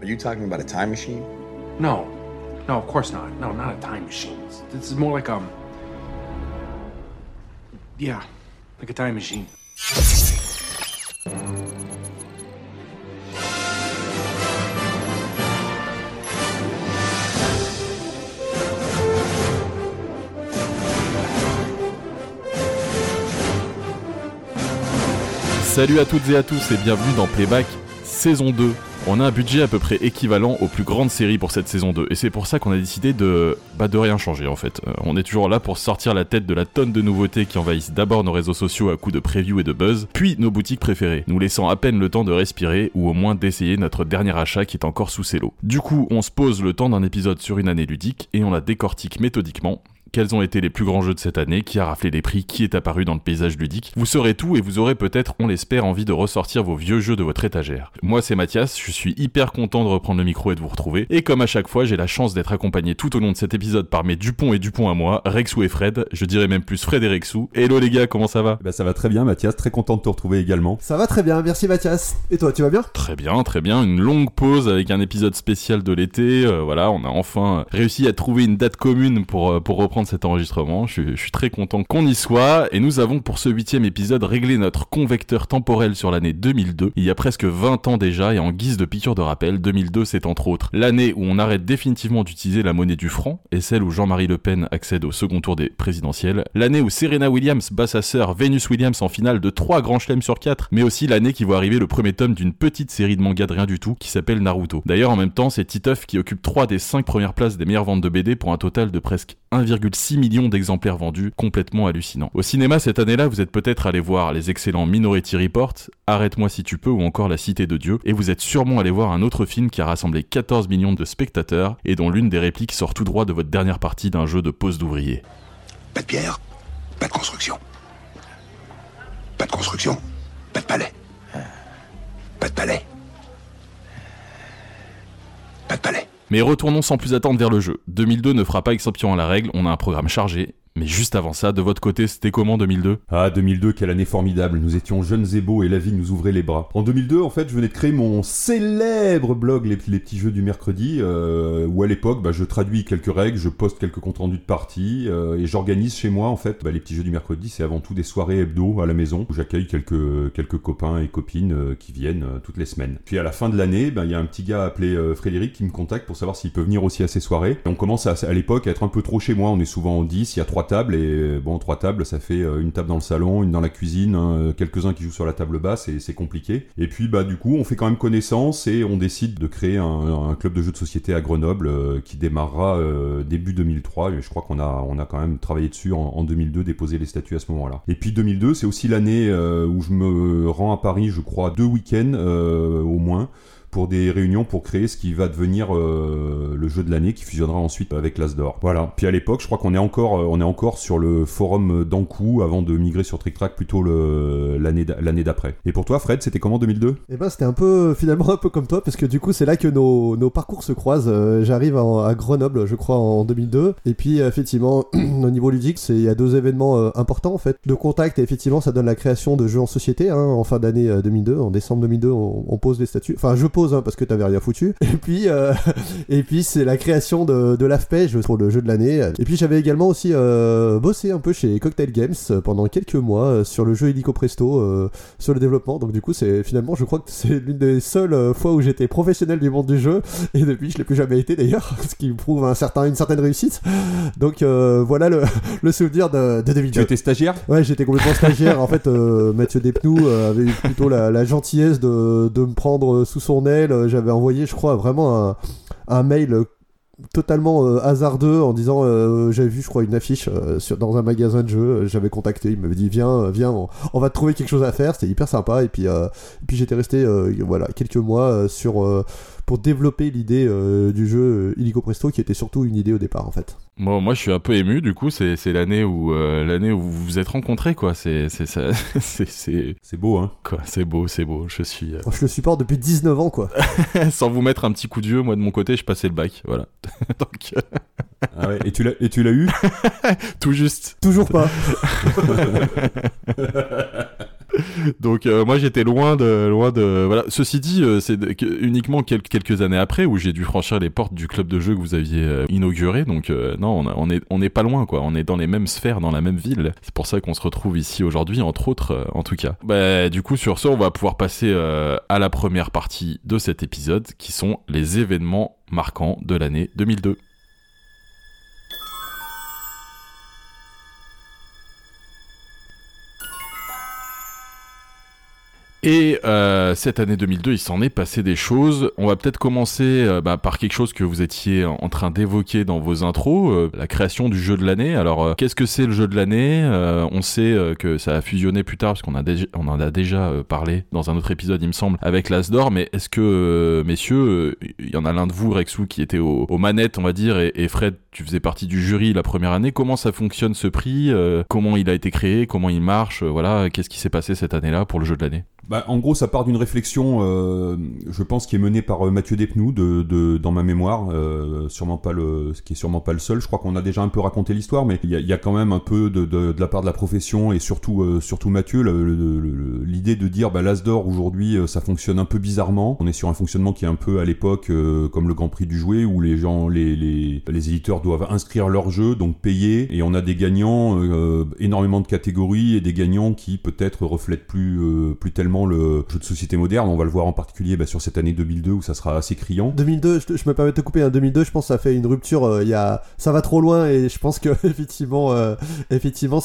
Are you talking about a time machine? No. No, of course not. No, not a time machine. This is more like um Yeah, like a time machine. Salut à toutes et à tous et bienvenue dans Playback saison 2. On a un budget à peu près équivalent aux plus grandes séries pour cette saison 2 et c'est pour ça qu'on a décidé de bah, de rien changer en fait. Euh, on est toujours là pour sortir la tête de la tonne de nouveautés qui envahissent d'abord nos réseaux sociaux à coups de preview et de buzz, puis nos boutiques préférées, nous laissant à peine le temps de respirer ou au moins d'essayer notre dernier achat qui est encore sous ses lots. Du coup, on se pose le temps d'un épisode sur une année ludique et on la décortique méthodiquement quels ont été les plus grands jeux de cette année, qui a raflé les prix, qui est apparu dans le paysage ludique. Vous saurez tout et vous aurez peut-être, on l'espère, envie de ressortir vos vieux jeux de votre étagère. Moi c'est Mathias, je suis hyper content de reprendre le micro et de vous retrouver. Et comme à chaque fois, j'ai la chance d'être accompagné tout au long de cet épisode par mes Dupont et Dupont à moi, Rexou et Fred, je dirais même plus Fred et Rexou. Hello les gars, comment ça va? Bah ça va très bien Mathias, très content de te retrouver également. Ça va très bien, merci Mathias. Et toi, tu vas bien? Très bien, très bien. Une longue pause avec un épisode spécial de l'été. Euh, voilà, on a enfin réussi à trouver une date commune pour, euh, pour reprendre cet enregistrement. Je, suis- très content qu'on y soit. Et nous avons pour ce huitième épisode réglé notre convecteur temporel sur l'année 2002. Il y a presque 20 ans déjà. Et en guise de piqûre de rappel, 2002 c'est entre autres l'année où on arrête définitivement d'utiliser la monnaie du franc et celle où Jean-Marie Le Pen accède au second tour des présidentielles. L'année où Serena Williams bat sa sœur Venus Williams en finale de 3 grands chelems sur 4. Mais aussi l'année qui voit arriver le premier tome d'une petite série de mangas de rien du tout qui s'appelle Naruto. D'ailleurs en même temps c'est Titeuf qui occupe 3 des 5 premières places des meilleures ventes de BD pour un total de presque 1,6 million d'exemplaires vendus, complètement hallucinant. Au cinéma cette année-là, vous êtes peut-être allé voir les excellents Minority Report, Arrête-moi si tu peux ou encore La Cité de Dieu, et vous êtes sûrement allé voir un autre film qui a rassemblé 14 millions de spectateurs et dont l'une des répliques sort tout droit de votre dernière partie d'un jeu de pose d'ouvrier. Pas de pierre, pas de construction. Pas de construction, pas de palais. Pas de palais. Pas de palais. Mais retournons sans plus attendre vers le jeu. 2002 ne fera pas exception à la règle, on a un programme chargé. Mais juste avant ça, de votre côté, c'était comment 2002 Ah 2002, quelle année formidable, nous étions jeunes et beaux et la vie nous ouvrait les bras. En 2002 en fait je venais de créer mon célèbre blog Les, petits jeux du mercredi, euh, où à l'époque bah, je traduis quelques règles, je poste quelques comptes rendus de parties euh, et j'organise chez moi en fait bah, les petits jeux du mercredi, c'est avant tout des soirées hebdo à la maison où j'accueille quelques, copains et copines euh, qui viennent toutes les semaines. Puis à la fin de l'année, bah, il y a un petit gars appelé Frédéric qui me contacte pour savoir s'il peut venir aussi à ces soirées. Et on commence à, à l'époque à être un peu trop chez moi, on est souvent en 10, il y a trois tables et bon trois tables ça fait euh, une table dans le salon, une dans la cuisine, hein, quelques-uns qui jouent sur la table basse et c'est compliqué. Et puis bah du coup on fait quand même connaissance et on décide de créer un, club de jeux de société à Grenoble euh, qui démarrera euh, début 2003 et je crois qu'on a quand même travaillé dessus en, en 2002, déposé les statuts à ce moment-là. Et puis 2002 c'est aussi l'année euh, où je me rends à Paris je crois deux week-ends euh, au moins pour des réunions pour créer ce qui va devenir euh, le jeu de l'année qui fusionnera ensuite avec l'As d'or. Voilà. Puis à l'époque, je crois qu'on est encore euh, on est encore sur le forum d'Ankou avant de migrer sur Trick Track plutôt l'année d'a- l'année d'après. Et pour toi Fred, c'était comment 2002 Eh ben c'était un peu finalement un peu comme toi parce que du coup c'est là que nos, nos parcours se croisent. Euh, J'arrive à Grenoble, je crois en 2002, et puis effectivement au niveau ludique, c'est il y a deux événements importants en fait. De contact et effectivement ça donne la création de jeux en société hein, en fin d'année euh, 2002, en décembre 2002 on, on pose des statuts. Enfin je pose hein, parce que t'avais rien foutu. Et puis euh, et puis c'est la création de, de l'AFPEG pour le jeu de l'année. Et puis j'avais également aussi euh, bossé un peu chez Cocktail Games pendant quelques mois euh, sur le jeu Illico Presto, euh, sur le développement. Donc du coup c'est finalement je crois que c'est l'une des seules fois où j'étais professionnel du monde du jeu. Et depuis je l'ai plus jamais été d'ailleurs, ce qui prouve un certain, une certaine réussite. Donc voilà le, le souvenir de, de 2002. Tu étais stagiaire? Ouais, j'étais complètement stagiaire. En fait, Mathieu Despnous euh, avait eu plutôt la, la gentillesse de, de me prendre sous son Euh, J'avais envoyé, je crois, vraiment un, mail euh, totalement euh, hasardeux en disant j'avais vu je crois une affiche dans un magasin de jeux j'avais contacté il m'avait dit viens viens on, va trouver quelque chose à faire c'était hyper sympa et puis j'étais resté voilà quelques mois sur pour développer l'idée du jeu Illico Presto qui était surtout une idée au départ en fait Moi, moi, je suis un peu ému. Du coup, c'est c'est l'année où euh, l'année où vous vous êtes rencontrés, quoi. C'est c'est. C'est beau hein. quoi. C'est beau, c'est beau. Je suis euh, Moi, je le supporte depuis 19 ans quoi sans vous mettre un petit coup de vieux. Moi, de mon côté, je passais le bac. Voilà. Donc euh, Ah ouais, et tu l'as et tu l'as eu? Tout juste. toujours pas Donc euh, moi j'étais loin de loin de voilà. Ceci dit, euh, c'est uniquement quelques années après où j'ai dû franchir les portes du club de jeu que vous aviez euh, inauguré. Donc non, on, a- est on est pas loin quoi. On est dans les mêmes sphères, dans la même ville. C'est pour ça qu'on se retrouve ici aujourd'hui, entre autres, en tout cas. Bah du coup sur ce, on va pouvoir passer à la première partie de cet épisode, qui sont les événements marquants de l'année 2002. Et euh, cette année 2002, il s'en est passé des choses. On va peut-être commencer euh, bah, par quelque chose que vous étiez en train d'évoquer dans vos intros, euh, la création du jeu de l'année. Alors, euh, qu'est-ce que c'est le jeu de l'année? On sait que ça a fusionné plus tard, parce qu'on en a déjà parlé dans un autre épisode, il me semble, avec l'Asdor. Mais est-ce que, messieurs, il y en a l'un de vous, Rexou, qui était au- aux manettes, on va dire, et, et Fred, tu faisais partie du jury la première année. Comment ça fonctionne ce prix? Comment il a été créé? Comment il marche? Voilà, qu'est-ce qui s'est passé cette année-là pour le jeu de l'année? Bah, en gros, ça part d'une réflexion, euh, je pense, qui est menée par euh, Mathieu Despnous, de, dans ma mémoire, euh, sûrement pas le, qui est sûrement pas le seul. Je crois qu'on a déjà un peu raconté l'histoire, mais il y a, quand même un peu de, de, la part de la profession et surtout, euh, surtout Mathieu, l'idée de dire, bah, l'Asdor aujourd'hui, ça fonctionne un peu bizarrement. On est sur un fonctionnement qui est un peu à l'époque comme le Grand Prix du jouet, où les gens, les, les, les éditeurs doivent inscrire leur jeu, donc payer, et on a des gagnants, énormément de catégories et des gagnants qui peut-être reflètent plus, plus tellement le jeu de société moderne. On va le voir en particulier bah, sur cette année 2002 où ça sera assez criant. 2002, je, je me permets de te couper, hein, 2002, je pense que ça fait une rupture, euh, y a, ça va trop loin et je pense que effectivement, euh,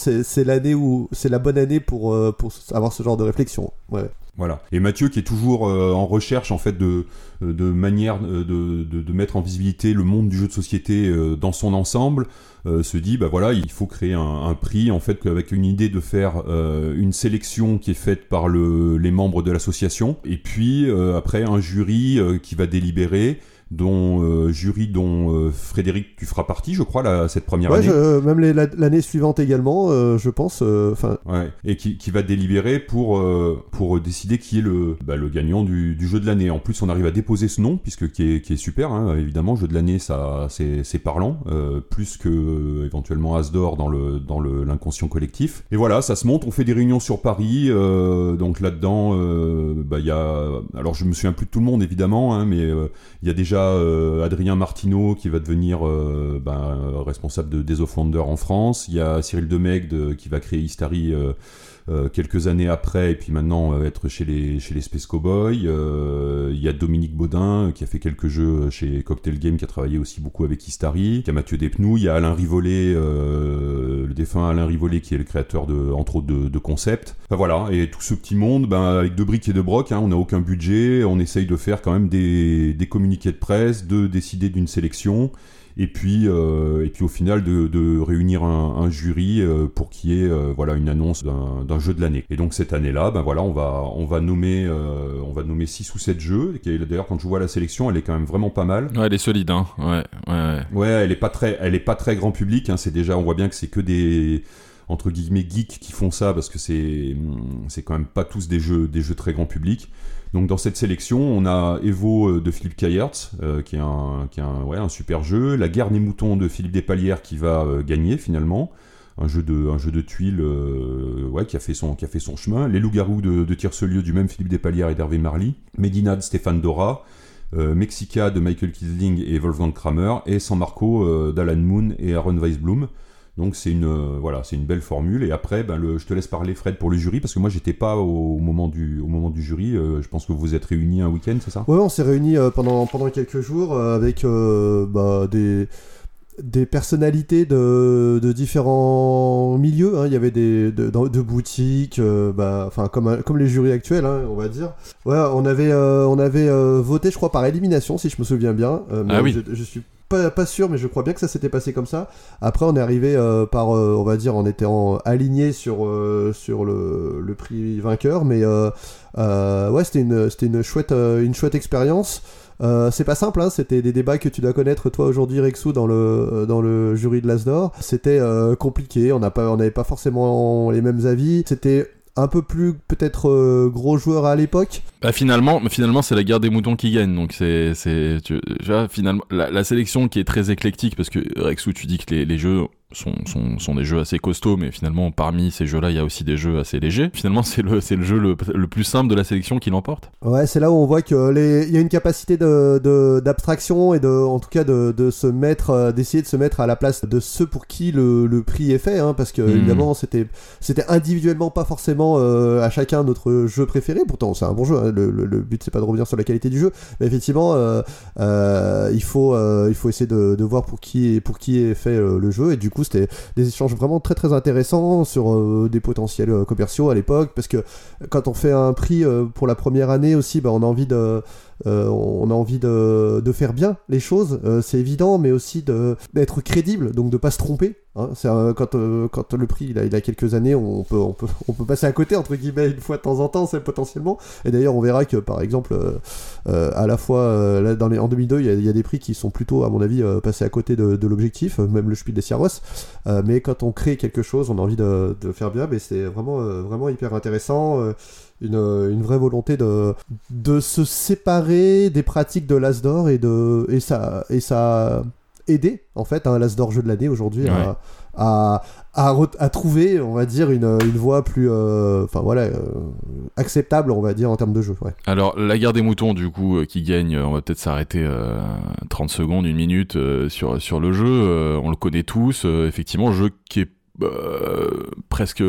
c'est l'année où, c'est la bonne année pour, euh, pour avoir ce genre de réflexion. Ouais. Voilà. Et Mathieu qui est toujours euh, en recherche en fait de, de manière euh, de, de, mettre en visibilité le monde du jeu de société euh, dans son ensemble, euh, se dit bah voilà il faut créer un, un prix en fait avec une idée de faire euh, une sélection qui est faite par le, les membres de l'association et puis euh, après un jury euh, qui va délibérer dont euh, jury dont euh, Frédéric tu feras partie je crois là, cette première Ouais, année je- même la- l'année suivante également, euh, je pense. euh, Enfin, Ouais, et qui, qui va délibérer pour, euh, pour décider qui est le, bah, le gagnant du, du jeu de l'année. En plus, on arrive à déposer ce nom, puisque qui est, qui est super, hein, évidemment, jeu de l'année, ça, c'est, c'est parlant, euh, plus que euh, éventuellement Asdor dans le, dans le, l'inconscient collectif. Et voilà, ça se monte, on fait des réunions sur Paris, euh, donc là-dedans, euh, bah, il y a, alors je me souviens plus de tout le monde, évidemment, hein, mais euh, il y a déjà euh, Adrien Martineau qui va devenir euh, ben, euh, responsable de Days of Wonder en France. Il y a Cyril Demeg de- qui va créer Istari quelques années après et puis maintenant euh, être chez les, chez les Space Cowboys. Euh, il y a Dominique Baudin euh, qui a fait quelques jeux chez Cocktail Game qui a travaillé aussi beaucoup avec Istari. Il y a Mathieu Despnous, il y a Alain Rivollet, euh, le défunt Alain Rivollet qui est le créateur de, entre autres de, de concepts. Enfin voilà, et tout ce petit monde, ben, avec de briques et de brocs, hein, on n'a aucun budget, on essaye de faire quand même des, des communiqués de presse, de décider d'une sélection et puis euh, et puis au final de, de réunir un, un jury euh, pour qu'il y ait euh, voilà une annonce d'un d'un jeu de l'année et donc cette année là ben voilà on va on va nommer on va nommer six ou sept jeux et d'ailleurs quand je vois la sélection elle est quand même vraiment pas mal Ouais, elle est solide, hein. Ouais, ouais, ouais. Elle est pas très, elle est pas très grand public. Hein, c'est déjà, on voit bien que c'est que des entre guillemets geeks qui font ça parce que c'est c'est quand même pas tous des jeux des jeux très grand public. Donc dans cette sélection, on a Evo euh, de Philippe Kayertz, euh, qui est un super jeu. La guerre des moutons de Philippe Despalières qui va euh, gagner finalement. Un jeu de un tuiles qui a fait son chemin. Les loups-garous de, de du même Philippe Despalières et d'Hervé Marly. Medina de Stéphane Dora Mexica de Michael Kisling et Wolfgang Kramer, et San Marco d'Alan Moon et Aaron Weisblum. Donc c'est une euh, voilà, c'est une belle formule. Et après, ben, le, je te laisse parler Fred pour le jury parce que moi j'étais pas au, au moment du au moment du jury. Euh, je pense que vous vous êtes réunis un week-end, c'est ça? Ouais, on s'est réunis euh, pendant, pendant quelques jours euh, avec euh, bah, des, des personnalités de, de différents milieux. hein. Il y avait des de, boutiques, euh, bah, enfin comme, comme les jurys actuels, hein, on va dire. Ouais, on avait, euh, on avait euh, voté, je crois, par élimination, si je me souviens bien. Euh, mais Ah oui. Je, je suis pas, sûr, mais je crois bien que ça s'était passé comme ça. Après, on est arrivé euh, par, euh, on va dire, en étant aligné sur, euh, sur le, le prix vainqueur, mais ouais, c'était une, une chouette, une chouette expérience. C'est pas simple, hein, c'était des débats que tu dois connaître toi aujourd'hui, Rexou, dans le, dans le jury de l'Asdor. C'était compliqué, on n'avait pas forcément les mêmes avis. C'était un peu plus peut-être euh, gros joueur à l'époque. Bah finalement, finalement c'est la guerre des moutons qui gagne. Donc c'est, c'est, finalement, la, la sélection qui est très éclectique parce que Rexou, tu dis que les, les jeux sont, sont, sont des jeux assez costauds, mais finalement, parmi ces jeux-là, il y a aussi des jeux assez légers. Finalement, c'est le, c'est le jeu le, le plus simple de la sélection qui l'emporte. Ouais, c'est là où on voit que les... il y a une capacité de, de- d'abstraction et de, en tout cas, de, de se mettre, euh, d'essayer de se mettre à la place de ceux pour qui le, le prix est fait, hein, parce que Mhm. évidemment, c'était, c'était individuellement pas forcément euh, à chacun notre jeu préféré. Pourtant, c'est un bon jeu. hein, Le, le- but, c'est pas de revenir sur la qualité du jeu, mais effectivement, euh, euh, il faut, il faut essayer de, de voir pour qui, est- pour qui est fait le jeu. Et du coup, c'était des échanges vraiment très intéressants sur euh, des potentiels euh, commerciaux à l'époque, parce que quand on fait un prix euh, pour la première année aussi, bah, on a envie de, euh, on a envie de, faire bien les choses, euh, c'est évident, mais aussi d'être crédible, donc de pas se tromper. hein. Euh, quand le prix il a, a quelques années, on peut, passer à côté, entre guillemets, une fois de temps en temps, c'est potentiellement. Et d'ailleurs, on verra que par exemple, à la fois dans en 2002, il y, a, il y a des prix qui sont plutôt, à mon avis, passés à côté de, l'objectif, même le Spiel des Sierros. Mais quand on crée quelque chose, on a envie de, faire bien, mais c'est vraiment hyper intéressant. Euh, une, une vraie volonté de, de se séparer des pratiques de l'Asdor et, de, et, ça, et ça a aidé, en fait, hein, l'Asdor jeu de l'année aujourd'hui Ouais. à, à, à, trouver, on va dire, une, une voie plus euh, enfin voilà, euh, acceptable, on va dire, en termes de jeu. Ouais. Alors, la guerre des moutons, du coup, euh, qui gagne, on va peut-être s'arrêter euh, 30 secondes, une minute sur, sur le jeu. On le connaît tous. effectivement, jeu qui est presque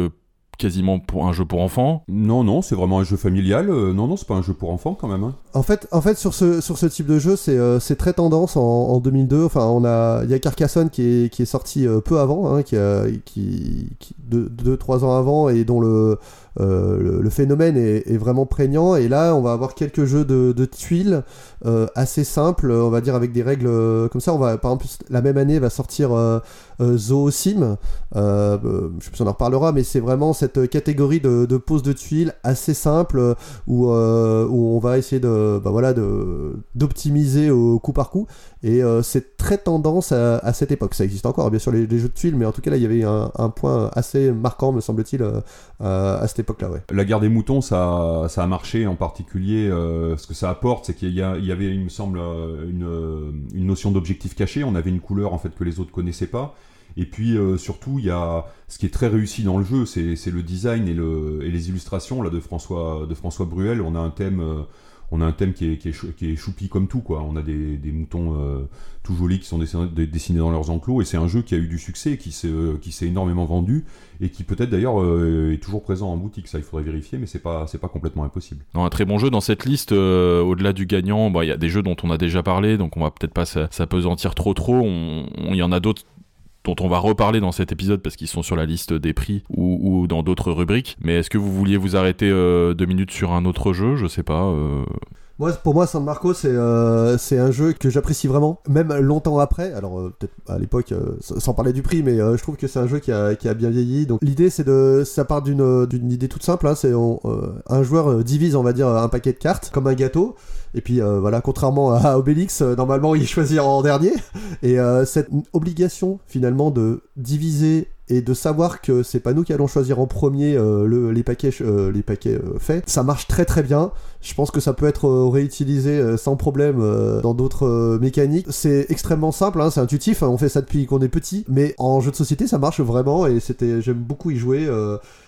quasiment pour un jeu pour enfants. Non, non, c'est vraiment un jeu familial. euh, non, non, c'est pas un jeu pour enfants quand même. hein. En fait, en fait sur, ce, sur ce type de jeu, c'est euh, c'est très tendance en, en 2002. Enfin, on a, il y a Carcassonne qui est, qui est sorti euh, peu avant, hein, qui, a, qui, qui deux, deux, trois ans avant, et dont le, le, le phénomène est, vraiment prégnant. Et là, on va avoir quelques jeux de, tuiles euh, assez simples, on va dire avec des règles euh, comme ça. On va, par exemple, la même année va sortir euh, euh, Zoosim. Euh, euh, je sais pas si on en reparlera, mais c'est vraiment cette catégorie de, de pose de tuiles assez simple euh, où, euh, on va essayer de, bah voilà, d'optimiser au coup par coup. Et euh, c'est très tendance à, cette époque. Ça existe encore, bien sûr, les, jeux de tuiles, mais en tout cas, là, il y avait un, point assez marquant, me semble-t-il, euh, à, à cette époque-là. La guerre des moutons, ça, a marché en particulier. euh, ce que ça apporte, c'est qu'il y, avait, il me semble, euh, une, euh, notion d'objectif caché. On avait une couleur en fait que les autres connaissaient pas. Et puis euh, surtout, il y a ce qui est très réussi dans le jeu, c'est le design et, le, et les illustrations là de François de François Bruel. On a un thème, euh, on a un thème qui est, choupi comme tout quoi. On a des, moutons euh, tout jolis qui sont dessinés, des- dessinés dans leurs enclos et c'est un jeu qui a eu du succès, qui s'est euh, énormément vendu et qui peut-être d'ailleurs euh, est toujours présent en boutique. Ça, il faudrait vérifier, mais c'est pas pas complètement impossible. Un très bon jeu dans cette liste. Au-delà du gagnant, bah, il y a des jeux dont on a déjà parlé, donc on va peut-être pas s'a- s'apesantir trop trop. Il y en a d'autres dont on va reparler dans cet épisode parce qu'ils sont sur la liste des prix ou, dans d'autres rubriques. Mais est-ce que vous vouliez vous arrêter euh, deux minutes sur un autre jeu? Je sais pas. euh, Moi, pour moi, San Marco, c'est euh, c'est un jeu que j'apprécie vraiment, même longtemps après. Alors, peut-être à l'époque, sans parler du prix, mais je trouve que c'est un jeu qui a, qui a bien vieilli. Donc, l'idée, c'est de. Ça part d'une idée toute simple. hein, c'est un joueur divise, on va dire, un paquet de cartes, comme un gâteau. Et puis, euh, voilà, contrairement à Obélix, euh, normalement, il choisit en dernier. Et euh, cette obligation, finalement, de diviser et de savoir que c'est pas nous qui allons choisir en premier le, les paquets, les paquets faits, ça marche très très bien. Je pense que ça peut être réutilisé sans problème dans d'autres mécaniques. C'est extrêmement simple, hein, c'est intuitif, hein, on fait ça depuis qu'on est petit, mais en jeu de société ça marche vraiment et c'était, j'aime beaucoup y jouer.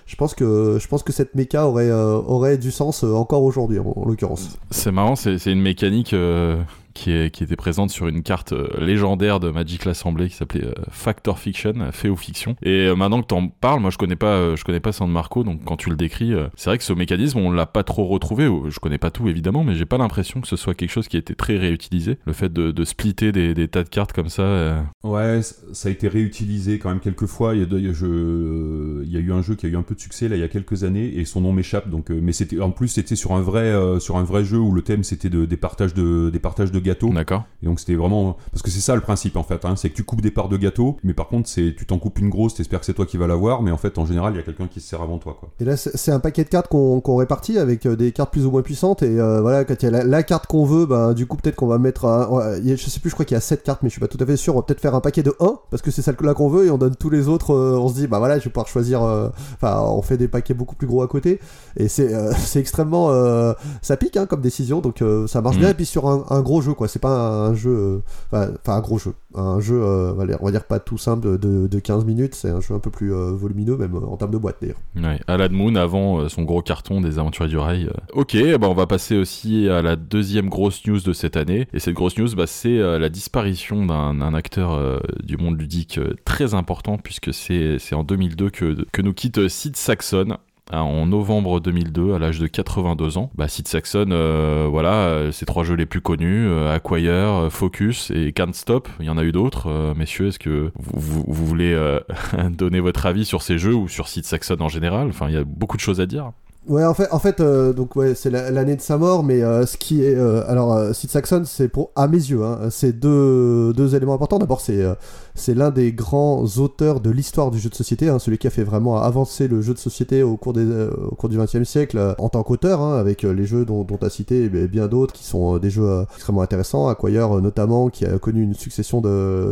Je pense que je pense que cette méca aurait euh, aurait du sens euh, encore aujourd'hui en, en l'occurrence. C'est marrant, c'est c'est une mécanique euh, qui, était présente sur une carte euh, légendaire de Magic l'Assemblée qui s'appelait euh, Factor Fiction, fait ou fiction. Et euh, maintenant que t'en parles, moi je connais pas, euh, je connais pas San Marco, donc quand tu le décris, euh, c'est vrai que ce mécanisme on l'a pas trop retrouvé. Je connais pas tout évidemment, mais j'ai pas l'impression que ce soit quelque chose qui a été très réutilisé. Le fait de, splitter des, tas de cartes comme ça. euh, Ouais, ça a été réutilisé quand même quelques fois. Il y a, eu un jeu qui a eu un peu de succès là il y a quelques années et son nom m'échappe. Donc, euh, mais c'était en plus c'était sur un vrai euh, sur un vrai jeu où le thème c'était de, des partages de des partages de gâteaux. D'accord. Et donc c'était vraiment parce que c'est ça le principe en fait. Hein, c'est que tu coupes des parts de gâteaux, mais par contre c'est tu t'en coupes une grosse, t'espères que c'est toi qui vas l'avoir, mais en fait en général il y a quelqu'un qui se sert avant toi quoi. Et là, c'est un paquet de cartes qu'on qu'on répartit avec euh, des cartes plus ou moins puissantes. Et euh, voilà, quand il y a la, la carte qu'on veut, ben, du coup, peut-être qu'on va mettre. un- je sais plus, je crois qu'il y a 7 cartes, mais je suis pas tout à fait sûr. On va peut-être faire un paquet de 1, parce que c'est celle-là qu'on veut, et on donne tous les autres. euh, on se dit, bah voilà, je vais pouvoir choisir. euh, Enfin, on fait des paquets beaucoup plus gros à côté. Et c'est euh, c'est extrêmement. euh, ça pique hein, comme décision, donc euh, ça marche Mm. bien. Et puis sur un, un gros jeu C'est pas un, jeu, euh, enfin un gros jeu, un jeu, euh, on va dire- pas tout simple de, de 15 minutes. C'est un jeu un peu plus euh, volumineux, même en termes de boîte d'ailleurs. Ouais, Alan Moon avant son gros carton des aventuriers du rail. Ok, eh ben on va passer aussi à la deuxième grosse news de cette année. Et cette grosse news, bah, c'est la disparition d'un un acteur du monde ludique très important, puisque c'est en 2002 que, que nous quitte Sid Saxon. Hein, En novembre 2002, à l'âge de 82 ans, bah, Sid Saxon, euh, voilà, euh, ses trois jeux les plus connus, euh, Acquire, euh, Focus et Can't Stop. Il y en a eu d'autres. Euh, messieurs, est-ce que vous, voulez euh, donner votre avis sur ces jeux ou sur Sid Saxon en général? Enfin, il y a beaucoup de choses à dire. Ouais, en fait, en fait euh, donc ouais, c'est la- l'année de sa mort, mais euh, ce qui est, euh, alors, euh, Sid Saxon, c'est pour, à mes yeux, hein, c'est deux, deux éléments importants. D'abord, c'est euh, c'est l'un des grands auteurs de l'histoire du jeu de société, hein, celui qui a fait vraiment avancer le jeu de société au cours euh, du XXe siècle euh, en tant qu'auteur, hein, avec euh, les jeux dont, tu as cité et bien d'autres qui sont des jeux extrêmement intéressants, Acquire notamment, qui a connu une succession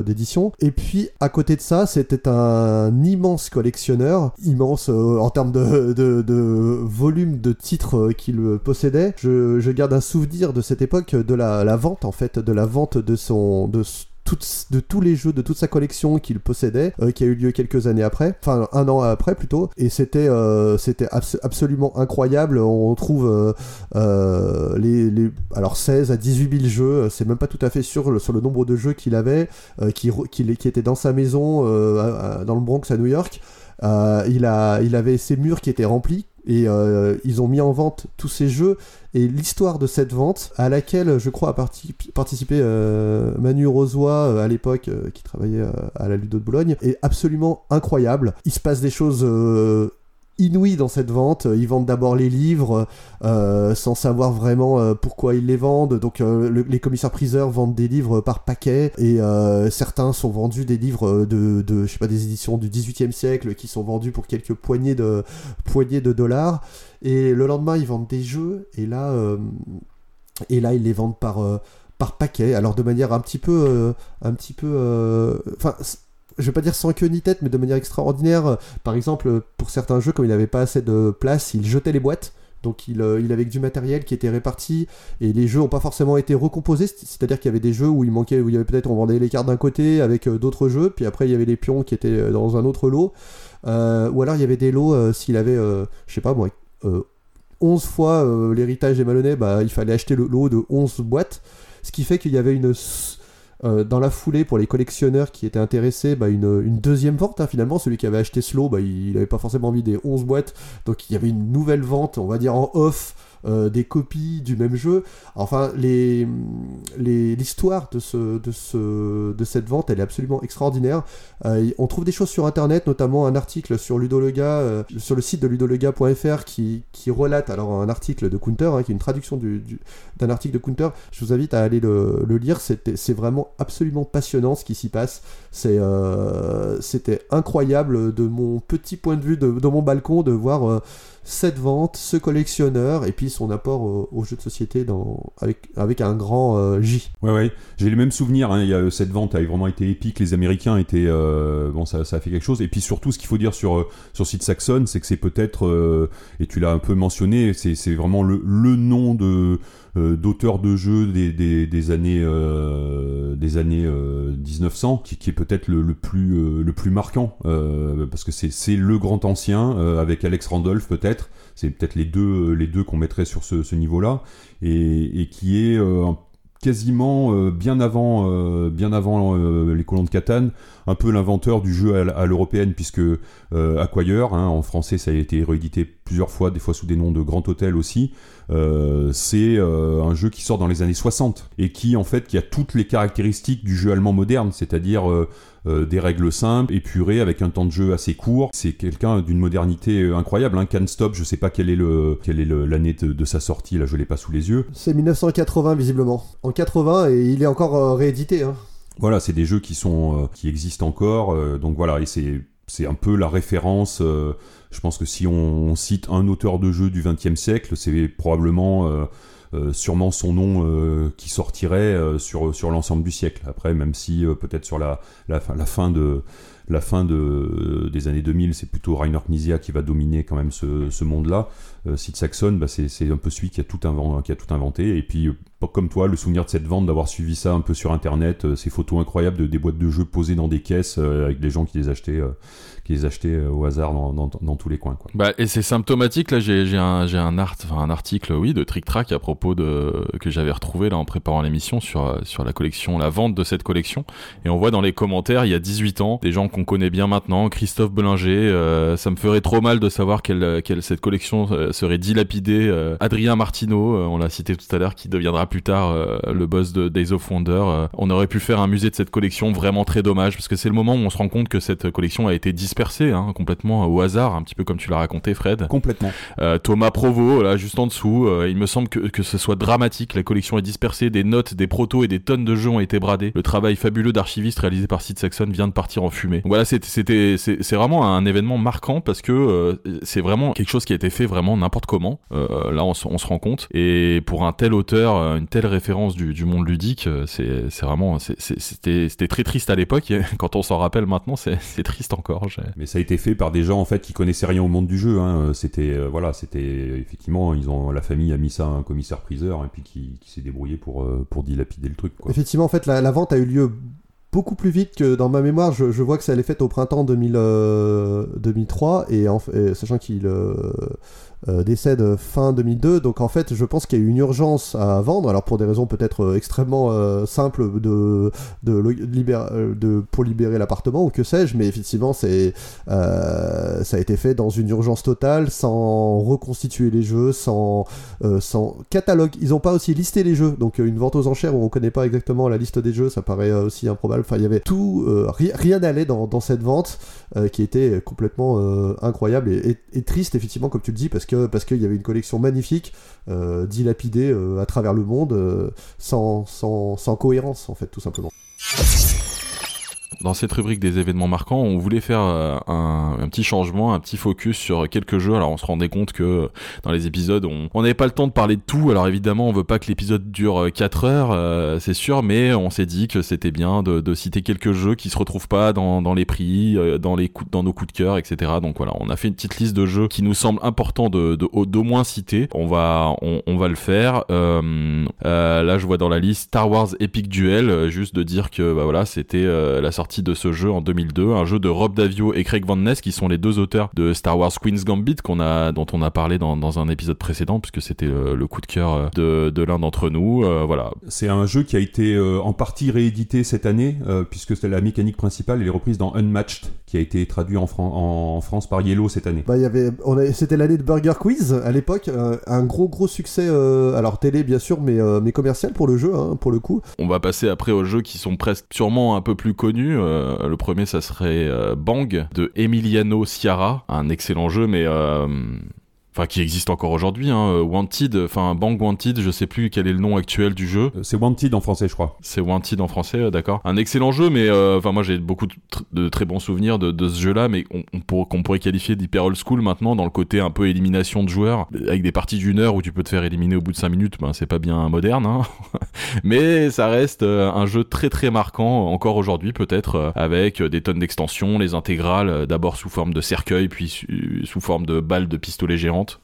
d'éditions. Et puis, à côté de ça, c'était un immense collectionneur, immense en termes de, de, de volume de titres qu'il possédait. Je, garde un souvenir de cette époque de la, vente, en fait, de la vente de son... de tous les jeux de toute sa collection qu'il possédait, euh, qui a eu lieu quelques années après, enfin un an après plutôt, et c'était euh, c'était abs- absolument incroyable. On trouve euh, euh, les, alors 16 à 18 000 jeux, c'est même pas tout à fait sûr sur le nombre de jeux qu'il avait, qui, qui, étaient dans sa maison dans le Bronx à New York. Il, a, il avait ses murs qui étaient remplis et euh, ils ont mis en vente tous ces jeux et l'histoire de cette vente à laquelle je crois a parti- participé euh, Manu Rosoy euh, à l'époque qui travaillait à la Ludo de Boulogne est absolument incroyable. Il se passe des choses inouïes dans cette vente. Ils vendent d'abord les livres euh, sans savoir vraiment euh, pourquoi ils les vendent. Donc euh, le- les commissaires priseurs vendent des livres par paquet et certains sont vendus des livres de, de je sais pas des éditions du 18e siècle qui sont vendus pour quelques poignées de poignées de dollars. Et le lendemain ils vendent des jeux et là ils les vendent par par paquet. Alors de manière un petit peu un petit peu enfin je vais pas dire sans queue ni tête, mais de manière extraordinaire. Par exemple, pour certains jeux, comme il n'avait pas assez de place, il jetait les boîtes. Donc il, euh, avait du matériel qui était réparti et les jeux n'ont pas forcément été recomposés. C'est- C'est-à-dire qu'il y avait des jeux où il manquait, où il y avait peut-être on vendait les cartes d'un côté avec euh, d'autres jeux, puis après il y avait les pions qui étaient euh, dans un autre lot. Ou alors il y avait des lots s'il avait, euh, je sais pas moi, euh, 11 fois l'héritage des Malonnais, bah, il fallait acheter le lot de 11 boîtes. Ce qui fait qu'il y avait une euh, dans la foulée pour les collectionneurs qui étaient intéressés, bah, une, deuxième vente hein, finalement. Celui qui avait acheté lot, bah, il n'avait pas forcément envie des 11 boîtes, donc il y avait une nouvelle vente, on va dire en off. Euh, des copies du même jeu. Enfin, l'histoire de, ce, de, ce, de cette vente, elle est absolument extraordinaire. Euh, on trouve des choses sur internet, notamment un article sur Ludolega, euh, sur le site de ludolega.fr qui, relate alors un article de Counter, hein, qui est une traduction du- du- d'un article de Counter. Je vous invite à aller le, lire. C'est vraiment absolument passionnant ce qui s'y passe. C'était incroyable de mon petit point de vue de, mon balcon de voir cette vente, ce collectionneur et puis son apport au, jeu de société avec, avec un grand euh, J. Ouais, ouais, j'ai les mêmes souvenirs. Hein. Il y a, cette vente a vraiment été épique. Les Américains étaient. euh, bon, ça, a fait quelque chose. Et puis surtout, ce qu'il faut dire sur, euh, sur Sid Saxon, c'est que c'est peut-être. euh, et tu l'as un peu mentionné, c'est c'est vraiment le, le nom de. Euh, d'auteur de jeux des, des, des années euh, des années euh, 1900 qui, qui est peut-être le, le plus euh, le plus marquant euh, parce que c'est le grand ancien euh, avec Alex Randolph peut-être. C'est peut-être les deux les deux qu'on mettrait sur ce, ce niveau là et, et qui est euh, quasiment euh, bien avant, euh, bien avant euh, les colons de Catane, un peu l'inventeur du jeu à, l'européenne, puisque euh, Acquire, hein, en français ça a été réédité plusieurs fois, des fois sous des noms de Grand Hôtel aussi, euh, c'est euh, un jeu qui sort dans les années 60 et qui en fait qui a toutes les caractéristiques du jeu allemand moderne, c'est-à-dire euh, euh, des règles simples, épurées, avec un temps de jeu assez court. C'est quelqu'un d'une modernité incroyable. Hein. Can't Stop, je sais pas quelle est le quelle est le- l'année de, de sa sortie, là je l'ai pas sous les yeux. C'est 1980 visiblement. En 80 et il est encore réédité. Hein. Voilà, c'est des jeux qui sont euh, qui existent encore, euh, donc voilà, et c'est c'est un peu la référence. euh, je pense que si on cite un auteur de jeu du XXe siècle, c'est probablement euh, euh, sûrement son nom qui sortirait sur l'ensemble du siècle. Après, même si peut-être sur la fin de la fin de, des années 2000, c'est plutôt Rainer Knizia qui va dominer quand même ce, monde-là. Euh, Sid Saxon, bah, c'est un peu celui qui a tout, inventé. Et puis, euh, comme toi, le souvenir de cette vente, d'avoir suivi ça un peu sur Internet, euh, ces photos incroyables de, des boîtes de jeux posées dans des caisses euh, avec des gens qui les achetaient, qui les achetaient euh, au hasard dans, dans, dans tous les coins. Quoi. Bah, et c'est symptomatique, là, j'ai un, un, art, un article, oui, de Trick Track à propos de, que j'avais retrouvé là en préparant l'émission sur, sur la collection, la vente de cette collection. Et on voit dans les commentaires, il y a 18 ans, des gens qu'on connaît bien maintenant, Christophe Bellinger, euh, ça me ferait trop mal de savoir qu'elle, qu'elle, cette collection euh, serait dilapidée. Euh, Adrien Martineau, euh, on l'a cité tout à l'heure, qui deviendra plus tard euh, le boss de Days of Wonder. On aurait pu faire un musée de cette collection, vraiment très dommage, parce que c'est le moment où on se rend compte que cette collection a été dispersée, hein, complètement au hasard, un petit peu comme tu l'as raconté, Fred. Complètement. Euh, Thomas Provo, là, juste en dessous, euh, il me semble que, que ce soit dramatique. La collection est dispersée, des notes, des protos et des tonnes de jeux ont été bradés. Le travail fabuleux d'archiviste réalisé par Sid Saxon vient de partir en fumée. Donc voilà, c'était, c'est, vraiment un événement marquant parce que euh, c'est vraiment quelque chose qui a été fait vraiment n'importe comment. Là, on, se- on se rend compte. Et pour un tel auteur, une telle référence du, du monde ludique, c'est, vraiment, c'était, très triste à l'époque. Quand on s'en rappelle maintenant, c'est, c'est triste encore. J'ai- Mais ça a été fait par des gens en fait qui connaissaient rien au monde du jeu. Hein. C'était euh, voilà, c'était effectivement ils ont la famille a mis ça à un commissaire priseur et puis qui, s'est débrouillé pour euh, pour dilapider le truc. Quoi. Effectivement, en fait, la, vente a eu lieu beaucoup plus vite que dans ma mémoire. Je, vois que ça allait faite au printemps 2000, euh, 2003, et, en, sachant qu'il euh, euh, décède fin 2002, donc en fait, je pense qu'il y a eu une urgence à vendre. Alors pour des raisons peut-être euh, extrêmement euh, simples de, de, libér- euh, de pour libérer l'appartement ou que sais-je, mais effectivement, euh, ça a été fait dans une urgence totale, sans reconstituer les jeux, sans euh, sans catalogue. Ils n'ont pas aussi listé les jeux, donc euh, une vente aux enchères où on connaît pas exactement la liste des jeux, ça paraît euh, aussi improbable. Enfin, il y avait tout, euh, ri- rien n'allait dans, dans cette vente euh, qui était complètement euh, incroyable et- et triste effectivement, comme tu le dis, parce que parce qu'il y avait une collection magnifique, euh, dilapidée euh, à travers le monde, euh, sans, cohérence en fait, tout simplement. Dans cette rubrique des événements marquants, on voulait faire euh, un, petit changement, un petit focus sur quelques jeux. Alors on se rendait compte que euh, dans les épisodes, on n'avait pas le temps de parler de tout. Alors évidemment, on veut pas que l'épisode dure 4 heures, euh, c'est sûr, mais on s'est dit que c'était bien de, citer quelques jeux qui se retrouvent pas dans, les prix, euh, dans les coups, dans nos coups de cœur, etc. Donc voilà, on a fait une petite liste de jeux qui nous semble important de de- au- d'au moins citer. On va on, va le faire. Euh, euh, là, je vois dans la liste Star Wars Epic Duel, euh, juste de dire que bah voilà, c'était euh, la sortie de ce jeu en 2002, un jeu de Rob Davio et Craig Van Ness qui sont les deux auteurs de Star Wars Queen's Gambit qu'on a dont on a parlé dans, dans un épisode précédent puisque c'était le, le coup de cœur euh, de, de l'un d'entre nous. Euh, voilà, C'est un jeu qui a été euh, en partie réédité cette année euh, puisque c'est la mécanique principale elle est reprise dans Unmatched qui a été traduit en, Fran- en France par Yellow cette année. Bah, il y avait, c'était l'année de Burger Quiz à l'époque, euh, un gros gros succès, euh, alors télé bien sûr, mais, euh, mais commercial pour le jeu, hein, pour le coup. On va passer après aux jeux qui sont presque sûrement un peu plus connus. Euh, le premier, ça serait euh, Bang de Emiliano Ciara, un excellent jeu, mais euh, enfin qui existe encore aujourd'hui. Hein. Wanted, enfin Bang Wanted, je sais plus quel est le nom actuel du jeu. Euh, C'est Wanted en français je crois. C'est Wanted en français, euh, d'accord. Un excellent jeu, mais euh, enfin moi j'ai beaucoup de, tr- de très bons souvenirs de, de ce jeu-là, mais on, on pour- qu'on pourrait qualifier d'hyper old school maintenant dans le côté un peu élimination de joueurs, avec des parties d'une heure où tu peux te faire éliminer au bout de 5 minutes, ben c'est pas bien moderne, hein. mais ça reste euh, un jeu très très marquant encore aujourd'hui peut-être, euh, avec euh, des tonnes d'extensions, les intégrales, euh, d'abord sous forme de cercueil, puis sous forme de balles de pistolet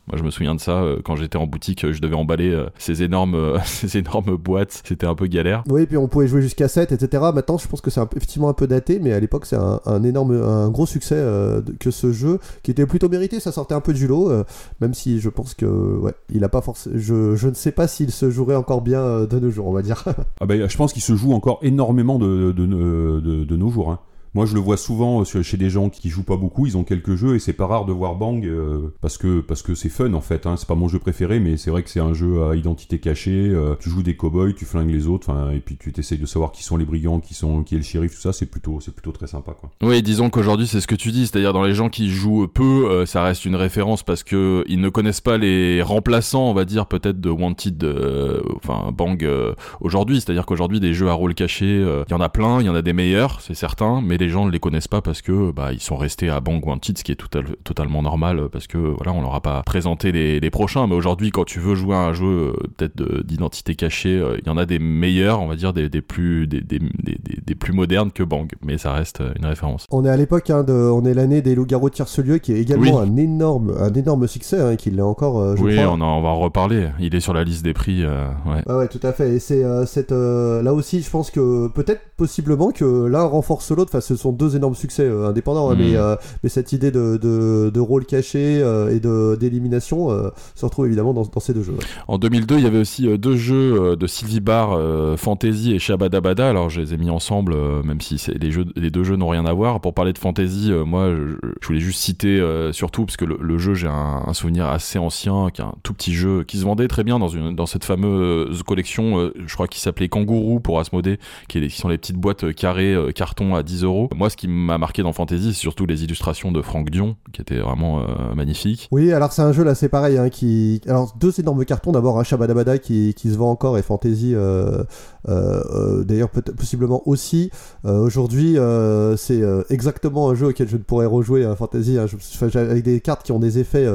Moi je me souviens de ça euh, quand j'étais en boutique, je devais emballer euh, ces énormes euh, ces énormes boîtes, c'était un peu galère. Oui, puis on pouvait jouer jusqu'à 7, etc. Maintenant, je pense que c'est effectivement un peu daté, mais à l'époque, c'est un, un énorme, un gros succès euh, que ce jeu, qui était plutôt mérité. Ça sortait un peu du lot, euh, même si je pense que, ouais, il a pas forcément. Je, je ne sais pas s'il se jouerait encore bien euh, de nos jours, on va dire. Ah bah, je pense qu'il se joue encore énormément de, de, de, de- de nos jours. hein. Moi, je le vois souvent sur- chez des gens qui jouent pas beaucoup. Ils ont quelques jeux et c'est pas rare de voir Bang euh, parce que parce que c'est fun en fait. Hein. C'est pas mon jeu préféré, mais c'est vrai que c'est un jeu à identité cachée. euh, tu joues des cowboys, tu flingues les autres, et puis tu t'essayes de savoir qui sont les brigands, qui sont qui est le shérif, tout ça. C'est plutôt c'est plutôt très sympa quoi. Oui, disons qu'aujourd'hui c'est ce que tu dis, c'est-à-dire dans les gens qui jouent peu, euh, ça reste une référence parce que ils ne connaissent pas les remplaçants, on va dire peut-être de Wanted, euh, enfin Bang euh, aujourd'hui, c'est-à-dire qu'aujourd'hui des jeux à rôle caché, euh, il y en a plein, il y en a des meilleurs, c'est certain, mais les gens ne les connaissent pas parce que bah ils sont restés à Bang Wanted, ce qui est tout à- totalement normal parce que voilà, on leur a pas présenté les, les prochains. Mais aujourd'hui, quand tu veux jouer à un jeu euh, peut-être de- d'identité cachée, euh, il y en a des meilleurs, on va dire des, des plus des, des, des, plus modernes que Bang, mais ça reste euh, une référence. On est à l'époque, hein, de, on est l'année des loups-garous de Tierce-Lieu, qui est également Oui. un énorme, un énorme succès, hein, qui l'est encore, je oui, crois. on, en- on va en reparler. Il est sur la liste des prix. euh, ouais. Ouais, ouais, tout à fait. Et c'est cette, là aussi, je pense que peut-être possiblement que l'un renforce l'autre. Enfin, ce sont deux énormes succès euh, indépendants, hein, Mm. mais, euh, mais cette idée de, de, de rôle caché euh, et de d'élimination se retrouve évidemment dans, dans ces deux jeux. ouais. En 2002, il y avait aussi deux jeux de Sylvie Bar, euh, Fantasy et Shabadabada. Alors, je les ai mis ensemble, même si c'est- les, jeux, les deux jeux n'ont rien à voir. Pour parler de Fantasy, moi, je, je voulais juste citer surtout, parce que le, le jeu, j'ai un, un souvenir assez ancien, qui est un tout petit jeu, qui se vendait très bien dans, une, dans cette fameuse collection, je crois qu'il s'appelait Kangourou pour Asmodée, qui, est- qui sont les petites boîtes carrées, carton à 10 euros. Moi, ce qui m'a marqué dans Fantasy, c'est surtout les illustrations de Franck Dion, qui étaient vraiment euh, magnifiques. Oui, alors c'est un jeu là, c'est pareil, hein, qui, alors deux énormes cartons d'abord, un Shabadabada qui, qui se vend encore et Fantasy, euh, euh, d'ailleurs possiblement aussi. Aujourd'hui, c'est exactement un jeu auquel je ne pourrais rejouer Fantasy, hein, j'ai- avec des cartes qui ont des effets.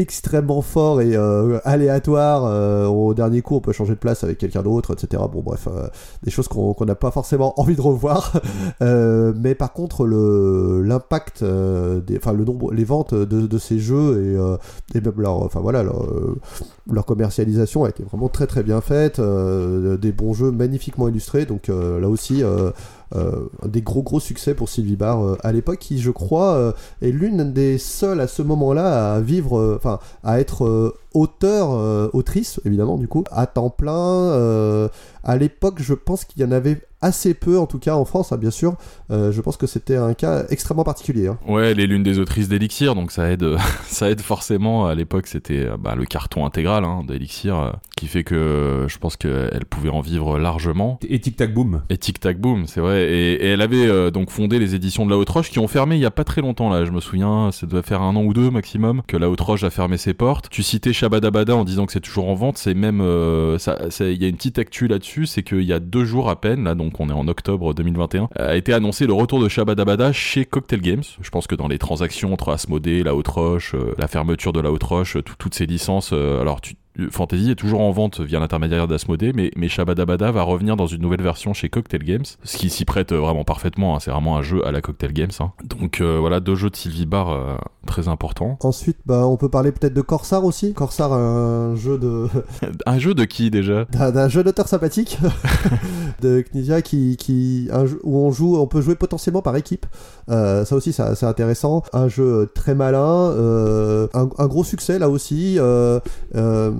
Extrêmement forts et euh, aléatoires euh, au dernier coup on peut changer de place avec quelqu'un d'autre etc bon bref euh, des choses qu'on qu'on n'a pas forcément envie de revoir. Mais par contre le l'impact enfin le nombre les ventes de, de ces jeux et, et même leur enfin voilà leur, leur commercialisation a été vraiment très très bien faite des bons jeux magnifiquement illustrés. Donc là aussi des gros gros succès pour Sylvie Bar euh, à l'époque qui je crois euh, est l'une des seules à ce moment-là à vivre euh, enfin à être euh, auteur euh, autrice évidemment du coup à temps plein euh, à l'époque je pense qu'il y en avait assez peu en tout cas en France hein, bien sûr Euh, je pense que c'était un cas extrêmement particulier hein. Ouais, elle est l'une des autrices d'Elixir, donc ça aide, ça aide forcément. À l'époque, c'était euh, bah, le carton intégral hein, d'Elixir, euh, qui fait que je pense qu'elle pouvait en vivre largement. Et Tic Tac Boom. Et Tic Tac Boom, c'est vrai. Et, et elle avait euh, donc fondé les éditions de La Haute Roche, qui ont fermé il y a pas très longtemps là. Je me souviens, ça doit faire un an ou deux maximum que La Haute Roche a fermé ses portes. Tu citais Shabadabada en disant que c'est toujours en vente. C'est même, euh, ça, ça- il y a une petite actu là-dessus, c'est qu'il y a deux jours à peine, là, donc on est en octobre 2021, a été annoncé le retour de Shabadabada chez Cocktail Games. Je pense que dans les transactions entre Asmodée, La Haute Roche, euh, la fermeture de La Haute Roche, tout- toutes ces licences, euh, alors tu Fantasy est toujours en vente via l'intermédiaire d'Asmodée, mais, mais Shabadabada va revenir dans une nouvelle version chez Cocktail Games, ce qui s'y prête euh, vraiment parfaitement. hein. C'est vraiment un jeu à la Cocktail Games. hein. Donc euh, voilà, deux jeux de Sylvie Bar euh, très importants. ensuite bah, on peut parler peut-être de Corsair aussi Corsair un jeu de un jeu de qui déjà? D'un jeu d'auteur sympathique de Knizia qui, qui un où on joue on peut jouer potentiellement par équipe Euh, ça aussi c'est intéressant un jeu très malin euh, un, un gros succès là aussi euh, euh,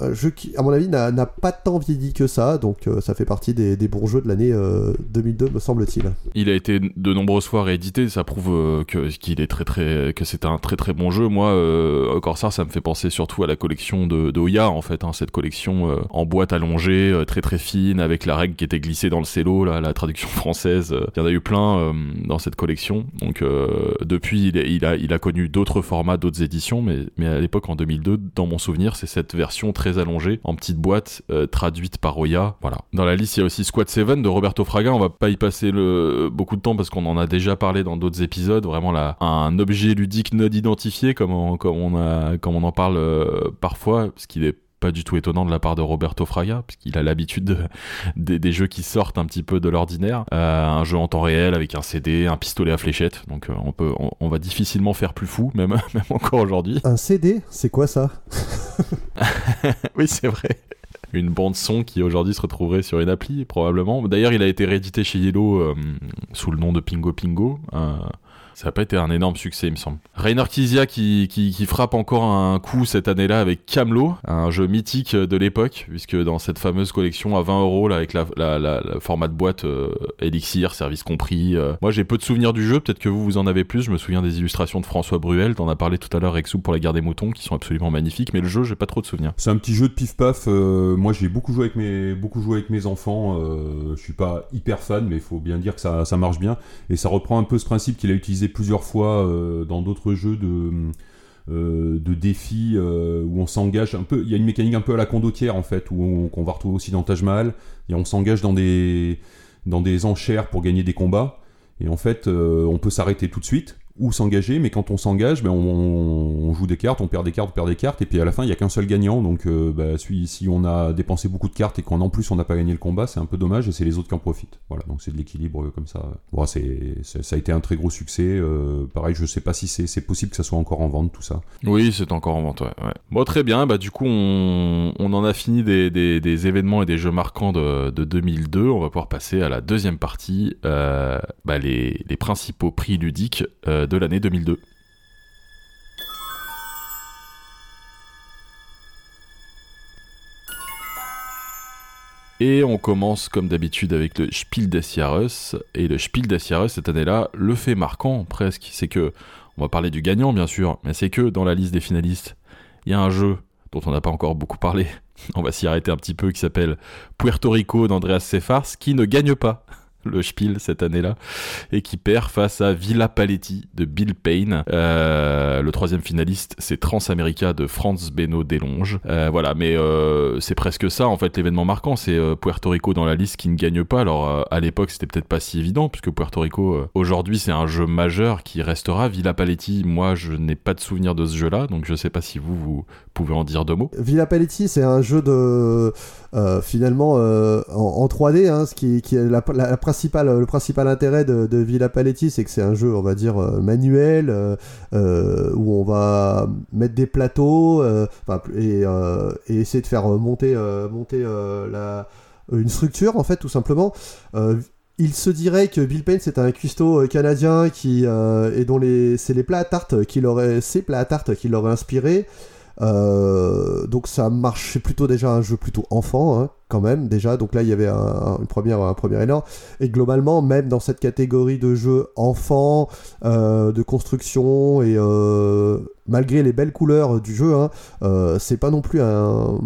un jeu qui à mon avis n'a pas tant vieilli que ça donc euh, ça fait partie des, des bons jeux de l'année euh, 2002 me semble-t-il Il a été de nombreuses fois réédité, ça prouve euh, que qu'il est très très que c'est un très très bon jeu. Moi, euh, Corsair, ça me fait penser surtout à la collection de, de en fait, hein, cette collection euh, en boîte allongée, euh, très très fine, avec la règle qui était glissée dans le cello, là, la traduction française. euh, Il y en a eu plein euh, dans cette collection. Donc euh, depuis, il, il a il a connu d'autres formats, d'autres éditions, mais mais à l'époque en 2002, dans mon souvenir, c'est cette version très allongée en petite boîte euh, traduite par Oya. Voilà. Dans la liste, il y a aussi Squad 7 de Roberto Fraga. On va pas y passer le, beaucoup de temps parce qu'on en a déjà parlé dans d'autres épisodes. Vraiment là, un objet ludique non identifié, comme on, en parle euh, parfois, ce qui est pas du tout étonnant de la part de Roberto Fraga, puisqu'il a l'habitude de- des, des jeux qui sortent un petit peu de l'ordinaire. Euh, un jeu en temps réel avec un CD, un pistolet à fléchette. Donc euh, on peut, on, on va difficilement faire plus fou, même, même encore aujourd'hui. un CD c'est quoi ça? Oui, c'est vrai. Une bande son qui aujourd'hui se retrouverait sur une appli, probablement. D'ailleurs, il a été réédité chez Yellow euh, sous le nom de Pingo Pingo. Euh, ça n'a pas été un énorme succès, il me semble. Rainer Kizia qui, qui, frappe encore un coup cette année-là avec Camelot, un jeu mythique de l'époque, puisque dans cette fameuse collection à 20 euros, là, avec la, la, format de boîte euh, Elixir, service compris. euh, moi, j'ai peu de souvenirs du jeu, peut-être que vous, vous en avez plus. Je me souviens des illustrations de François Bruel, t'en as parlé tout à l'heure, Exou pour la guerre des moutons, qui sont absolument magnifiques, mais le jeu, j'ai pas trop de souvenirs. C'est un petit jeu de pif-paf. euh, moi, j'ai beaucoup joué avec mes, beaucoup joué avec mes enfants. je suis pas hyper fan, mais il faut bien dire que ça, ça marche bien. Et ça reprend un peu ce principe qu'il a utilisé plusieurs fois euh, dans d'autres jeux de, euh, défis euh, où on s'engage un peu. Il y a une mécanique un peu à la condottière en fait, où on, va retrouver aussi dans Taj Mahal. Et on s'engage dans des, dans des enchères pour gagner des combats. Et en fait, on peut s'arrêter tout de suite ou s'engager, mais quand on s'engage, ben, on, joue des cartes, on perd des cartes, on perd des cartes, et puis à la fin, il n'y a qu'un seul gagnant. Donc, euh, bah, si, on a dépensé beaucoup de cartes et qu'en en plus on n'a pas gagné le combat, c'est un peu dommage, et c'est les autres qui en profitent. Voilà, donc c'est de l'équilibre euh, comme ça. Bon, c'est, ça a été un très gros succès. euh, pareil, je sais pas si c'est, possible que ça soit encore en vente, tout ça. Oui, c'est encore en vente, ouais. Bon, très bien, bah du coup, on, on en a fini des, des, événements et des jeux marquants de, de 2002. On va pouvoir passer à la deuxième partie, bah, les, les principaux prix ludiques de l'année 2002. Et on commence comme d'habitude avec le Spiel des Jahres. Et le Spiel des Jahres cette année-là, le fait marquant presque, c'est que on va parler du gagnant bien sûr, mais c'est que dans la liste des finalistes, il y a un jeu dont on n'a pas encore beaucoup parlé. On va s'y arrêter un petit peu qui s'appelle Puerto Rico d'Andreas Sefars qui ne gagne pas le Spiel cette année-là et qui perd face à Villa Paletti de Bill Payne. Euh, le troisième finaliste, c'est Transamerica de Franz Beno Delonge. Euh, voilà, mais euh, c'est presque ça en fait l'événement marquant, c'est Puerto Rico dans la liste qui ne gagne pas. Alors à l'époque, c'était peut-être pas si évident puisque Puerto Rico aujourd'hui c'est un jeu majeur qui restera. Villa Paletti, moi je n'ai pas de souvenir de ce jeu-là, donc je sais pas si vous vous pouvez en dire deux mots. Villa Paletti, c'est un jeu de euh, finalement euh, en, en 3D. Hein, ce qui, est la, principale, le principal intérêt de, Villa Paletti, c'est que c'est un jeu, on va dire euh, manuel, où on va mettre des plateaux et, essayer de faire monter, monter la, une structure en fait, tout simplement. Il se dirait que Bill Payne c'est un cuistot canadien qui et dont les c'est les plats à tarte qui l'auraient ces plats à tarte qui l'auraient inspiré. Euh, donc ça marche, c'est plutôt déjà un jeu plutôt enfant hein, quand même déjà. Donc là il y avait un, un- une première, un premier élan. Et globalement même dans cette catégorie de jeux enfants, euh, de construction et euh, malgré les belles couleurs du jeu, hein, euh, c'est pas non plus un,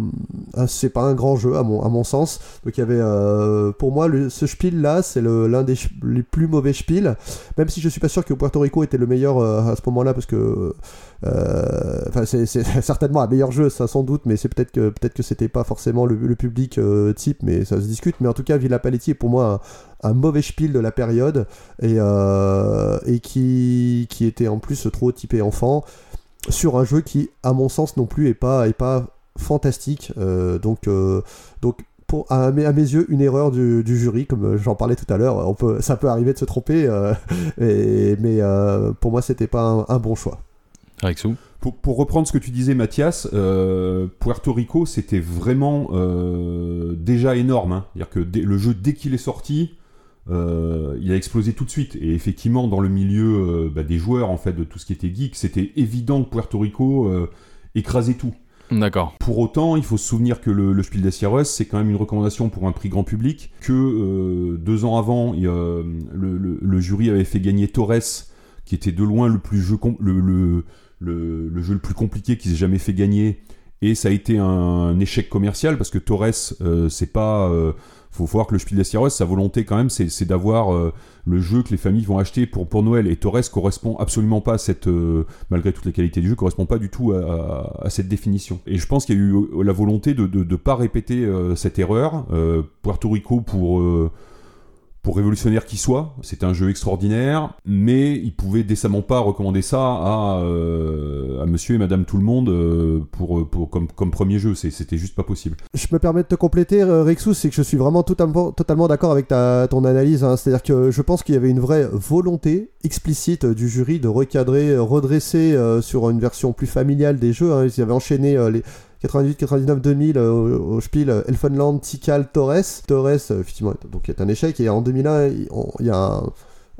c'est pas un grand jeu à mon, à mon sens. Donc il y avait euh, pour moi ce spiel là c'est l'un des les plus mauvais spiels. Même si je suis pas sûr que Puerto Rico était le meilleur à ce moment-là parce que Enfin, c'est certainement un meilleur jeu, ça sans doute, mais c'est peut-être que peut-être que c'était pas forcément le public euh, type, mais ça se discute. Mais en tout cas, Villa Paletti est pour moi un, mauvais spiel de la période et, euh, qui, était en plus trop typé enfant sur un jeu qui, à mon sens, non plus est pas fantastique. Euh, donc donc pour, à, mes, mes yeux, une erreur du, jury, comme j'en parlais tout à l'heure. Peut, ça peut arriver de se tromper, et- mais pour moi, c'était pas un- un bon choix. Rexou Pour, pour reprendre ce que tu disais, Mathias, euh, Puerto Rico, c'était vraiment euh, déjà énorme. hein. C'est-à-dire que dès- le jeu, dès qu'il est sorti, euh, il a explosé tout de suite. Et effectivement, dans le milieu bah, des joueurs, en fait, de tout ce qui était geek, c'était évident que Puerto Rico écrasait tout. D'accord. Pour autant, il faut se souvenir que le, le Spiel des Jahres, c'est quand même une recommandation pour un prix grand public, que deux ans avant, il le, le- le jury avait fait gagner Torres, qui était de loin le, plus jeu le, le, jeu le plus compliqué qu'ils aient jamais fait gagner, et ça a été un, échec commercial, parce que Torres, euh, c'est pas... euh, faut voir que le Spiel des Jahres, sa volonté quand même, c'est d'avoir euh, le jeu que les familles vont acheter pour, pour Noël. Et Torres correspond absolument pas à cette, euh, malgré toutes les qualités du jeu, correspond pas du tout à, cette définition. Et je pense qu'il y a eu la volonté de ne pas répéter cette erreur. Puerto Rico, pour, pour révolutionnaire qu'il soit, c'est un jeu extraordinaire, mais il pouvait décemment pas recommander ça à, euh, monsieur et madame tout le monde euh, pour, pour, comme, premier jeu. C'était juste pas possible. Je me permets de te compléter, euh, Rexou, c'est que je suis vraiment totalement, d'accord avec ta, ton analyse. hein. C'est-à-dire que je pense qu'il y avait une vraie volonté explicite du jury de recadrer, euh, redresser euh, sur une version plus familiale des jeux. hein. Ils avaient enchaîné euh, les 98, 99, 2000 euh, au, Spiel Elfenland, Tikal, Torres. Torres, euh, effectivement, donc est un échec. Et en 2001, il y a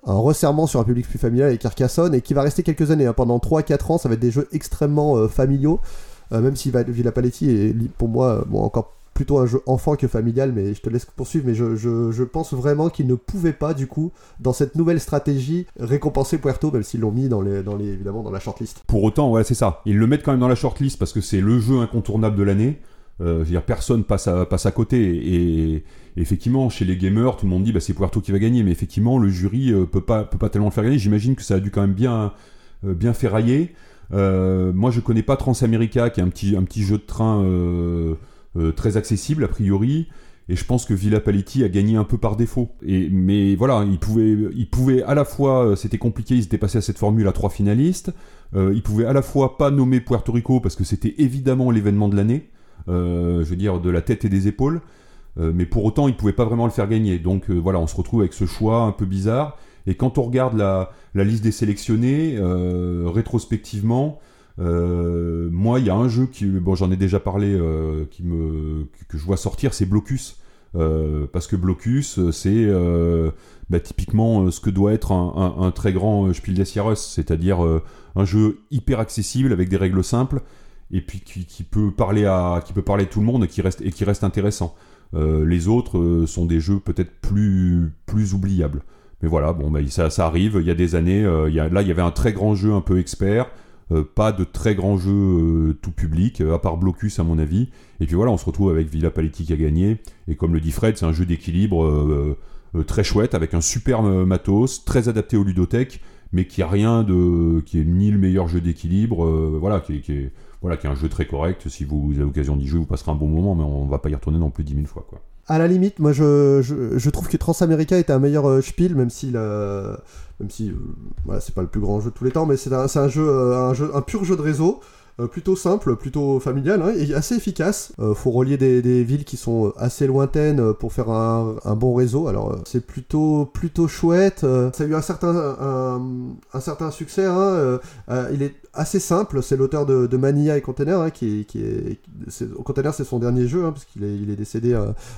un, resserrement sur un public plus familial avec Carcassonne et qui va rester quelques années. hein. Pendant 3-4 ans, ça va être des jeux extrêmement euh, familiaux. Euh, même si Villa Paletti est pour moi bon, encore plutôt un jeu enfant que familial, mais je te laisse poursuivre. Mais je, je- je pense vraiment qu'ils ne pouvaient pas, du coup, dans cette nouvelle stratégie, récompenser Puerto, même s'ils l'ont mis dans les, dans les, évidemment dans la shortlist. Pour autant, voilà, c'est ça. Ils le mettent quand même dans la shortlist parce que c'est le jeu incontournable de l'année. Euh, je veux dire, personne passe à, passe à côté. Et, effectivement, chez les gamers, tout le monde dit bah, c'est Puerto qui va gagner. Mais effectivement, le jury euh, peut, pas, peut pas tellement le faire gagner. J'imagine que ça a dû quand même bien, euh, bien ferrailler. Euh, moi, je connais pas Transamerica, qui est un petit, un petit jeu de train très accessible, a priori. Et je pense que Villa Paletti a gagné un peu par défaut. Et, mais voilà, il pouvait, il pouvait à la fois, euh, c'était compliqué, ils étaient passés à cette formule à trois finalistes. Euh, il pouvait à la fois pas nommer Puerto Rico parce que c'était évidemment l'événement de l'année. Euh, je veux dire, de la tête et des épaules. Euh, mais pour autant, il pouvait pas vraiment le faire gagner. Donc euh, voilà, on se retrouve avec ce choix un peu bizarre. Et quand on regarde la, la liste des sélectionnés, euh, rétrospectivement, euh, moi, il y a un jeu qui, bon, j'en ai déjà parlé, euh, que, je vois sortir, c'est Blocus. Euh, parce que Blocus, c'est bah, typiquement ce que doit être un, très grand Spiel des Jahres, c'est-à-dire un jeu hyper accessible avec des règles simples et puis qui, peut parler à qui peut parler tout le monde et qui reste intéressant. Les autres sont des jeux peut-être plus plus oubliables. Mais voilà, bon, bah, ça, arrive. Il y a des années, là, il y avait un très grand jeu un peu expert, euh, pas de très grand jeu euh, tout public, euh, à part Blocus à mon avis. Et puis voilà, on se retrouve avec Villa Paletti a gagné. Et comme le dit Fred, c'est un jeu d'équilibre euh, très chouette, avec un superbe matos, très adapté aux ludothèques, mais qui a rien de, qui est ni le meilleur jeu d'équilibre, voilà, qui est, voilà, qui est un jeu très correct. Si vous avez l'occasion d'y jouer, vous passerez un bon moment, mais on va pas y retourner non plus 10 000 fois, quoi. À la limite, moi je, je, trouve que Transamerica était un meilleur euh, Spiel, même si, la- même si euh, voilà, c'est pas le plus grand jeu de tous les temps, mais c'est un, un, jeu, euh, un jeu, un pur jeu de réseau, euh, plutôt simple, plutôt familial, hein, et assez efficace. Euh, faut relier des, villes qui sont euh, assez lointaines euh, pour faire un, bon réseau. Alors euh, c'est plutôt, plutôt chouette. ça a eu un certain, un, un certain succès. hein, il est assez simple. C'est l'auteur de, de Mania et Container hein, qui, est- qui est, Container c'est son dernier jeu hein, parce qu'il est, il est décédé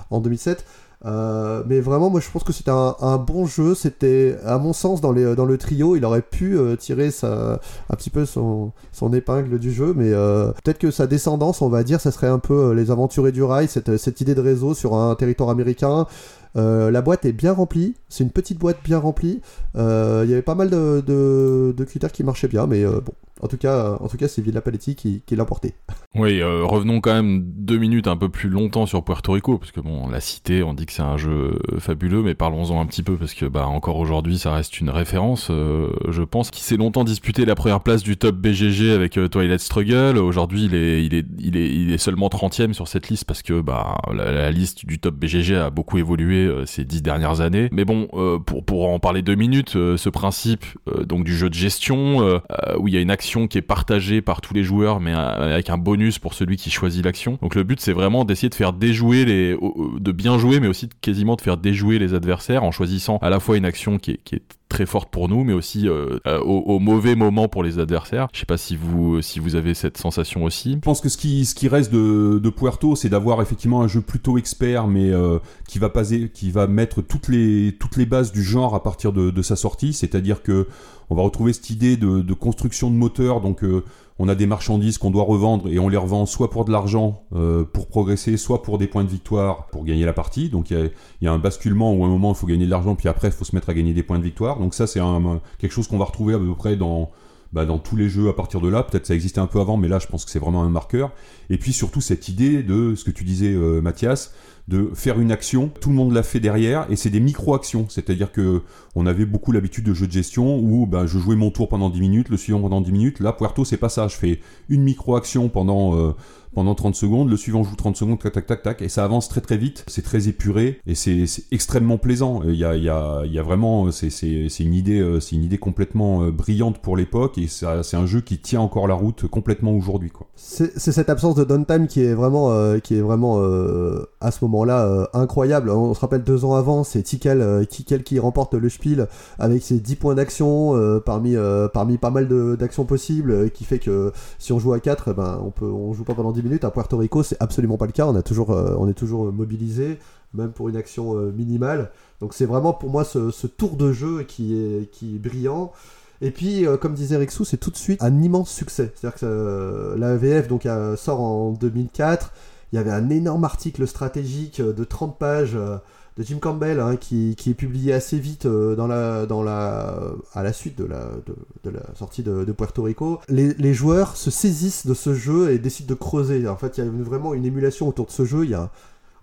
en 2007. Euh, mais vraiment, moi je pense que c'était un, bon jeu. C'était, à mon sens, dans, les, dans le trio, il aurait pu euh, tirer sa, un petit peu son, épingle du jeu. Mais euh, peut-être que sa descendance, on va dire, ça serait un peu euh, les aventuriers du rail, cette idée de réseau sur un territoire américain. Euh, la boîte est bien remplie, c'est une petite boîte bien remplie. Euh, Il y avait pas mal de, critères qui marchaient bien, mais euh, bon, en tout cas, c'est Villa Paletti qui, qui l'a emporté. Oui, revenons quand même deux minutes un peu plus longtemps sur Puerto Rico, parce que bon, la cité, on dit que c'est un jeu fabuleux, mais parlons-en un petit peu, parce que bah encore aujourd'hui, ça reste une référence. je pense qu'il s'est longtemps disputé la première place du top BGG avec Twilight Struggle. Aujourd'hui, il est, il est, il est, seulement 30e sur cette liste parce que bah la liste du top BGG a beaucoup évolué euh, ces dix dernières années. Mais bon, euh, pour pour en parler deux minutes, euh, ce principe donc du jeu de gestion où il y a une action qui est partagée par tous les joueurs, mais avec un bonus pour celui qui choisit l'action. Donc le but c'est vraiment d'essayer de faire déjouer les, de bien jouer, mais aussi quasiment de faire déjouer les adversaires en choisissant à la fois une action qui est, qui est très forte pour nous, mais aussi euh, euh, au, au mauvais moment pour les adversaires. Je sais pas si vous si vous avez cette sensation aussi. Je pense que ce qui, reste de, de Puerto, c'est d'avoir effectivement un jeu plutôt expert, mais euh, qui va qui va mettre toutes les, bases du genre à partir de, sa sortie. C'est-à-dire que on va retrouver cette idée de, de construction de moteur. Donc, on a des marchandises qu'on doit revendre et on les revend soit pour de l'argent euh, pour progresser, soit pour des points de victoire pour gagner la partie. Donc, il y a, il y a un basculement où à un moment il faut gagner de l'argent, puis après il faut se mettre à gagner des points de victoire. Donc ça, c'est quelque chose qu'on va retrouver à peu près dans bah, dans tous les jeux à partir de là. Peut-être ça existait un peu avant, mais là, je pense que c'est vraiment un marqueur. Et puis surtout cette idée de ce que tu disais, euh, Mathias, de faire une action. Tout le monde l'a fait derrière, et c'est des micro-actions. C'est-à-dire que on avait beaucoup l'habitude de jeux de gestion où bah, je jouais mon tour pendant 10 minutes, le suivant pendant 10 minutes. Là, Puerto, c'est pas ça. Je fais une micro-action pendant euh, pendant 30 secondes, le suivant joue 30 secondes, tac tac tac tac, et ça avance très très vite, c'est très épuré, et c'est extrêmement plaisant. Il y a, vraiment, c'est une idée, euh, une idée complètement euh, brillante pour l'époque, et c'est un jeu qui tient encore la route complètement aujourd'hui. C'est cette absence de downtime qui est vraiment, euh, qui est vraiment à ce moment-là incroyable. On se rappelle deux ans avant, c'est Tikel, Tikel qui remporte le Spiel avec ses 10 points d'action parmi, parmi pas mal d'actions possibles, qui fait que si on joue à 4, ben, on, peut, on joue pas pendant 10 À Puerto Rico, c'est absolument pas le cas. On, a toujours, euh, on est toujours mobilisé, même pour une action euh, minimale. Donc c'est vraiment pour moi ce, tour de jeu qui est, qui est brillant. Et puis, euh, comme disait Rexou, c'est tout de suite un immense succès. C'est-à-dire que euh, la VF donc, euh, sort en 2004. Il y avait un énorme article stratégique euh, de 30 pages euh, de Jim Campbell hein, qui, qui est publié assez vite euh, dans la, dans la, à la suite de la, de, de la sortie de, de Puerto Rico. Les, les joueurs se saisissent de ce jeu et décident de creuser. En fait, il y a vraiment une émulation autour de ce jeu. Il y a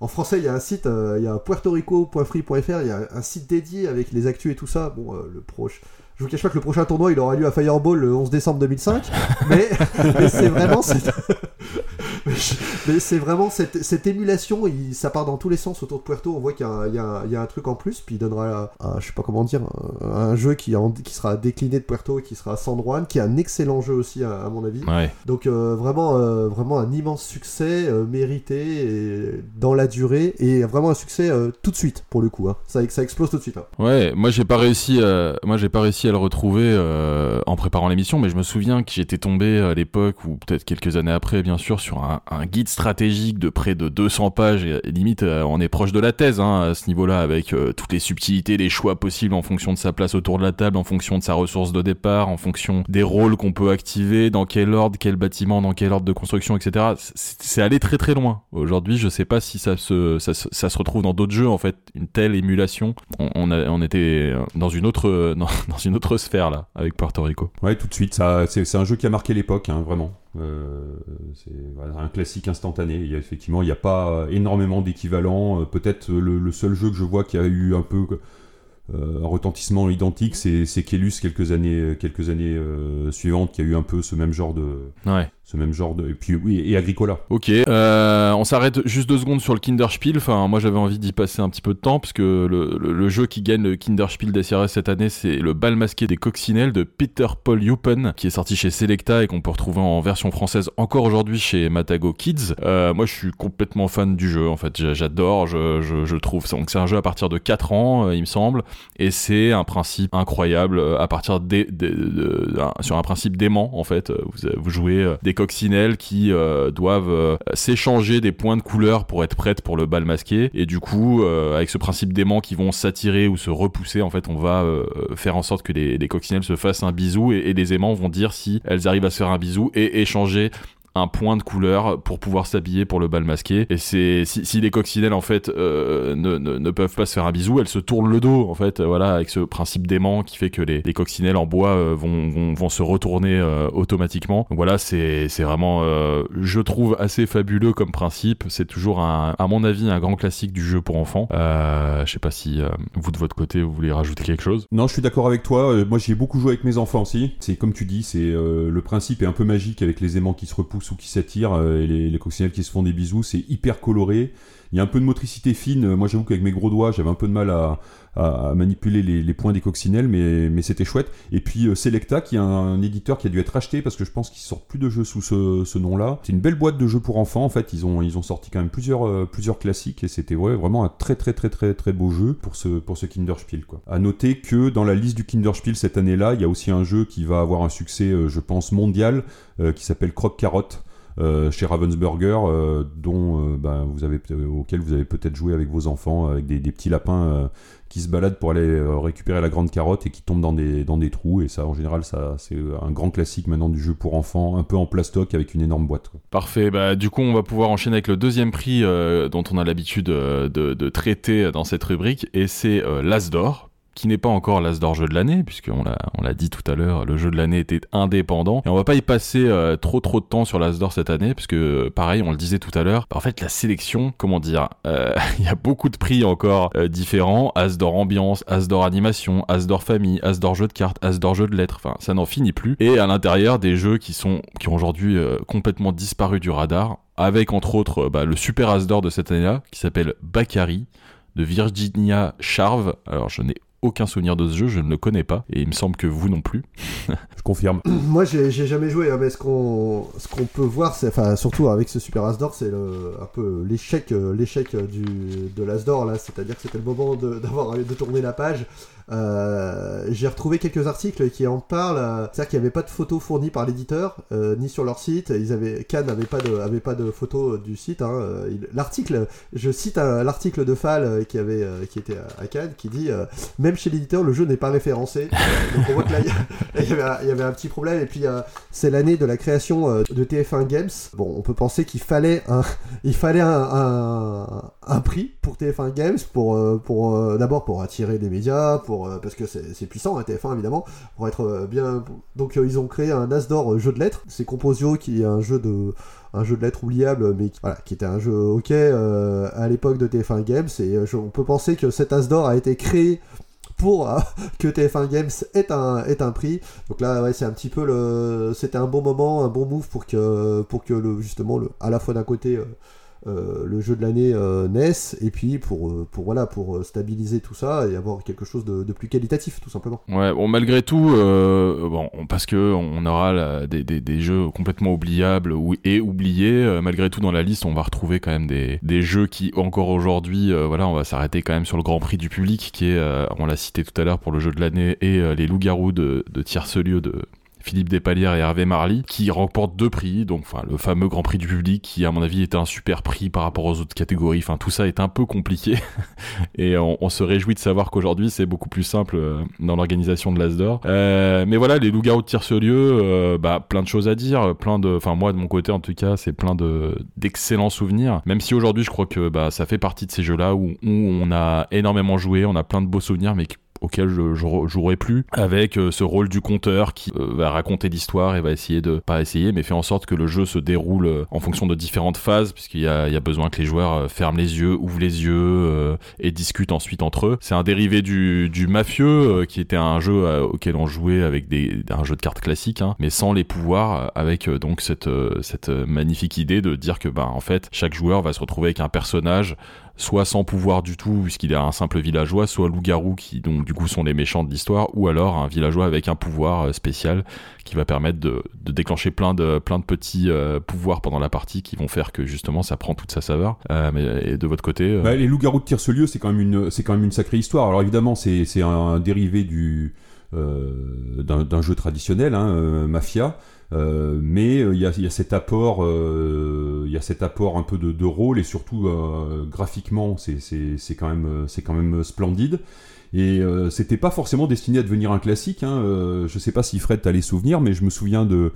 en français, il y a un site, euh, il y a puertorico.free.fr, il y a un site dédié avec les actus et tout ça. Bon, euh, le proche. Je vous cache pas que le prochain tournoi, il aura lieu à Fireball le 11 décembre 2005, mais, mais c'est vraiment. C'est- Mais c'est vraiment cette, cette émulation, il- ça part dans tous les sens autour de Puerto. On voit qu'il y, a un- y y a truc en plus, puis il donnera, un, je sais pas comment dire, un, un jeu qui, en- qui sera décliné de Puerto, qui sera San Juan, qui est un excellent jeu aussi à, à mon avis. Ouais. Donc euh, vraiment, euh, vraiment un immense succès euh, mérité et dans la durée et vraiment un succès tout de suite pour le coup. hein. Ça, ça explose tout de suite. hein. Ouais, moi j'ai pas réussi, moi j'ai pas réussi à le retrouver en préparant l'émission, mais je me souviens que j'étais tombé à l'époque ou peut-être quelques années après, bien sûr, sur un, un guide stratégique de près de 200 pages et, limite euh, on est proche de la thèse hein, à ce niveau-là avec euh, toutes les subtilités, les choix possibles en fonction de sa place autour de la table, en fonction de sa ressource de départ, en fonction des rôles qu'on peut activer, dans quel ordre, quel bâtiment, dans quel ordre de construction, etc. C'est allé très très loin. Aujourd'hui, je sais pas si ça se ça, se- retrouve dans d'autres jeux en fait, une telle émulation. On, était dans une autre dans, dans une autre sphère là avec Puerto Rico. Ouais, tout de suite. C'est un jeu qui a marqué l'époque, hein, vraiment. Euh, c'est un classique instantané. Il y a, effectivement, il n'y a pas énormément d'équivalents. Euh, Peut-être le, seul jeu que je vois qui a eu un peu euh, un retentissement identique, c'est, Kelus quelques années, quelques années euh, suivantes, qui a eu un peu ce même genre de. Ce même genre de. Et puis oui, et Agricola. Ok, euh, on s'arrête juste deux secondes sur le Kinderspiel. Enfin, moi j'avais envie d'y passer un petit peu de temps parce que le, jeu qui gagne le Kinderspiel des CRS cette année, c'est le bal masqué des coccinelles de Peter Paul Yuppen qui est sorti chez Selecta et qu'on peut retrouver en version française encore aujourd'hui chez Matago Kids. Euh, moi je suis complètement fan du jeu en fait, J'a- j'adore, je, je, je trouve. Donc c'est un jeu à partir de 4 ans, euh, il me semble, et c'est un principe incroyable à partir des, de- sur un principe d'aimant en fait. Vous, vous jouez des coccinelles qui euh, doivent euh, s'échanger des points de couleur pour être prêtes pour le bal masqué, et du coup euh, avec ce principe d'aimant qui vont s'attirer ou se repousser, en fait on va faire en sorte que les, les coccinelles se fassent un bisou et, et les aimants vont dire si elles arrivent à se faire un bisou et échanger un point de couleur pour pouvoir s'habiller pour le bal masqué. Et c'est si, si les coccinelles en fait euh, ne, ne, ne peuvent pas se faire un bisou elles se tournent le dos en fait voilà avec ce principe d'aimant qui fait que les, les coccinelles en bois euh, vont, vont, vont se retourner euh, automatiquement. Donc voilà c'est vraiment euh, je trouve assez fabuleux comme principe. C'est toujours un, à mon avis un grand classique du jeu pour enfants. Euh, je sais pas si euh, vous de votre côté vous voulez rajouter quelque chose. Non, je suis d'accord avec toi. Euh, moi, j'y ai beaucoup joué avec mes enfants aussi. C'est comme tu dis, c'est euh, le principe est un peu magique avec les aimants qui se repoussent ou qui s'attirent euh, et les, les qui se font des bisous. C'est hyper coloré. Il y a un peu de motricité fine. Euh, Moi, j'avoue qu'avec mes gros doigts, j'avais un peu de mal à, à- manipuler les, points des coccinelles, mais, c'était chouette. Et puis euh, Selecta, qui est un, éditeur qui a dû être racheté parce que je pense qu'ils sortent plus de jeux sous ce, nom-là. C'est une belle boîte de jeux pour enfants. En fait, ils ont, ils ont sorti quand même plusieurs, euh, plusieurs classiques et c'était ouais, vraiment un très très très très très beau jeu pour ce, pour ce Kinderspiel. Quoi. À noter que dans la liste du Kinderspiel cette année-là, il y a aussi un jeu qui va avoir un succès, euh, je pense, mondial, qui s'appelle Croque Carotte. chez Ravensburger, dont bah, vous avez auquel vous avez peut-être joué avec vos enfants, avec des, petits lapins qui se baladent pour aller euh, récupérer la grande carotte et qui tombent dans des, trous. Et ça, en général, ça c'est un grand classique maintenant du jeu pour enfants, un peu en plastoc avec une énorme boîte. Parfait, bah du coup on va pouvoir enchaîner avec le deuxième prix euh, dont on a l'habitude euh, de, de traiter dans cette rubrique et c'est euh, l'As d'or qui n'est pas encore l'As d'or jeu de l'année puisqu'on l'a on l'a dit tout à l'heure le jeu de l'année était indépendant. Et on va pas y passer euh, trop trop de temps sur l'As d'or cette année puisque euh, pareil on le disait tout à l'heure bah, en fait la sélection comment dire euh, il y a beaucoup de prix encore euh, différents. As d'or ambiance As d'or animation As d'or famille As d'or jeu de cartes As d'or jeu de lettres. Enfin ça n'en finit plus. Et à l'intérieur des jeux qui sont qui ont aujourd'hui complètement disparu du radar avec entre autres bah, le super As d'or de cette année-là qui s'appelle Bakary de Virginia Charve. Alors je n'ai aucun souvenir de ce jeu, je ne le connais pas, et il me semble que vous non plus. Je confirme. Moi, j'ai jamais joué, hein, mais ce qu'on peut voir, c'est, enfin, surtout avec ce Super Asdor, c'est un peu l'échec, euh, du de l'Asdor là. C'est-à-dire que c'était le moment de, d'avoir de tourner la page. Euh, j'ai retrouvé quelques articles qui en parlent. euh, C'est-à-dire qu'il n'y avait pas de photos fournies par l'éditeur, euh, ni sur leur site. Ils avaient Cannes n'avait pas de avait pas de photos du site. hein. Euh, L'article, je cite l'article de Fall euh, qui avait euh, qui était à, Cannes, qui dit euh, même chez l'éditeur le jeu n'est pas référencé. Euh, donc on voit que là il y avait un- il y avait un petit problème. Et puis euh, c'est l'année de la création euh, de TF1 Games. Bon, on peut penser qu'il fallait un, il fallait un, un, un prix pour TF1 Games pour, euh, pour euh, d'abord pour attirer des médias, pour euh, parce que c'est puissant hein, TF1 évidemment, pour être euh, bien. Donc euh, ils ont créé un As d'or jeu de lettres. C'est Composio qui est un jeu de un jeu de lettres oubliable, mais qui, était un jeu ok à l'époque de TF1 Games. Et je- on peut penser que cet As d'or a été créé pour que TF1 Games ait un, ait un prix. Donc là, ouais, c'est un petit peu le. C'était un bon moment, un bon move pour que, pour que le, justement, le, à la fois d'un côté. Euh, le jeu de l'année euh, naisse et puis pour, euh, pour, voilà, pour euh, stabiliser tout ça et avoir quelque chose de, plus qualitatif tout simplement. Ouais, bon, malgré tout, bon, parce que on aura là, des, des, jeux complètement oubliables ou, et oubliés, malgré tout, dans la liste, on va retrouver quand même des, des jeux qui, encore aujourd'hui, voilà, on va s'arrêter quand même sur le Grand Prix du public, qui est, on l'a cité tout à l'heure pour le jeu de l'année, et les Loups-Garous de, de Tierce-Lieu de Philippe Despalières et Hervé Marly, qui remportent deux prix, donc enfin le fameux Grand Prix du public, qui à mon avis était un super prix par rapport aux autres catégories. Enfin tout ça est un peu compliqué, et on, se réjouit de savoir qu'aujourd'hui c'est beaucoup plus simple euh, dans l'organisation de l'Asdor. Euh, mais voilà, les loups-garous de Tierce-Lieu, euh, bah plein de choses à dire, plein de, enfin moi de mon côté en tout cas, c'est plein de d'excellents souvenirs. Même si aujourd'hui je crois que bah ça fait partie de ces jeux-là où, où on a énormément joué, on a plein de beaux souvenirs, mais auquel je, je jouerai plus avec euh, ce rôle du conteur qui euh, va raconter l'histoire et va essayer de pas essayer mais fait en sorte que le jeu se déroule euh, en fonction de différentes phases puisqu'il y y a besoin que les joueurs ferment les yeux ouvrent les yeux et discutent ensuite entre eux. C'est un dérivé du, du mafieux qui était un jeu auquel on jouait avec des, un jeu de cartes classique hein, mais sans les pouvoirs avec donc cette, cette magnifique idée de dire que bah en fait chaque joueur va se retrouver avec un personnage soit sans pouvoir du tout puisqu'il est un simple villageois, soit loup-garou qui donc du coup sont les méchants de l'histoire, ou alors un villageois avec un pouvoir euh, spécial qui va permettre de, déclencher plein de plein de petits euh, pouvoirs pendant la partie qui vont faire que justement ça prend toute sa saveur. Euh, mais et de votre côté, Bah, les loups-garous de Tierce-Lieu, c'est quand même une, quand même une sacrée histoire. Alors évidemment, c'est, un dérivé du, d'un, jeu traditionnel, hein, Mafia. Euh, mais euh, il y, a, cet apport, euh, il y a cet apport un peu de, rôle et surtout graphiquement, c'est, quand même, c'est quand même splendide. Et c'était pas forcément destiné à devenir un classique. Hein. Je sais pas si Fred t'as les souvenirs, mais je me souviens de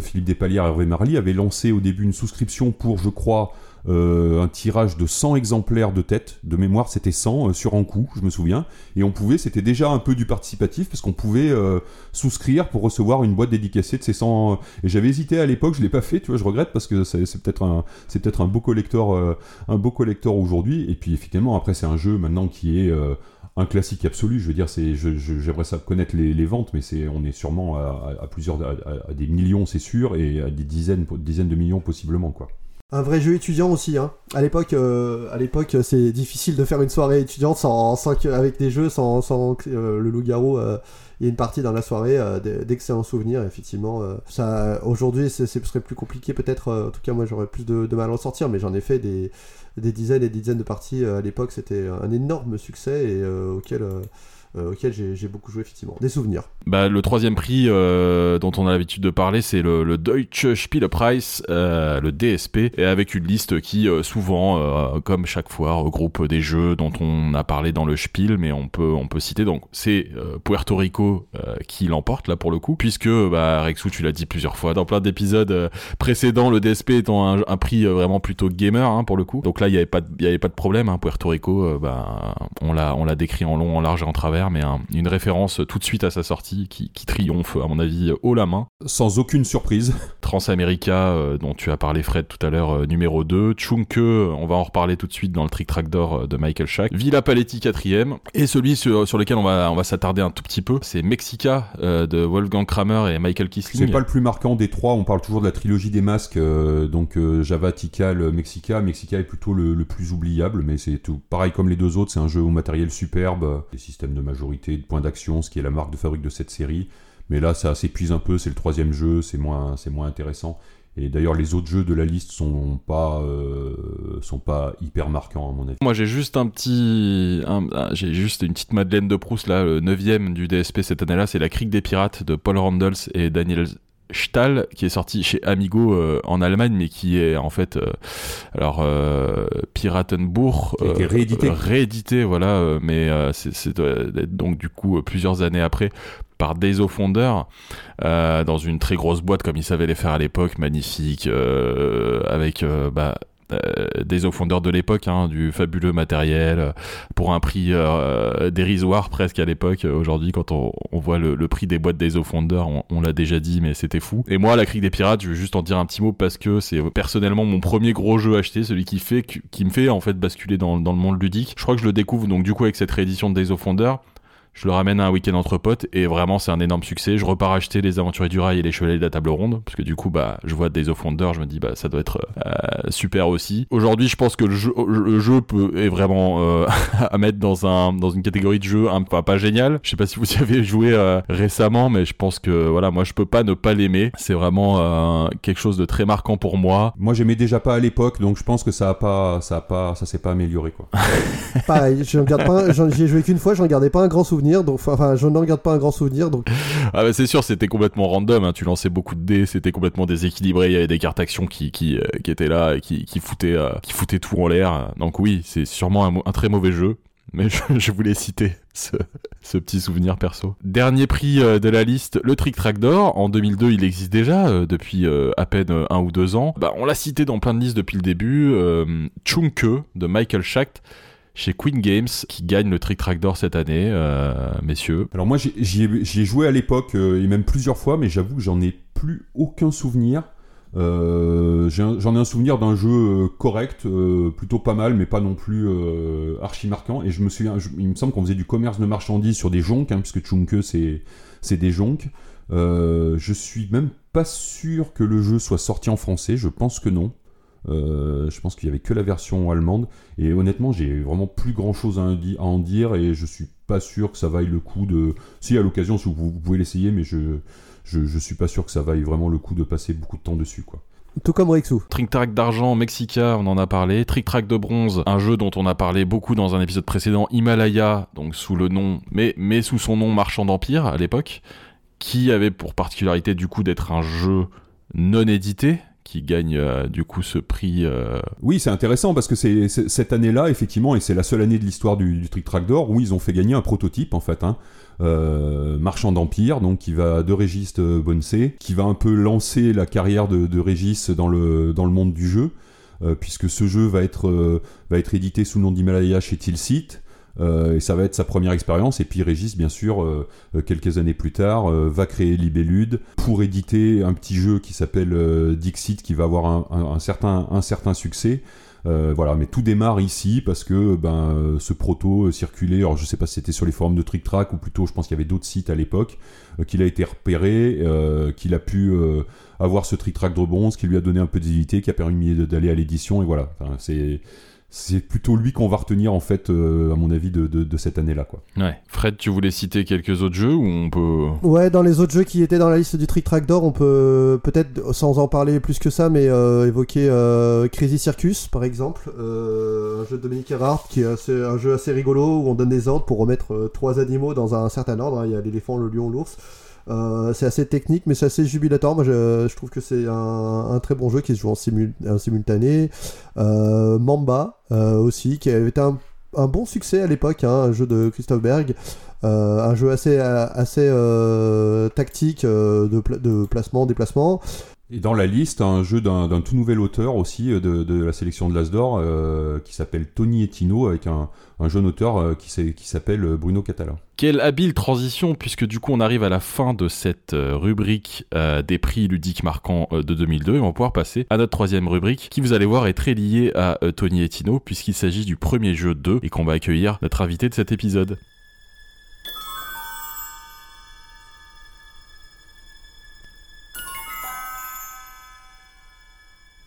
Philippe Despalières et Hervé Marly avaient lancé au début une souscription pour, je crois, un tirage de 100 exemplaires de tête. De mémoire, c'était 100 euh, sur un coup, je me souviens. Et on pouvait, c'était déjà un peu du participatif parce qu'on pouvait euh, souscrire pour recevoir une boîte dédicacée de ces 100. Et j'avais hésité à l'époque, je l'ai pas fait. Tu vois, je regrette parce que c'est, peut-être un, c'est peut-être un beau collector, euh, un beau collector aujourd'hui. Et puis effectivement, après, c'est un jeu maintenant qui est euh, un classique absolu. Je veux dire, c'est, je, j'aimerais connaître les, les ventes, mais c'est, on est sûrement à, à- plusieurs, à des millions, c'est sûr, et à des dizaines, dizaines de millions possiblement, quoi. Un vrai jeu étudiant aussi. Hein. À l'époque, euh, à l'époque, c'est difficile de faire une soirée étudiante sans, sans avec des jeux sans, sans euh, le loup-garou. euh, il y a une partie dans la soirée euh, d'excellents souvenirs. Effectivement, euh, ça aujourd'hui, ce serait plus compliqué peut-être. euh, en tout cas, moi, j'aurais plus de, mal à en sortir, mais j'en ai fait des, dizaines et des dizaines de parties euh, à l'époque. C'était un énorme succès et euh, auquel euh, euh, auquel j'ai beaucoup joué effectivement. Des souvenirs. Bah, le troisième prix euh, dont on a l'habitude de parler, c'est le, le Deutsche Spielepreis, euh, le DSP, et avec une liste qui euh, souvent, euh, comme chaque fois, regroupe des jeux dont on a parlé dans le Spiel, mais on peut on peut citer donc c'est euh, Puerto Rico euh, qui l'emporte là pour le coup, puisque bah Rexou tu l'as dit plusieurs fois dans plein d'épisodes euh, précédents, le DSP étant un, prix euh, vraiment plutôt gamer hein, pour le coup. Donc là il y avait pas de, problème, hein, Puerto Rico, euh, bah on l'a décrit en long, en large et en travers, mais un- une référence tout de suite à sa sortie qui, qui triomphe à mon avis haut la main. Sans aucune surprise. Transamerica euh, dont tu as parlé Fred tout à l'heure euh, numéro 2, Chunke, on va en reparler tout de suite dans le Trick Track d'or euh, de Michael Shack, Villa Paletti quatrième et celui sur, sur lequel on va on va s'attarder un tout petit peu, c'est Mexica euh, de Wolfgang Kramer et Michael C'est Kisling. pas le plus marquant des trois, on parle toujours de la trilogie des masques, donc Java, Tikal, Mexica. Mexica est plutôt le, le plus oubliable, mais c'est tout. Pareil comme les deux autres, c'est un jeu au matériel superbe, des systèmes de majorité, de points d'action, ce qui est la marque de fabrique de cette série. Mais là, ça s'épuise un peu, c'est le troisième jeu, c'est moins, c'est moins intéressant. Et d'ailleurs, les autres jeux de la liste sont pas, euh, sont pas hyper marquants à mon avis. Moi j'ai juste un petit, j'ai juste une petite Madeleine de Proust là, le neuvième du DSP cette année-là, c'est La Crique des Pirates de Paul Randles et Daniel Stahl qui est sorti chez Amigo euh, en Allemagne mais qui est en fait euh, alors euh, réédité. euh, réédité voilà mais c'est donc du coup plusieurs années après par Wonder euh, dans une très grosse boîte comme ils savaient les faire à l'époque magnifique avec bah euh, Days of Wonder de l'époque, hein, du fabuleux matériel, euh, pour un prix euh, dérisoire presque à l'époque. Aujourd'hui, quand on, on voit le, prix des boîtes Days of Wonder, on, on l'a déjà dit, mais c'était fou. Et moi, la Crique des Pirates, je veux juste en dire un petit mot parce que c'est personnellement mon premier gros jeu acheté, celui qui fait qui me fait en fait basculer dans, le monde ludique. Je crois que je le découvre donc du coup avec cette réédition de Days Je le ramène à un week-end entre potes et vraiment c'est un énorme succès. Je repars acheter les Aventuriers du Rail et les Chevaliers de la Table Ronde parce que du coup bah je vois Days of Wonder, je me dis bah ça doit être euh, super aussi. Aujourd'hui je pense que le jeu, le jeu peut, est vraiment euh, à mettre dans un dans une catégorie de jeu un pas, pas génial. Je sais pas si vous y avez joué euh, récemment mais je pense que voilà moi je peux pas ne pas l'aimer. C'est vraiment quelque chose de très marquant pour moi. Moi j'aimais déjà pas à l'époque donc je pense que ça a pas ça a pas ça s'est pas amélioré quoi. Pareil, je regarde pas j'ai joué qu'une fois, j'en gardais pas un grand souvenir je n'en regarde pas un grand souvenir. Ah bah c'est sûr, c'était complètement random. Hein. Tu lançais beaucoup de dés, c'était complètement déséquilibré. Il y avait des cartes actions qui euh, étaient là et qui qui foutaient euh, qui foutaient tout en l'air. Donc oui, c'est sûrement un, très mauvais jeu. Mais je, voulais citer ce, petit souvenir perso. Dernier prix euh, de la liste, le Trick Track d'or. En 2002, il existe déjà depuis à peine un ou deux ans. Bah, on l'a cité dans plein de listes depuis le début. Chunke de Michael Schacht chez Queen Games qui gagne le Trick Track d'or cette année, euh, messieurs. Alors moi j'y ai, joué à l'époque euh, et même plusieurs fois, mais j'avoue que j'en ai plus aucun souvenir. Euh, j'en ai, un souvenir d'un jeu correct, plutôt pas mal, mais pas non plus archi marquant. Et je me souviens, il me semble qu'on faisait du commerce de marchandises sur des jonques, hein, puisque Chunke c'est des jonques. je suis même pas sûr que le jeu soit sorti en français, je pense que non. Euh, je pense qu'il y avait que la version allemande. Et honnêtement, j'ai vraiment plus grand chose à, en dire et je suis pas sûr que ça vaille le coup de. Si à l'occasion, vous, vous, pouvez l'essayer, mais je, je, suis pas sûr que ça vaille vraiment le coup de passer beaucoup de temps dessus, quoi. Tout comme Rexu. Trick Track d'argent, Mexica, on en a parlé. Trick Track de bronze, un jeu dont on a parlé beaucoup dans un épisode précédent, Himalaya, donc sous le nom, mais, mais sous son nom Marchand d'Empire à l'époque, qui avait pour particularité du coup d'être un jeu non édité, qui gagne euh, du coup ce prix. Euh. Oui, c'est intéressant parce que c'est cette année-là, effectivement, et c'est la seule année de l'histoire du, Trick Track d'or où ils ont fait gagner un prototype en fait. Hein. Euh, Marchand d'Empire, donc qui va de Régis Bonsé, qui va un peu lancer la carrière de, de Régis dans le, dans le monde du jeu, puisque ce jeu va être, va être édité sous le nom d'Himalaya chez Tilsit. Euh, et ça va être sa première expérience. Et puis Régis, bien sûr, euh, euh, quelques années plus tard, va créer Libellude pour éditer un petit jeu qui s'appelle Dixit, qui va avoir un, certain, succès. voilà, mais tout démarre ici parce que ben, ce proto circulait, alors je sais pas si c'était sur les forums de Trick Track ou plutôt je pense qu'il y avait d'autres sites à l'époque, qu'il a été repéré, qu'il a pu avoir ce Trick Track de bronze, qui lui a donné un peu d'édité, qui a permis d'aller à l'édition et voilà. Enfin, c'est c'est plutôt lui qu'on va retenir en fait euh, à mon avis de, de, cette année là quoi. Ouais. Fred, tu voulais citer quelques autres jeux ou on peut Ouais, dans les autres jeux qui étaient dans la liste du Trick Track d'or, on peut peut-être sans en parler plus que ça mais euh, évoquer euh, Crazy Circus par exemple, un jeu de Dominique Erhardt qui est un jeu assez rigolo où on donne des ordres pour remettre trois animaux dans un certain ordre, hein. il y a l'éléphant, le lion, l'ours. Euh, c'est assez technique, mais c'est assez jubilatoire. Moi, je, trouve que c'est un, très bon jeu qui se joue en, simultané. Euh, Mamba euh, aussi, qui avait été un, bon succès à l'époque, hein, un jeu de Christophe Berg. un jeu assez, tactique de placement, déplacement. Et dans la liste, un jeu d'un tout nouvel auteur aussi euh, de, la sélection de l'Asdor euh, qui s'appelle Tony Etino avec un, jeune auteur euh, qui s'appelle Bruno Catala. Quelle habile transition puisque du coup on arrive à la fin de cette rubrique des prix ludiques marquants de 2002 et on va pouvoir passer à notre troisième rubrique qui vous allez voir est très liée à Tony Etino puisqu'il s'agit du premier jeu 2 et qu'on va accueillir notre invité de cet épisode.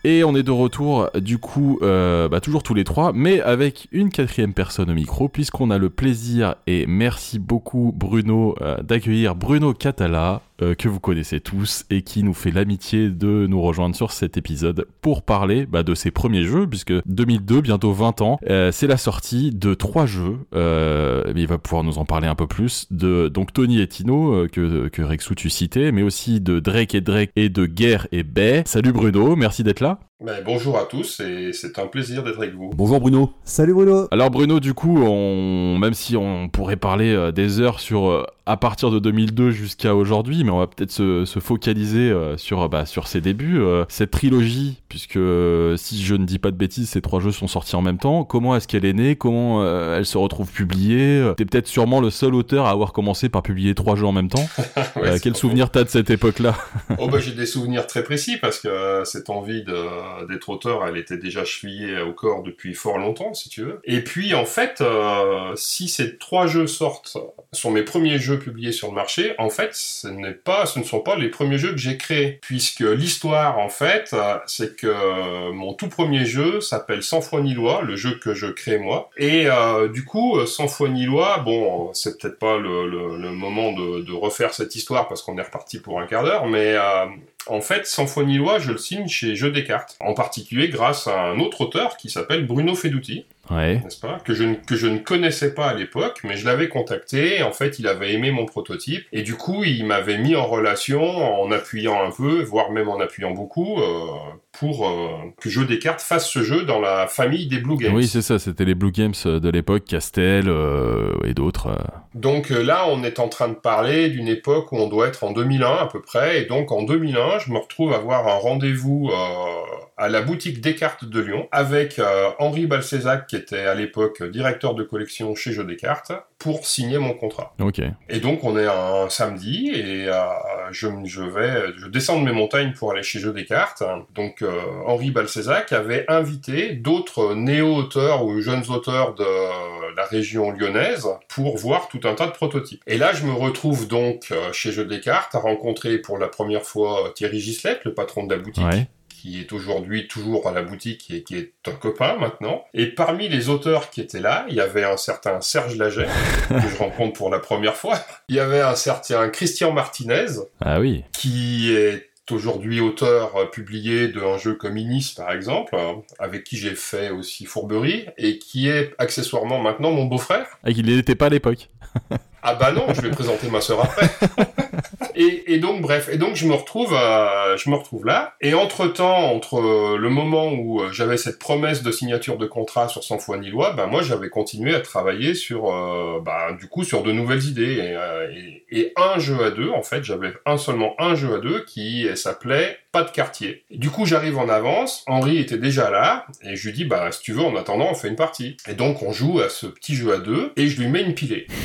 Et on est de retour, du coup, euh, bah, toujours tous les trois, mais avec une quatrième personne au micro, puisqu'on a le plaisir, et merci beaucoup Bruno, euh, d'accueillir Bruno Catala, euh, que vous connaissez tous et qui nous fait l'amitié de nous rejoindre sur cet épisode pour parler bah, de ses premiers jeux, puisque 2002, bientôt 20 ans, euh, c'est la sortie de trois jeux. Euh, il va pouvoir nous en parler un peu plus. De donc Tony et Tino, que, que Rexou tu citais, mais aussi de Drake et Drake et de Guerre et Bay. Salut Bruno, merci d'être là. Ben, bonjour à tous et c'est un plaisir d'être avec vous. Bonjour Bruno. Salut Bruno. Alors Bruno, du coup, on, même si on pourrait parler des heures sur à partir de 2002 jusqu'à aujourd'hui, mais on va peut-être se, se, focaliser euh, sur, bah, sur ses débuts. Euh, cette trilogie, puisque euh, si je ne dis pas de bêtises, ces trois jeux sont sortis en même temps, comment est-ce qu'elle est née? Comment elle se retrouve publiée? T'es peut-être sûrement le seul auteur à avoir commencé par publier trois jeux en même temps. quel souvenir t'as de cette époque-là? Oh bah, J'ai des souvenirs très précis, parce que cette envie de, euh, d'être auteur, elle était déjà chevillée au corps depuis fort longtemps, si tu veux. Et puis, en fait, euh, si ces trois jeux sortent, sont mes premiers jeux publiés sur le marché, en fait, ce pas, ce ne sont pas les premiers jeux que j'ai créés, puisque l'histoire, en fait, euh, c'est que mon tout premier jeu s'appelle Sans foi ni loi, le jeu que je crée moi. Et euh, du coup, euh, Sans foi ni loi, bon, c'est peut-être pas le, moment de, refaire cette histoire parce qu'on est reparti pour un quart d'heure, mais euh, en fait, Sans foi ni loi, je le signe chez Jeux des cartes, en particulier grâce à un autre auteur qui s'appelle Bruno Feduti Ouais. n'est-ce pas? Que je, ne- que je ne connaissais pas à l'époque, mais je l'avais contacté. En fait, il avait aimé mon prototype et du coup, il m'avait mis en relation en appuyant un peu, voire même en appuyant beaucoup, euh, pour euh, que Jeux des cartes fasse ce jeu dans la famille des Blue Games. Oui, c'est ça, c'était les Blue Games euh, de l'époque, Castel euh, et d'autres. Donc là, on est en train de parler d'une époque où on doit être en 2001 à peu près, et donc en 2001, je me retrouve à avoir un rendez-vous à la boutique Descartes de Lyon avec Henri Balcezac, qui était à l'époque directeur de collection chez Jeux Descartes, pour signer mon contrat. Ok. Et donc on est un samedi et euh, je, je vais, je descends de mes montagnes pour aller chez Jeux des cartes. Donc euh, Henri Balcezac avait invité d'autres néo-auteurs ou jeunes auteurs de la région lyonnaise pour voir tout un tas de prototypes. Et là je me retrouve donc euh, chez Jeux des cartes à rencontrer pour la première fois Thierry Gislette, le patron de la boutique Ouais. Qui est aujourd'hui toujours à la boutique et qui est un copain maintenant. Et parmi les auteurs qui étaient là, il y avait un certain Serge Laget, que je rencontre pour la première fois. Il y avait un certain Christian Martinez, Ah oui. qui est aujourd'hui auteur euh, publié d'un jeu comme Inis par exemple, euh, avec qui j'ai fait aussi Fourberie, et qui est accessoirement maintenant mon beau-frère. Ah, il n'était pas à l'époque. Ah bah non, je vais présenter ma sœur après. et, et donc bref, et donc je me retrouve, euh, je me retrouve là. Et entre temps, entre euh, le moment où euh, j'avais cette promesse de signature de contrat sur Sans foi ni loi, bah moi j'avais continué à travailler sur, bah du coup sur de nouvelles idées et, et, et un jeu à deux. En fait, j'avais un seulement un jeu à deux qui s'appelait Pas de quartier. Du coup, j'arrive en avance. Henri était déjà là et je lui dis bah si tu veux, en attendant, on fait une partie. Et donc on joue à ce petit jeu à deux et je lui mets une pilée.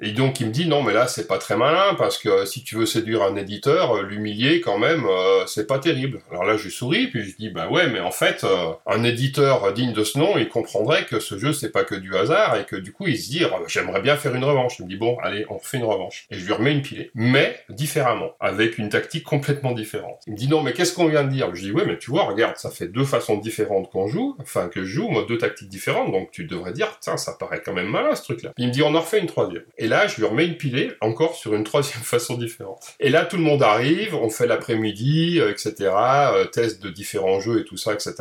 Et donc il me dit non mais là c'est pas très malin parce que si tu veux séduire un éditeur, euh, l'humilier quand même euh, c'est pas terrible. Alors là je souris puis je dis bah ouais mais en fait euh, un éditeur digne de ce nom il comprendrait que ce jeu c'est pas que du hasard et que du coup il se dit Ah, j'aimerais bien faire une revanche. Il me dit bon allez on refait une revanche et je lui remets une pilée mais différemment avec une tactique complètement différente. Il me dit non mais qu'est-ce qu'on vient de dire? Je dis ouais mais tu vois regarde ça fait deux façons différentes qu'on joue enfin que je joue moi deux tactiques différentes donc tu devrais dire tiens ça paraît quand même malin ce truc là. Il me dit on en refait une troisième. Et là, je lui remets une pilée, encore sur une troisième façon différente. Et là, tout le monde arrive, on fait l'après-midi, euh, etc., euh, test de différents jeux et tout ça, etc.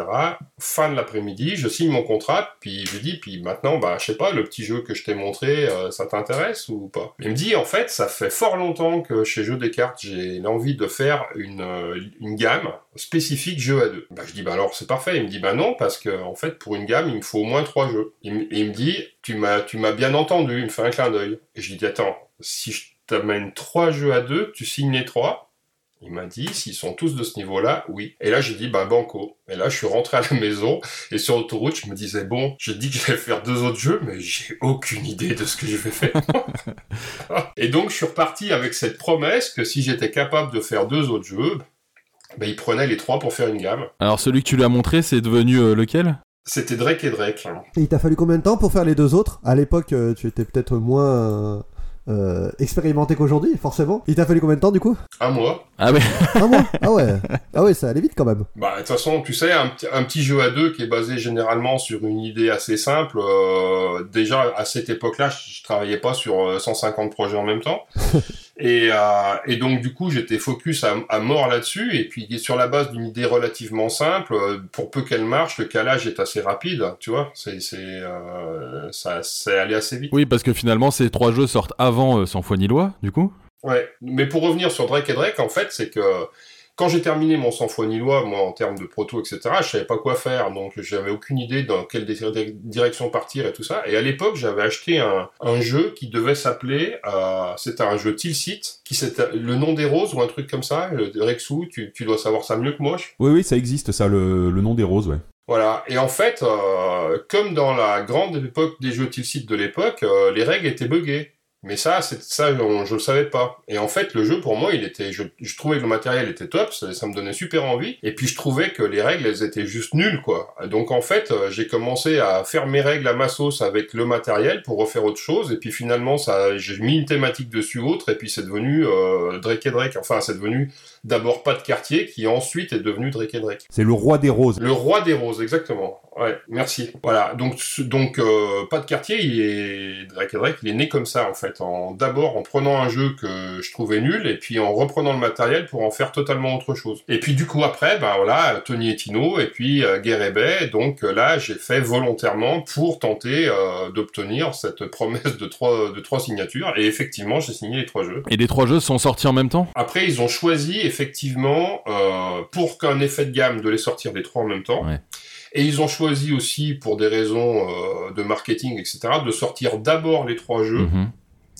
Fin de l'après-midi, je signe mon contrat, puis je dis, puis maintenant, bah, je sais pas, le petit jeu que je t'ai montré, euh, ça t'intéresse ou pas? Il me dit, en fait, ça fait fort longtemps que chez Jeux des cartes, j'ai l'envie de faire une, gamme spécifique jeu à deux. Bah, je dis, bah alors, c'est parfait. Il me dit, bah non, parce que, en fait, pour une gamme, il me faut au moins trois jeux. Il, me- dit, tu m'as, tu m'as bien entendu, il me fait un clin d'œil. Et je dis, attends, si je t'amène trois jeux à deux, tu signes les trois Il m'a dit, s'ils sont tous de ce niveau-là, oui. Et là, j'ai dit, bah, banco. Et là, je suis rentré à la maison, et sur l'autoroute, je me disais, bon, j'ai dit que j'allais faire deux autres jeux, mais j'ai aucune idée de ce que je vais faire. et donc, je suis reparti avec cette promesse que si j'étais capable de faire deux autres jeux, ben, il prenait les trois pour faire une gamme. Alors celui que tu lui as montré, c'est devenu euh, lequel? C'était Drake et Drake. Et il t'a fallu combien de temps pour faire les deux autres? À l'époque, euh, tu étais peut-être moins euh, euh, expérimenté qu'aujourd'hui, forcément. Il t'a fallu combien de temps du coup? Un mois. Ah ouais. Un mois? Ah ouais Ah ouais, ça allait vite quand même. Bah, de toute façon, tu sais, un, petit- un petit jeu à deux qui est basé généralement sur une idée assez simple. euh, déjà, à cette époque-là, je, je travaillais pas sur euh, 150 projets en même temps. et, euh, et donc, du coup, j'étais focus à, à mort là-dessus. Et puis, sur la base d'une idée relativement simple, euh, pour peu qu'elle marche, le calage est assez rapide. Tu vois, c'est, c'est, euh, ça, c'est allé assez vite. Oui, parce que finalement, ces trois jeux sortent avant euh, Sans foi ni loi, du coup. Ouais, mais pour revenir sur Drake et Drake, en fait, c'est que quand j'ai terminé mon sans foi ni loi, moi, en termes de proto, etc., je savais pas quoi faire, donc j'avais aucune idée dans quelle di- direction partir et tout ça. Et à l'époque, j'avais acheté un, un jeu qui devait s'appeler, euh, c'était un jeu Tilsit, qui c'était le nom des roses ou un truc comme ça. Rexou, tu, tu dois savoir ça mieux que moi. Oui, oui, ça existe, ça, le, le nom des roses, ouais. voilà. Et en fait, euh, comme dans la grande époque des jeux Tilsit de l'époque, euh, les règles étaient buggées. Mais ça, c'est ça, on- je le savais pas. Et en fait, le jeu pour moi, il était, je, je trouvais que le matériel était top, ça, ça me donnait super envie. Et puis je trouvais que les règles, elles étaient juste nulles, quoi. Donc en fait, euh, j'ai commencé à faire mes règles à ma sauce avec le matériel pour refaire autre chose. Et puis finalement, ça, j'ai mis une thématique dessus autre, et puis c'est devenu euh, Drake et Drake. Enfin, c'est devenu d'abord pas de quartier, qui ensuite est devenu Drake et Drake. C'est le roi des roses. Le roi des roses, exactement. Ouais, merci. Voilà, donc donc euh, pas de quartier, il est Drake et Drake, il est né comme ça en fait. En d'abord en prenant un jeu que je trouvais nul et puis en reprenant le matériel pour en faire totalement autre chose. Et puis du coup après, ben voilà, Tony et Tino et puis euh, Guerre et Bay. Donc euh, là, j'ai fait volontairement pour tenter euh, d'obtenir cette promesse de trois de trois signatures. Et effectivement, j'ai signé les trois jeux. Et les trois jeux sont sortis en même temps? Après, ils ont choisi effectivement, euh, pour qu'un effet de gamme, de les sortir les trois en même temps. Ouais. Et ils ont choisi aussi, pour des raisons euh, de marketing, etc., de sortir d'abord les trois jeux. Mhm.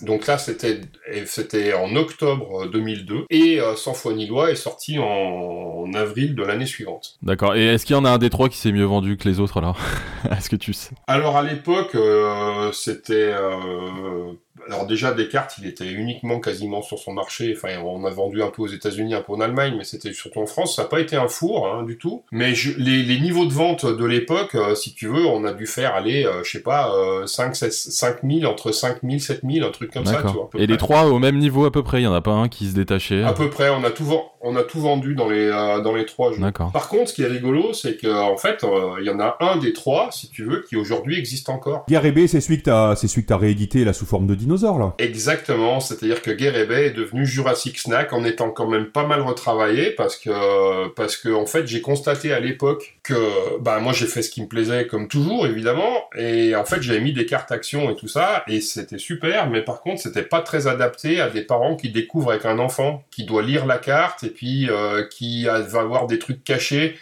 Donc là, c'était c'était en octobre 2002. Et euh, Sans foi ni loi est sorti en, en avril de l'année suivante. D'accord. Et est-ce qu'il y en a un des trois qui s'est mieux vendu que les autres alors? Est-ce que tu sais? Alors à l'époque, euh, c'était... euh, alors déjà, Descartes, il était uniquement quasiment sur son marché. Enfin, on a vendu un peu aux États-Unis, un peu en Allemagne, mais c'était surtout en France. Ça n'a pas été un four hein, du tout. Mais je- les, les niveaux de vente de l'époque, euh, si tu veux, on a dû faire aller, euh, je sais pas, euh, 5, 5 000, entre 5 000, 7 000, un truc comme ça, tu vois. Et les trois au même niveau à peu près Il y en a pas un qui se détachait À peu près, on a tout, ven- on a tout vendu dans les, euh, dans les trois jeux. Par contre, ce qui est rigolo, c'est que en fait, euh, il y en a un des trois, si tu veux, qui aujourd'hui existe encore. Guerre c'est celui que t'as, c'est celui que t'as réédité là sous forme de dinosaure là. Exactement, c'est-à-dire que Guerre Bay est devenu Jurassic Snack en étant quand même pas mal retravaillé parce que parce que en fait j'ai constaté à l'époque que bah moi j'ai fait ce qui me plaisait comme toujours évidemment et en fait j'avais mis des cartes action et tout ça et c'était super mais par contre c'était pas très adapté à des parents qui découvrent avec un enfant qui doit lire la carte et puis euh, qui va avoir des trucs cachés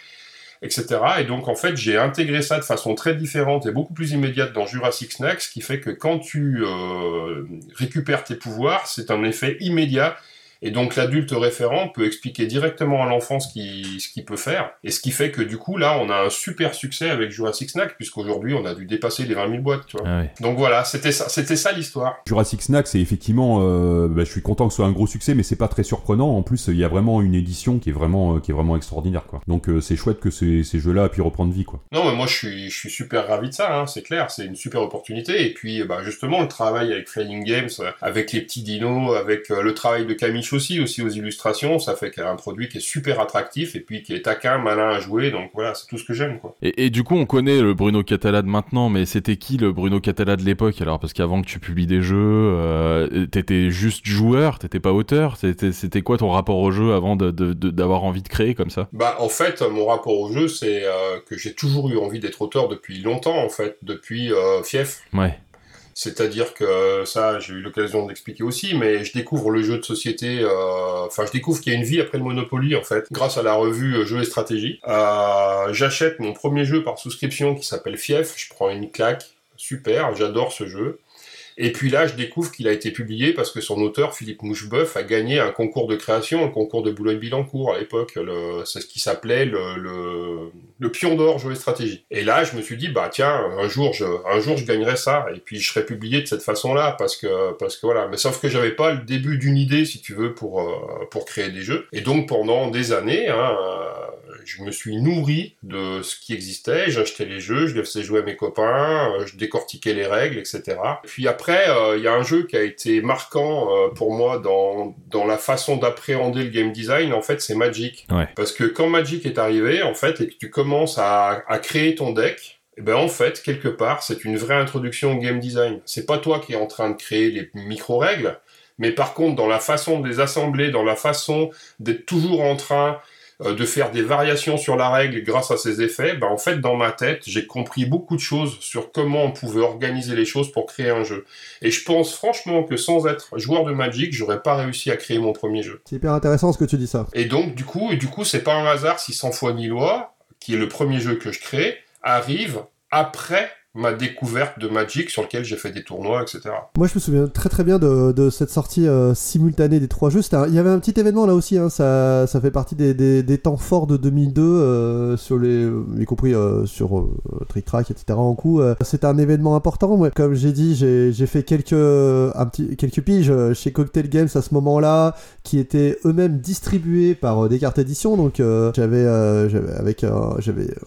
etc. Et donc en fait j'ai intégré ça de façon très différente et beaucoup plus immédiate dans Jurassic Snack, ce qui fait que quand tu euh, récupères tes pouvoirs, c'est un effet immédiat. Et donc l'adulte référent peut expliquer directement à l'enfant ce qu'il ce qu'il peut faire. Et ce qui fait que du coup là on a un super succès avec Jurassic Snack, puisqu'aujourd'hui on a dû dépasser les 20 000 boîtes. Tu vois. Ah ouais. Donc voilà, c'était ça, c'était ça l'histoire. Jurassic Snack, c'est effectivement, euh, bah, je suis content que ce soit un gros succès, mais c'est pas très surprenant. En plus, il y a vraiment une édition qui est vraiment, euh, qui est vraiment extraordinaire, quoi. Donc euh, c'est chouette que ces, ces jeux-là puissent reprendre vie, quoi. Non, mais moi je suis, je suis super ravi de ça, hein, c'est clair, c'est une super opportunité. Et puis bah, justement, le travail avec Flying Games, avec les petits dinos, avec euh, le travail de Camiche aussi, aussi aux illustrations, ça fait qu'il y a un produit qui est super attractif et puis qui est taquin, malin à jouer. Donc voilà, c'est tout ce que j'aime. quoi. Et, et du coup, on connaît le Bruno Catala de maintenant, mais c'était qui le Bruno Catala de l'époque? Alors Parce qu'avant que tu publies des jeux, euh, t'étais juste joueur, t'étais pas auteur. C'était c'était quoi ton rapport au jeu avant de- de- de- d'avoir envie de créer comme ça? Bah en fait, mon rapport au jeu, c'est euh, que j'ai toujours eu envie d'être auteur depuis longtemps, en fait, depuis euh, Fief. Ouais. C'est-à-dire que ça, j'ai eu l'occasion de l'expliquer aussi, mais je découvre le jeu de société, euh, enfin je découvre qu'il y a une vie après le Monopoly en fait, grâce à la revue euh, Jeux et Stratégie. Euh, J'achète mon premier jeu par souscription qui s'appelle Fief, je prends une claque, super, j'adore ce jeu. Et puis là, je découvre qu'il a été publié parce que son auteur, Philippe Moucheboeuf, a gagné un concours de création, un concours de Boulogne-Billancourt à l'époque. C'est ce qui s'appelait le, Pion d'or jeu et stratégie. Et là, je me suis dit, bah tiens, un jour, je, un jour, je gagnerai ça. Et puis, je serai publié de cette façon-là parce que, parce que voilà. Mais sauf que j'avais pas le début d'une idée, si tu veux, pour, euh, pour créer des jeux. Et donc, pendant des années, hein, je me suis nourri de ce qui existait, j'achetais les jeux, je les faisais jouer à mes copains, euh, je décortiquais les règles, etc. Puis après, euh, il y a un jeu qui a été marquant euh, pour moi dans, dans la façon d'appréhender le game design, en fait, c'est Magic. Ouais. Parce que quand Magic est arrivé, en fait, et que tu commences à, à créer ton deck, eh ben en fait, quelque part, c'est une vraie introduction au game design. C'est pas toi qui es en train de créer les micro-règles, mais par contre, dans la façon de les assembler, dans la façon d'être toujours en train de faire des variations sur la règle grâce à ces effets, ben en fait dans ma tête j'ai compris beaucoup de choses sur comment on pouvait organiser les choses pour créer un jeu. Et je pense franchement que sans être joueur de Magic, j'aurais pas réussi à créer mon premier jeu. C'est hyper intéressant ce que tu dis ça. Et donc du coup, et du coup c'est pas un hasard si 100 fois ni loi, qui est le premier jeu que je crée, arrive après ma découverte de Magic sur lequel j'ai fait des tournois, etc. Moi, je me souviens très très bien de, cette sortie euh, simultanée des trois jeux. Il y avait un petit événement là aussi, hein, ça, ça fait partie des, des, temps forts de 2002, euh, sur les, euh, y compris sur Trick Track, etc. En coup, c'était un événement important. Comme j'ai dit, j'ai fait quelques, un petit, quelques piges chez Cocktail Games à ce moment-là, qui étaient eux-mêmes distribués par des cartes. Donc, j'avais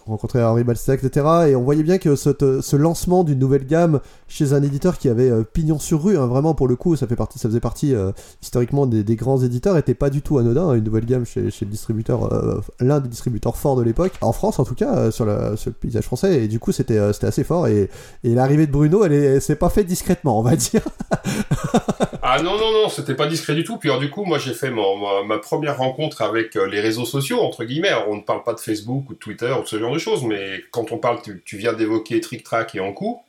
rencontré Henri Balsetta, etc. Et on voyait bien que ce lancement d'une nouvelle gamme chez un éditeur qui avait euh, pignon sur rue, hein, vraiment pour le coup, ça fait partie, ça faisait partie euh, historiquement des, grands éditeurs, était pas du tout anodin. hein, une nouvelle gamme chez, chez le distributeur, euh, l'un des distributeurs forts de l'époque, en France en tout cas, sur, la- sur le paysage français. Et du coup, c'était assez fort. Et, l'arrivée de Bruno, elle, est- elle s'est pas faite discrètement, on va dire. Ah non, non, non, c'était pas discret du tout. Puis alors, du coup, moi, j'ai fait mon- ma, première rencontre avec les réseaux sociaux, entre guillemets. On ne parle pas de Facebook ou de Twitter ou ce genre de choses, mais quand on parle, tu, tu viens d'évoquer Trick Track et Ankou,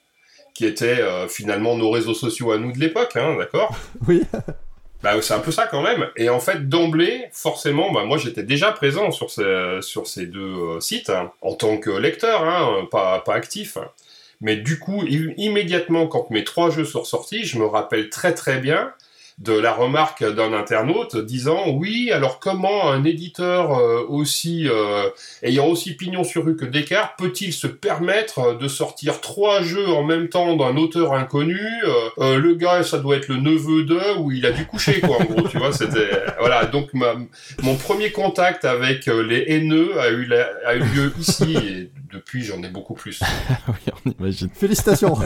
qui étaient euh, finalement nos réseaux sociaux à nous de l'époque, hein, d'accord oui. Bah, c'est un peu ça quand même. Et en fait, d'emblée, forcément, bah, moi j'étais déjà présent sur ces, sur ces deux euh, sites, hein, en tant que lecteur, hein, pas, pas actif. Mais du coup, immédiatement, quand mes trois jeux sont sortis, je me rappelle très très bien de la remarque d'un internaute disant oui alors comment un éditeur euh, aussi euh, ayant aussi pignon sur rue que Descartes peut-il se permettre de sortir trois jeux en même temps d'un auteur inconnu euh, euh, le gars ça doit être le neveu de ou il a dû coucher quoi en gros tu vois c'était voilà. Donc ma- mon premier contact avec euh, les haineux a eu lieu ici depuis j'en ai beaucoup plus oui, on imagine. Félicitations.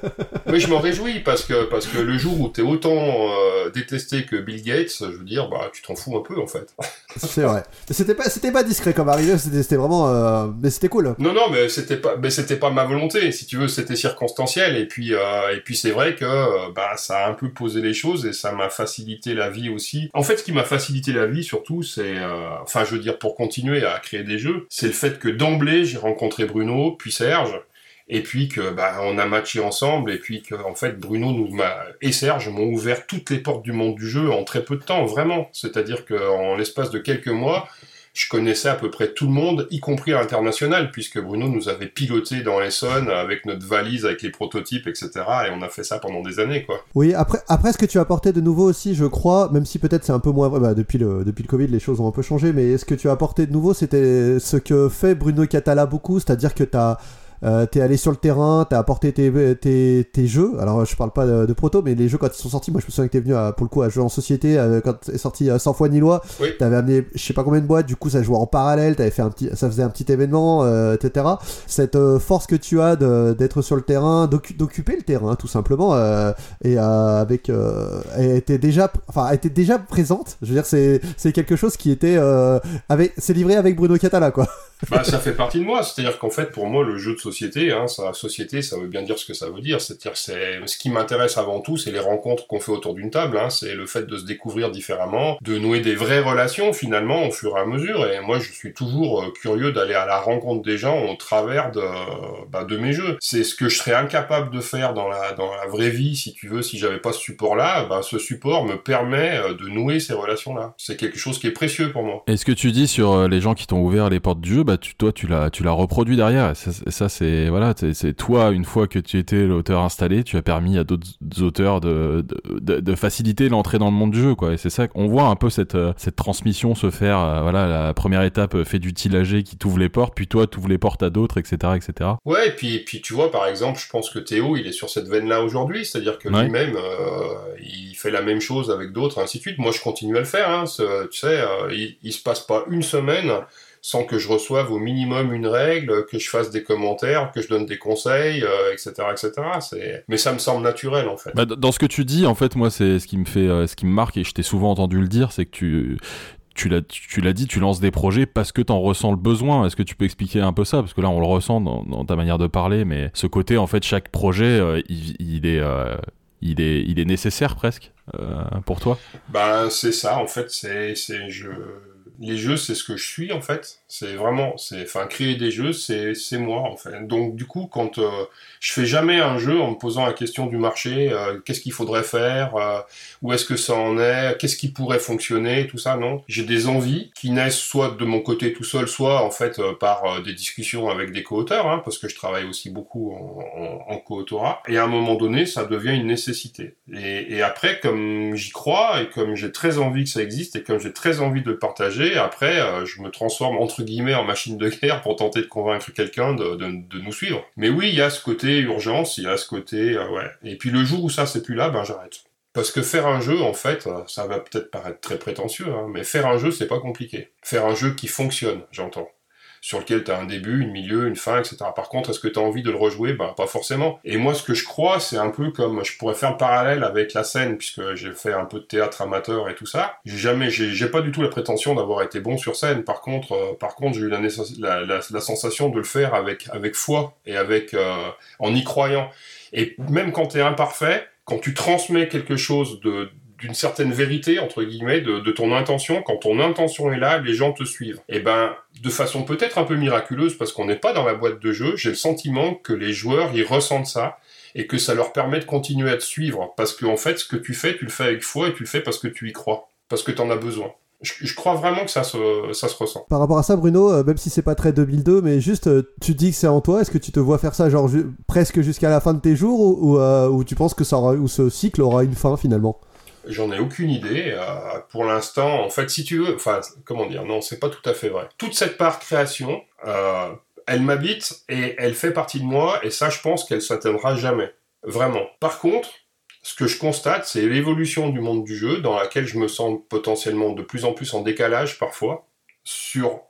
mais je m'en réjouis parce que parce que le jour où t'es autant euh, détesté que Bill Gates, je veux dire, bah tu t'en fous un peu en fait. C'est vrai. C'était pas, c'était pas discret comme arrivée, c'était c'était vraiment. euh, mais c'était cool. Non non, mais c'était pas mais c'était pas ma volonté. Si tu veux, c'était circonstanciel et puis euh, et puis c'est vrai que bah ça a un peu posé les choses et ça m'a facilité la vie aussi. En fait, ce qui m'a facilité la vie surtout, c'est euh, enfin je veux dire pour continuer à créer des jeux, c'est le fait que d'emblée j'ai rencontré Bruno puis Serge. Et puis que bah on a matché ensemble et puis que en fait Bruno nous et Serge m'ont ouvert toutes les portes du monde du jeu en très peu de temps vraiment. C'est-à-dire que en l'espace de quelques mois, je connaissais à peu près tout le monde, y compris à l'international, puisque Bruno nous avait piloté dans l'Essonne avec notre valise, avec les prototypes, etc. Et on a fait ça pendant des années, quoi. Oui, après, après ce que tu as apporté de nouveau aussi, je crois, même si peut-être c'est un peu moins vrai, bah, depuis, le, depuis le Covid, les choses ont un peu changé, mais ce que tu as apporté de nouveau, c'était ce que fait Bruno Catala beaucoup, c'est-à-dire que tu as. Euh, t'es allé sur le terrain, t'as apporté tes, tes, tes jeux. Alors je parle pas de, de proto, mais les jeux quand ils sont sortis, moi je me souviens que t'es venu à, pour le coup à jouer en société euh, quand est sorti euh, 100 fois Nilois. Oui. T'avais amené je sais pas combien de boîtes, du coup ça jouait en parallèle, t'avais fait un petit, ça faisait un petit événement, euh, etc. Cette euh, force que tu as de- d'être sur le terrain, d'occu- d'occuper le terrain tout simplement, euh, et euh, avec, euh, elle était déjà, enfin elle était déjà présente. Je veux dire c'est c'est quelque chose qui était euh, avec, c'est livré avec Bruno Catala quoi. Bah, ça fait partie de moi. C'est-à-dire qu'en fait, pour moi, le jeu de société, hein, ça, société, ça veut bien dire ce que ça veut dire. C'est-à-dire, c'est ce qui m'intéresse avant tout, c'est les rencontres qu'on fait autour d'une table. Hein, c'est le fait de se découvrir différemment, de nouer des vraies relations finalement au fur et à mesure. Et moi, je suis toujours euh, curieux d'aller à la rencontre des gens au travers de, bah, de mes jeux. C'est ce que je serais incapable de faire dans la dans la vraie vie, si tu veux, si j'avais pas ce support-là. Bah, ce support me permet euh, de nouer ces relations-là. C'est quelque chose qui est précieux pour moi. Et ce que tu dis sur euh, les gens qui t'ont ouvert les portes du jeu, bah tu, toi tu l'as tu l'as reproduit derrière. Et ça, c'est- ça c'est voilà, c'est toi une fois que tu étais l'auteur installé, tu as permis à d'autres auteurs de, de, de, de faciliter l'entrée dans le monde du jeu quoi. Et c'est ça qu'on voit un peu cette euh, cette transmission se faire. euh, voilà, la première étape euh, fait du tilagé qui t'ouvre les portes, puis toi t'ouvres les portes à d'autres, etc., etc. Ouais, et puis, puis tu vois, par exemple, je pense que Théo, il est sur cette veine-là aujourd'hui, c'est-à-dire que Ouais. lui-même, euh, il fait la même chose avec d'autres, ainsi de suite. Moi, je continue à le faire, hein, tu sais, euh, il, il se passe pas une semaine sans que je reçoive au minimum une règle, que je fasse des commentaires, que je donne des conseils, euh, etc., etc. C'est, mais ça me semble naturel, en fait. Bah, dans ce que tu dis, en fait, moi, c'est ce qui me fait, euh, ce qui me marque, et je t'ai souvent entendu le dire, c'est que tu, tu l'as, tu l'as dit, tu lances des projets parce que t'en ressens le besoin. Est-ce que tu peux expliquer un peu ça? Parce que là, on le ressent dans, dans ta manière de parler, mais ce côté, en fait, chaque projet, euh, il, il est, euh, il est, il est nécessaire presque euh, pour toi? Ben, c'est ça, en fait, c'est, c'est, je, les jeux, c'est ce que je suis en fait. C'est vraiment, c'est, enfin, créer des jeux, c'est, c'est moi en fait. Donc du coup, quand euh, je fais jamais un jeu en me posant la question du marché, euh, qu'est-ce qu'il faudrait faire, euh, où est-ce que ça en est, qu'est-ce qui pourrait fonctionner, tout ça, non. J'ai des envies qui naissent soit de mon côté tout seul, soit en fait par des discussions avec des co-auteurs, hein, parce que je travaille aussi beaucoup en, en, en co-autorat. Et à un moment donné, ça devient une nécessité. Et, et après, comme j'y crois et comme j'ai très envie que ça existe et comme j'ai très envie de le partager, après, je me transforme entre en machine de guerre pour tenter de convaincre quelqu'un de, nous suivre. Mais oui, il y a ce côté urgence, il y a ce côté euh, ouais. Et puis le jour où ça c'est plus là, ben j'arrête. Parce que faire un jeu, en fait, euh, ça va peut-être paraître très prétentieux, hein, mais faire un jeu, c'est pas compliqué. Faire un jeu qui fonctionne, j'entends sur lequel tu as un début, une milieu, une fin, etc. Par contre, est-ce que tu as envie de le rejouer? Ben, pas forcément. Et moi, ce que je crois, c'est un peu comme, je pourrais faire le parallèle avec la scène, puisque j'ai fait un peu de théâtre amateur et tout ça. J'ai jamais, j'ai pas du tout la prétention d'avoir été bon sur scène. Par contre, euh, par contre, j'ai eu la, sensation de le faire avec, avec foi et avec, euh, en y croyant. Et même quand tu es imparfait, quand tu transmets quelque chose de, d'une certaine vérité, entre guillemets, de, ton intention. Quand ton intention est là, les gens te suivent. Et ben, de façon peut-être un peu miraculeuse, parce qu'on n'est pas dans la boîte de jeu, j'ai le sentiment que les joueurs, ils ressentent ça et que ça leur permet de continuer à te suivre. Parce que, en fait, ce que tu fais, tu le fais avec foi et tu le fais parce que tu y crois. Parce que tu en as besoin. Je, crois vraiment que ça se, ressent. Par rapport à ça, Bruno, euh, même si c'est pas très 2002, mais juste, euh, tu dis que c'est en toi, est-ce que tu te vois faire ça genre presque jusqu'à la fin de tes jours ou, ou, euh, ou tu penses que ça aura, ou ce cycle aura une fin finalement? J'en ai aucune idée. Euh, pour l'instant, en fait, si tu veux, enfin, comment dire, non, c'est pas tout à fait vrai. Toute cette part création, euh, elle m'habite et elle fait partie de moi, et ça, je pense qu'elle s'atteindra jamais. Vraiment. Par contre, ce que je constate, c'est l'évolution du monde du jeu, dans laquelle je me sens potentiellement de plus en plus en décalage parfois, sur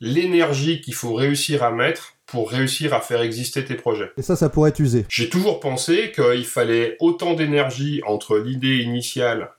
l'énergie qu'il faut réussir à mettre pour réussir à faire exister tes projets. Et ça, ça pourrait être usé. J'ai toujours pensé qu'il fallait autant d'énergie entre l'idée initiale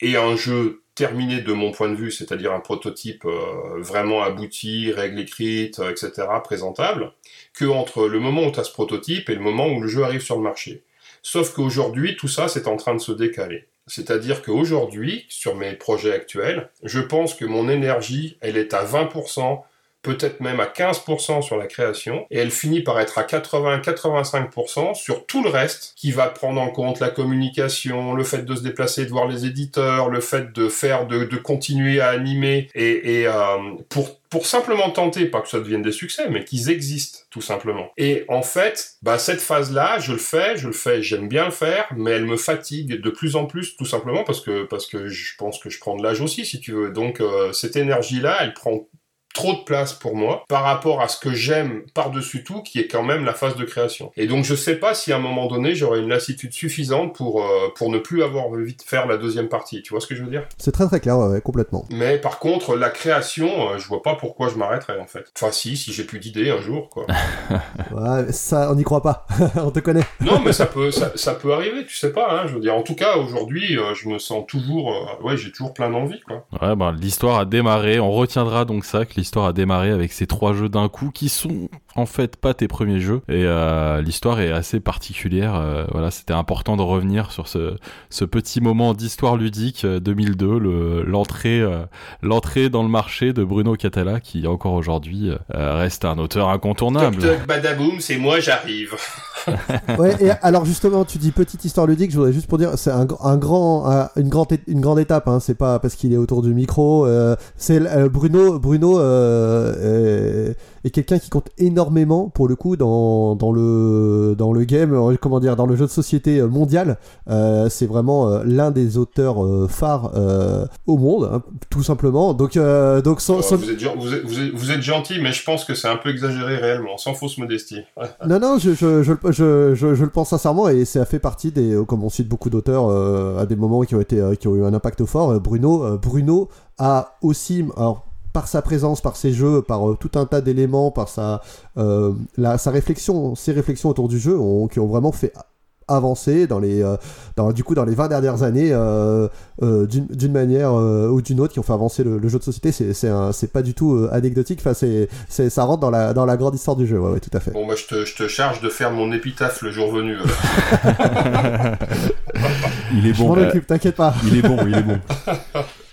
et un jeu terminé de mon point de vue, c'est-à-dire un prototype euh, vraiment abouti, règles écrites, euh, etc., présentable, que entre le moment où tu as ce prototype et le moment où le jeu arrive sur le marché. Sauf qu'aujourd'hui, tout ça, c'est en train de se décaler. C'est-à-dire qu'aujourd'hui, sur mes projets actuels, je pense que mon énergie, elle est à 20% peut-être même à 15% sur la création, et elle finit par être à 80-85% sur tout le reste, qui va prendre en compte la communication, le fait de se déplacer, de voir les éditeurs, le fait de faire, de, continuer à animer, et, euh, pour pour simplement tenter, pas que ça devienne des succès, mais qu'ils existent, tout simplement. Et en fait, bah, cette phase-là, je le fais, je le fais, j'aime bien le faire, mais elle me fatigue de plus en plus, tout simplement parce que, parce que je pense que je prends de l'âge aussi, si tu veux. Donc, euh, cette énergie-là, elle prend trop de place pour moi par rapport à ce que j'aime par-dessus tout, qui est quand même la phase de création. Et donc je sais pas si à un moment donné j'aurai une lassitude suffisante pour euh, pour ne plus avoir envie de faire la deuxième partie. Tu vois ce que je veux dire? C'est très très clair, ouais, complètement. Mais par contre la création, euh, je vois pas pourquoi je m'arrêterais en fait. Enfin si, si j'ai plus d'idées un jour quoi. ouais, ça on n'y croit pas. on te connaît. non mais ça peut ça, ça, peut arriver, tu sais pas. Hein, je veux dire en tout cas aujourd'hui euh, je me sens toujours euh, ouais j'ai toujours plein d'envie quoi. Ouais ben l'histoire a démarré. On retiendra donc ça que l'histoire a démarré avec ces trois jeux d'un coup qui sont en fait pas tes premiers jeux et euh, l'histoire est assez particulière. Euh, voilà, c'était important de revenir sur ce, ce petit moment d'histoire ludique 2002, euh, l'entrée le, l'entrée dans le marché de Bruno Catala qui encore aujourd'hui reste un auteur incontournable. Toc toc badaboum, c'est moi, j'arrive. ouais, et alors justement, tu dis petite histoire ludique, je voudrais juste pour dire, c'est un, un, grand, un, une, grande, une grande étape, hein, c'est pas parce qu'il est autour du micro, euh, c'est Bruno, Bruno euh, est, est quelqu'un qui compte énormément pour le coup dans, dans, le, dans le game, comment dire, dans le jeu de société mondial. Euh, c'est vraiment l'un des auteurs phares au monde, hein, tout simplement. Donc, donc sans, sans... Vous, êtes, vous, êtes, vous, êtes, vous, êtes, gentil, mais je pense que c'est un peu exagéré réellement, sans fausse modestie. non, non, je, je, je, je, le pense sincèrement et ça fait partie des, comme on cite beaucoup d'auteurs euh, à des moments qui ont été, euh, qui ont eu un impact fort. Bruno, euh, Bruno a aussi, alors par sa présence, par ses jeux, par euh, tout un tas d'éléments, par sa, euh, la, sa réflexion, ses réflexions autour du jeu, ont, qui ont vraiment fait avancé dans les euh, dans, du coup dans les 20 dernières années euh, euh, d'une manière euh, ou d'une autre qui ont fait avancer le, le jeu de société. C'est pas du tout euh, anecdotique. Enfin c'est c'est ça rentre dans la dans la grande histoire du jeu. Ouais, ouais tout à fait. Bon bah je te, je te charge de faire mon épitaphe le jour venu il est bon. je t'inquiète pas. Il est bon il est bon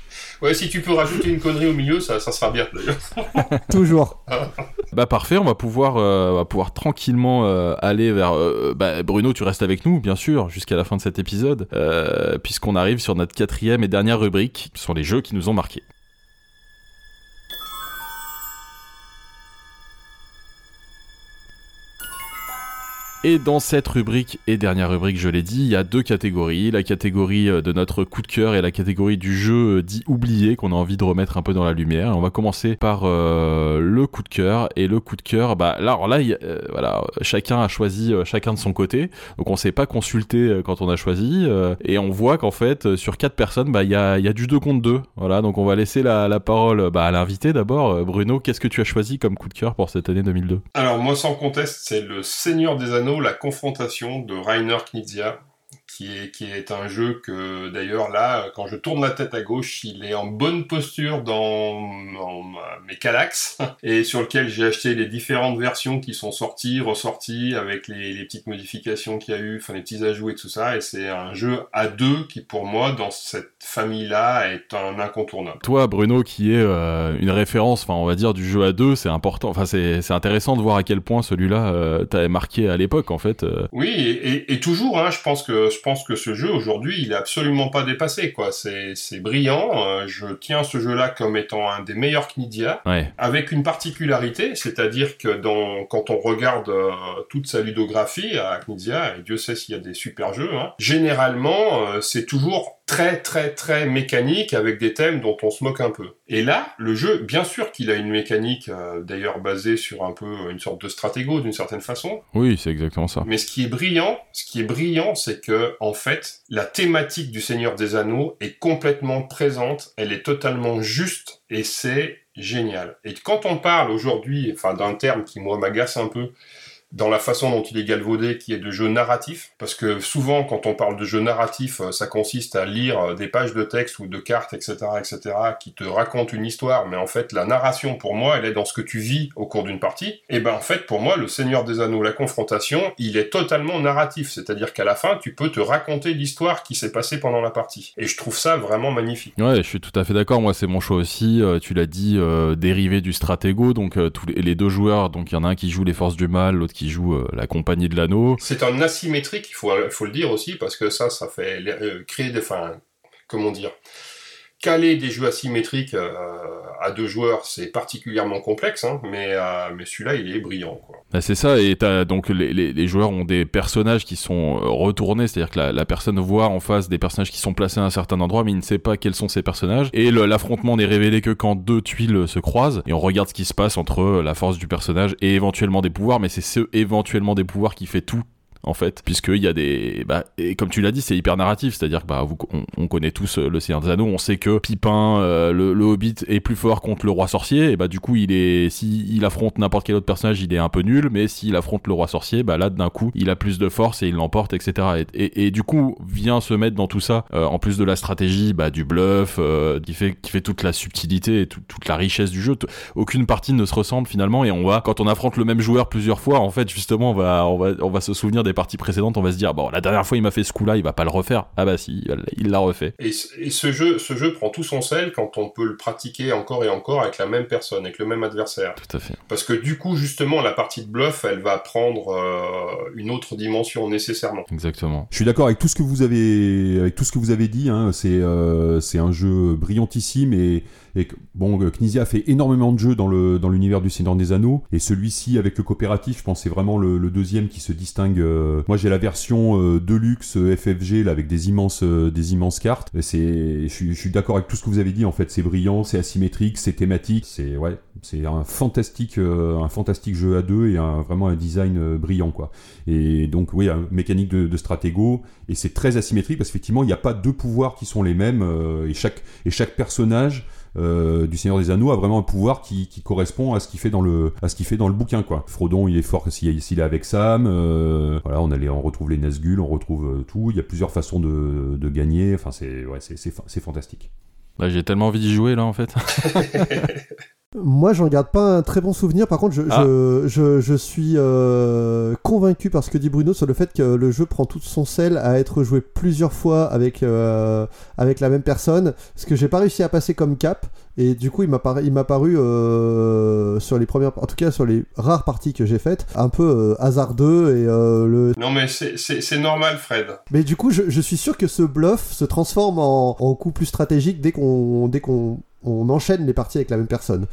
Ouais, si tu peux rajouter une connerie au milieu, ça, ça sera bien d'ailleurs. Toujours. Bah parfait, on va pouvoir, euh, on va pouvoir tranquillement euh, aller vers. euh, bah, Bruno, tu restes avec nous, bien sûr, jusqu'à la fin de cet épisode, euh, puisqu'on arrive sur notre quatrième et dernière rubrique, qui sont les jeux qui nous ont marqués. Et dans cette rubrique et dernière rubrique, je l'ai dit, il y a deux catégories. La catégorie euh, de notre coup de cœur et la catégorie du jeu euh, dit oublié qu'on a envie de remettre un peu dans la lumière. On va commencer par euh, le coup de cœur. Et le coup de cœur, bah là, là, voilà, chacun a choisi chacun de son côté. Donc on s'est pas consulté quand on a choisi. et on voit qu'en fait, sur quatre personnes, bah il y a, y a du 2 contre 2. Voilà, donc on va laisser la, la parole bah, à l'invité d'abord. Bruno, qu'est-ce que tu as choisi comme coup de cœur pour cette année 2002 Alors moi, sans conteste, c'est le Seigneur des Anneaux, la confrontation de Rainer Knizia, qui est, qui est un jeu que d'ailleurs là, quand je tourne la tête à gauche, il est en bonne posture dans, mes Calax, et sur lequel j'ai acheté les différentes versions qui sont sorties, ressorties, avec les, les petites modifications qu'il y a eu, enfin les petits ajouts et tout ça, et c'est un jeu à deux qui pour moi, dans cette famille-là, est un incontournable. Toi, Bruno, qui est euh, une référence, enfin, on va dire du jeu à deux, c'est important. Enfin, c'est c'est intéressant de voir à quel point celui-là euh, t'avait marqué à l'époque, en fait. euh. Oui, et, et- et toujours, hein, je pense que je pense que ce jeu aujourd'hui, il est absolument pas dépassé, quoi. C'est brillant. euh, je tiens ce jeu-là comme étant un des meilleurs Knidia, Ouais. avec une particularité, c'est-à-dire que dans quand on regarde euh, toute sa ludographie à Knidia, et Dieu sait s'il y a des super jeux, hein, généralement, euh, c'est toujours très très très mécanique avec des thèmes dont on se moque un peu. Et là, le jeu, bien sûr qu'il a une mécanique euh, d'ailleurs basée sur un peu une sorte de stratégo d'une certaine façon, Oui, c'est exactement ça. mais ce qui est brillant, ce qui est brillant, c'est que en fait, la thématique du Seigneur des Anneaux est complètement présente, elle est totalement juste et c'est génial. Et quand on parle aujourd'hui, enfin d'un terme qui moi m'agace un peu dans la façon dont il est galvaudé, qui est de jeu narratif, parce que souvent quand on parle de jeu narratif, euh, ça consiste à lire euh, des pages de texte ou de cartes, etc., etc., qui te racontent une histoire, mais en fait la narration pour moi, elle est dans ce que tu vis au cours d'une partie. Et ben en fait pour moi, le Seigneur des Anneaux, la confrontation, il est totalement narratif, c'est-à-dire qu'à la fin, tu peux te raconter l'histoire qui s'est passée pendant la partie. Et je trouve ça vraiment magnifique. Ouais, je suis tout à fait d'accord. Moi, c'est mon choix aussi. Euh, tu l'as dit, dérivé du stratégo. Donc, tous les deux joueurs. Donc, il y en a un qui joue les forces du mal, l'autre qui joue euh, la compagnie de l'anneau. C'est un asymétrique, il faut, le dire aussi, parce que ça, ça fait euh, créer des... Enfin, comment dire Caler des jeux asymétriques euh, à deux joueurs, c'est particulièrement complexe, hein, mais, euh, celui-là, il est brillant. Quoi. Bah, c'est ça. Et donc les, joueurs ont des personnages qui sont euh, retournés, c'est-à-dire que la, la personne voit en face des personnages qui sont placés à un certain endroit, mais il ne sait pas quels sont ces personnages. Et l'affrontement n'est révélé que quand deux tuiles se croisent et on regarde ce qui se passe entre la force du personnage et éventuellement des pouvoirs. Mais c'est ce éventuellement des pouvoirs qui fait tout en fait, puisqu'il y a des... Bah, et comme tu l'as dit, c'est hyper narratif, c'est-à-dire que bah, vous, on, on connaît tous euh, le Seigneur des Anneaux, on sait que Pipin, euh, le, le Hobbit, est plus fort contre le Roi Sorcier, et bah du coup, il est... si il affronte n'importe quel autre personnage, il est un peu nul, mais s'il affronte le Roi Sorcier, bah là, d'un coup, il a plus de force et il l'emporte, etc. Et, et, et du coup, vient se mettre dans tout ça, euh, en plus de la stratégie, bah, du bluff, euh, qui, fait, qui fait toute la subtilité et tout- toute la richesse du jeu. Aucune partie ne se ressemble finalement, et on va, quand on affronte le même joueur plusieurs fois, en fait, justement, on va, on va, on va se souvenir des parties précédentes, on va se dire, bon, la dernière fois il m'a fait ce coup-là, il va pas le refaire. Ah bah si, il l'a refait. Et, ce- et ce, jeu, ce jeu prend tout son sel quand on peut le pratiquer encore et encore avec la même personne, avec le même adversaire. Tout à fait. Parce que du coup, justement, la partie de bluff, elle va prendre euh, une autre dimension nécessairement. Exactement. Je suis d'accord avec tout ce que vous avez, avec tout ce que vous avez dit. Hein. C'est, euh, c'est un jeu brillantissime et, et que- bon, euh, Knizia fait énormément de jeux dans le dans l'univers du Seigneur des Anneaux et celui-ci avec le coopératif, je pense, c'est vraiment le, deuxième qui se distingue. euh. Moi, j'ai la version euh, Deluxe euh, FFG là avec des immenses des immenses cartes. C'est, je suis, d'accord avec tout ce que vous avez dit. En fait, c'est brillant, c'est asymétrique, c'est thématique. C'est ouais, c'est un fantastique un fantastique jeu à deux et un, vraiment un design brillant quoi. Et donc, oui, mécanique de, de stratégo, et c'est très asymétrique parce qu'effectivement, il n'y a pas deux pouvoirs qui sont les mêmes, et, chaque, et chaque personnage euh, du Seigneur des Anneaux a vraiment un pouvoir qui, qui correspond à ce qu'il fait dans le à ce qu'il fait dans le bouquin quoi. Frodon il est fort s'il est avec Sam, euh, voilà on, a les- on retrouve les Nazgûl, on retrouve euh, tout. Il y a plusieurs façons de, de gagner. Enfin c'est ouais c'est c'est fa- c'est fantastique. Là, j'ai tellement envie d'y jouer là en fait. Moi, j'en garde pas un très bon souvenir. Par contre, je, Ah. je, je, je suis euh, convaincu par ce que dit Bruno sur le fait que le jeu prend tout son sel à être joué plusieurs fois avec, euh, avec la même personne. Ce que j'ai pas réussi à passer comme cap. Et du coup, il m'a paru, il m'a paru euh, sur les premières, en tout cas sur les rares parties que j'ai faites, un peu euh, hasardeux et euh, le. Non, mais c'est- c'est c'est normal, Fred. Mais du coup, je, je suis sûr que ce bluff se transforme en, en coup plus stratégique dès qu'on dès qu'on on enchaîne les parties avec la même personne.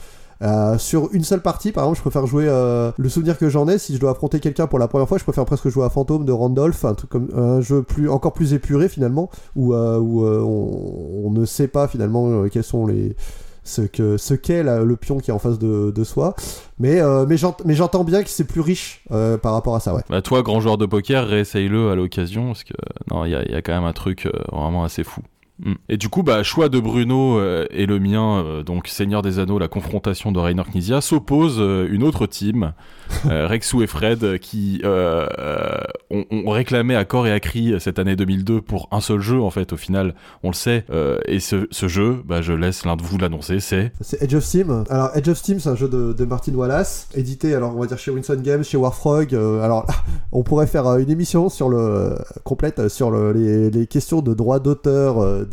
Euh, sur une seule partie, par exemple, je préfère jouer. euh, le souvenir que j'en ai, si je dois affronter quelqu'un pour la première fois, je préfère presque jouer à Phantom de Randolph, un truc comme un jeu plus encore plus épuré finalement, où, euh, où on, ne sait pas finalement quels sont les ce que ce qu'est le pion qui est en face de, soi. Mais mais j'ent- mais j'entends bien que c'est plus riche par rapport à ça. Bah, toi, grand joueur de poker, réessaye-le à l'occasion, parce que non, il y a, quand même un truc vraiment assez fou. Mm. Et du coup, bah, choix de Bruno euh, et le mien, euh, donc Seigneur des Anneaux, la confrontation de Rainer Knizia, s'oppose euh, une autre team, Rexou et Fred, qui ont, réclamé à corps et à cri cette année 2002 pour un seul jeu, en fait, au final, on le sait. Et ce, ce jeu, bah, je laisse l'un de vous l'annoncer, c'est... C'est Edge of Steam. Alors Edge of Steam, c'est un jeu de, de Martin Wallace, édité alors on va dire chez Winston Games, chez Warfrog. Alors on pourrait faire une émission sur le complète sur le- les, les questions de droits d'auteur,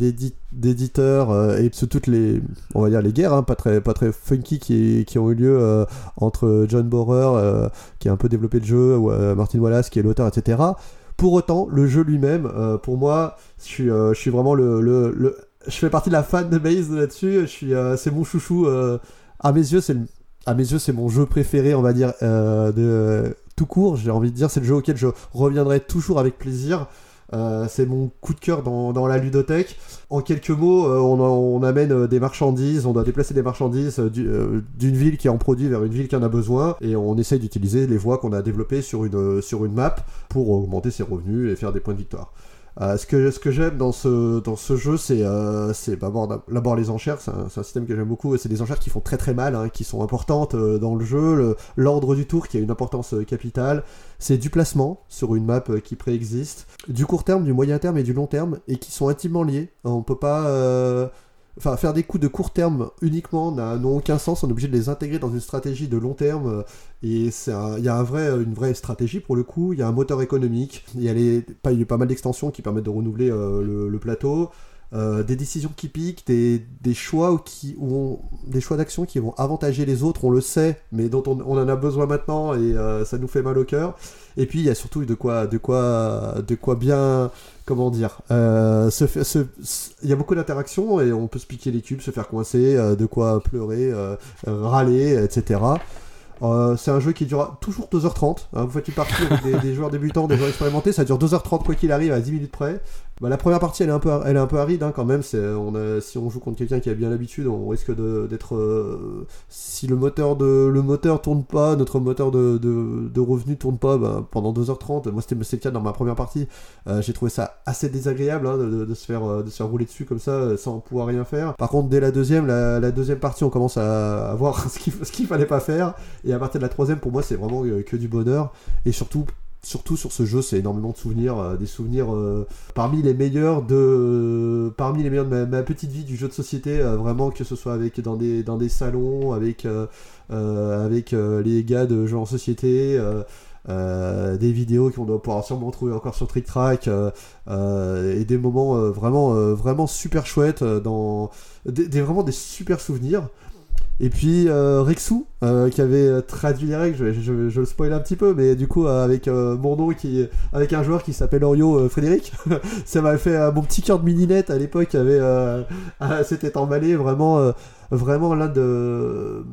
d'éditeurs euh, et sur toutes les on va dire les guerres, hein, pas très pas très funky qui, qui ont eu lieu euh, entre John Borer euh, qui a un peu développé le jeu, Martin Wallace qui est l'auteur, etc. Pour autant, le jeu lui-même, pour moi, je suis, je suis vraiment le, le, je fais partie de la fan de base là-dessus. Je suis, c'est mon chouchou. à mes yeux, c'est à mes yeux, c'est mon jeu préféré, on va dire, de tout court. J'ai envie de dire, c'est le jeu auquel je reviendrai toujours avec plaisir. Euh, c'est mon coup de cœur dans, la ludothèque. En quelques mots, euh, on, amène euh, des marchandises, on doit déplacer des marchandises du- d'une ville qui en produit vers une ville qui en a besoin, et on essaye d'utiliser les voies qu'on a développées sur une, sur une map pour augmenter ses revenus et faire des points de victoire. Euh, ce que, ce que j'aime dans ce, dans ce jeu, c'est euh, c'est d'abord les enchères. C'est un, un système que j'aime beaucoup. C'est des enchères qui font très très mal, hein, qui sont importantes euh, dans le jeu. L'ordre du tour qui a une importance euh, capitale. C'est du placement sur une map euh, qui préexiste. Du court terme, du moyen terme et du long terme. Et qui sont intimement liés. On peut pas. Enfin, faire des coups de court terme uniquement n'a aucun sens. On est obligé de les intégrer dans une stratégie de long terme. Et il y a un vrai, une vraie stratégie pour le coup. Il y a un moteur économique. Il y a, pas, y a pas mal d'extensions qui permettent de renouveler euh, le, plateau. Euh, des décisions qui piquent, des, des choix qui, où on- des choix d'action qui vont avantager les autres, on le sait, mais dont on, on en a besoin maintenant et euh, ça nous fait mal au cœur. Et puis il y a surtout de quoi, de quoi, de quoi bien, comment dire, euh, il y a beaucoup d'interactions et on peut se piquer les cubes, se faire coincer, euh, de quoi pleurer, euh, râler, etc. C'est un jeu qui dure toujours 2h30. hein. vous faites une partie avec des, des joueurs débutants, des joueurs expérimentés, ça dure 2h30 quoi qu'il arrive à 10 minutes près. Bah, la première partie elle est un peu, elle est un peu aride hein, quand même. C'est, on a, si on joue contre quelqu'un qui a bien l'habitude, on risque de- d'être. euh, si le moteur de le moteur tourne pas, notre moteur de, de, de revenus tourne pas bah, pendant 2h30. Moi c'était, c'était le cas dans ma première partie. Euh, j'ai trouvé ça assez désagréable hein, de, de- de se faire, euh, de se faire rouler dessus comme ça euh, sans pouvoir rien faire. Par contre dès la deuxième, la, la deuxième partie, on commence à, à voir ce qu'il, ce qu'il fallait pas faire. Et à partir de la troisième, pour moi, c'est vraiment euh, que du bonheur. Et surtout, surtout sur ce jeu, c'est énormément de souvenirs, euh, des souvenirs euh, parmi les meilleurs de, parmi les meilleurs de ma, petite vie du jeu de société. euh, vraiment que ce soit avec dans des dans des salons, avec avec les gars de jeux en société. des vidéos qu'on doit pouvoir sûrement trouver encore sur Trick Track et des moments vraiment vraiment super chouettes dans des- vraiment des super souvenirs et puis euh, euh, qui avait euh, traduit les règles, je, le spoil un petit peu, mais du coup euh, avec mon qui, avec un joueur qui s'appelle Orio Frédéric, ça m'avait fait mon petit cœur de mininette à l'époque avait, s'était emballé vraiment, vraiment l'un de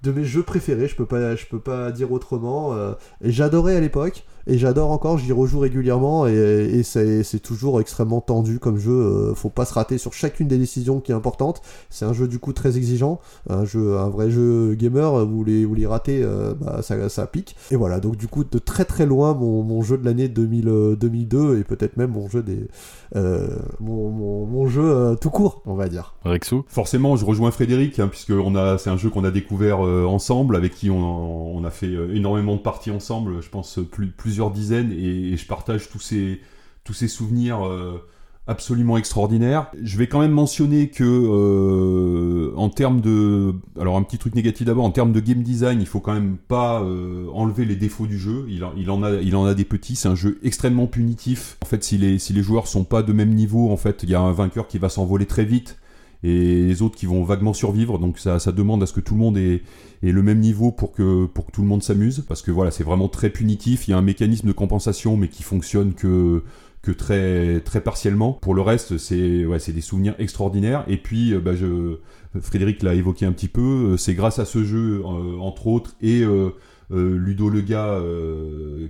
de mes jeux préférés, je peux pas, je peux pas dire autrement. j'adorais à l'époque, et j'adore encore, j'y rejoue régulièrement, et, et c'est toujours extrêmement tendu comme jeu. euh, faut pas se rater sur chacune des décisions qui est importante. C'est un jeu du coup très exigeant, un jeu, un vrai jeu gamer. Vous les, vous les ratez, euh, bah, ça, ça pique. Et voilà, donc du coup de très très loin mon, mon jeu de l'année 2000, euh, 2002 et peut-être même mon jeu des, euh, mon, mon, mon jeu euh, tout court, on va dire. Rexou Forcément, je rejoins Frédéric, hein, puisque on a, c'est un jeu qu'on a découvert euh, ensemble, avec qui on, on a fait euh, énormément de parties ensemble, je pense plus, plusieurs dizaines, et, je partage tous ces, tous ces souvenirs euh, absolument extraordinaire. Je vais quand même mentionner que euh, en termes de, alors un petit truc négatif d'abord, en termes de game design, il faut quand même pas euh, enlever les défauts du jeu. Il en, il en a, il en a des petits. C'est un jeu extrêmement punitif. En fait, si les si les joueurs sont pas de même niveau, en fait, il y a un vainqueur qui va s'envoler très vite et les autres qui vont vaguement survivre. Donc ça, ça demande à ce que tout le monde ait, ait le même niveau pour que, pour que tout le monde s'amuse. Parce que voilà, c'est vraiment très punitif. Il y a un mécanisme de compensation, mais qui fonctionne que que très très partiellement. Pour le reste, c'est ouais, c'est des souvenirs extraordinaires. Et puis, euh, bah, je, Frédéric l'a évoqué un petit peu. euh, C'est grâce à ce jeu, euh, entre autres, et euh, Ludo Lega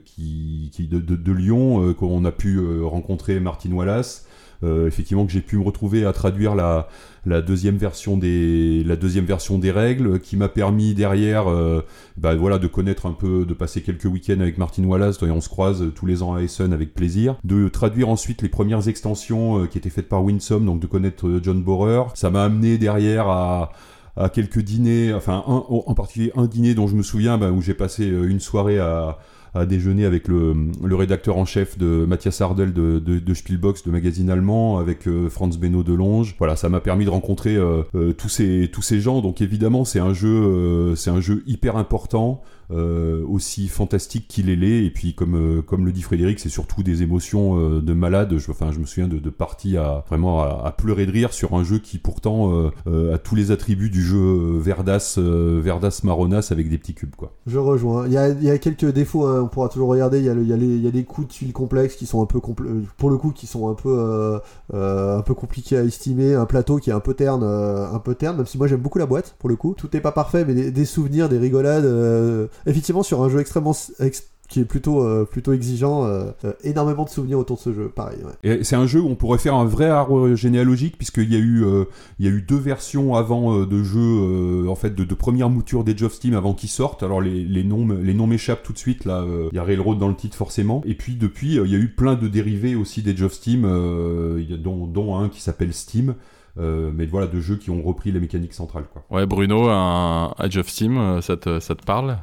qui, qui de, de, de Lyon, qu'on a pu rencontrer Martin Wallace. Euh, effectivement que j'ai pu me retrouver à traduire la, deuxième version des la deuxième version des règles qui m'a permis derrière euh, bah, voilà de connaître un peu de passer quelques week-ends avec Martin Wallace et on se croise tous les ans à Essen avec plaisir. De traduire ensuite les premières extensions euh, qui étaient faites par Winsome donc de connaître euh, John Borer. Ça m'a amené derrière à quelques dîners, enfin en particulier un dîner dont je me souviens bah, où j'ai passé euh, une soirée à, à déjeuner avec le, le rédacteur en chef de Mathias Hardel de, de, Spielbox, de magazine allemand, avec euh, Franz Beno de Longe. Voilà, ça m'a permis de rencontrer euh, euh, tous ces tous ces gens. Donc évidemment, c'est un jeu, c'est un jeu hyper important. Euh, aussi fantastique qu'il est laid et puis comme euh, comme le dit Frédéric c'est surtout des émotions euh, de malade je, enfin je me souviens de, de parties à vraiment à, pleurer de rire sur un jeu qui pourtant a tous les attributs du jeu Verdas Verdas Maronas avec des petits cubes quoi Je rejoins. Il y a, quelques défauts, hein, on pourra toujours regarder. Il y, a des coups de tuiles complexes qui sont un peu pour le coup qui sont un peu un peu compliqués à estimer. Un plateau qui est un peu terne, un peu terne. Même si moi j'aime beaucoup la boîte pour le coup. Tout n'est pas parfait, mais des souvenirs, des rigolades. Effectivement sur un jeu extrêmement ex- qui est plutôt euh, plutôt exigeant. euh, euh, énormément de souvenirs autour de ce jeu. Pareil. ouais. Et c'est un jeu où on pourrait faire un vrai arbre généalogique puisqu'il y a eu euh, il y a eu deux versions avant euh, de jeux euh, en fait de, de première mouture d'Age of Steam avant qu'ils sortent. Alors les, les noms les noms m'échappent tout de suite là. euh, Il y a Railroad dans le titre forcément. Et puis depuis euh, il y a eu plein de dérivés aussi d'Age of Steam, euh, il y a dont, dont un qui s'appelle Steam. Euh, mais voilà de jeux qui ont repris la mécanique centrale quoi. Ouais, Bruno, un Age of Steam, ça te, ça te parle?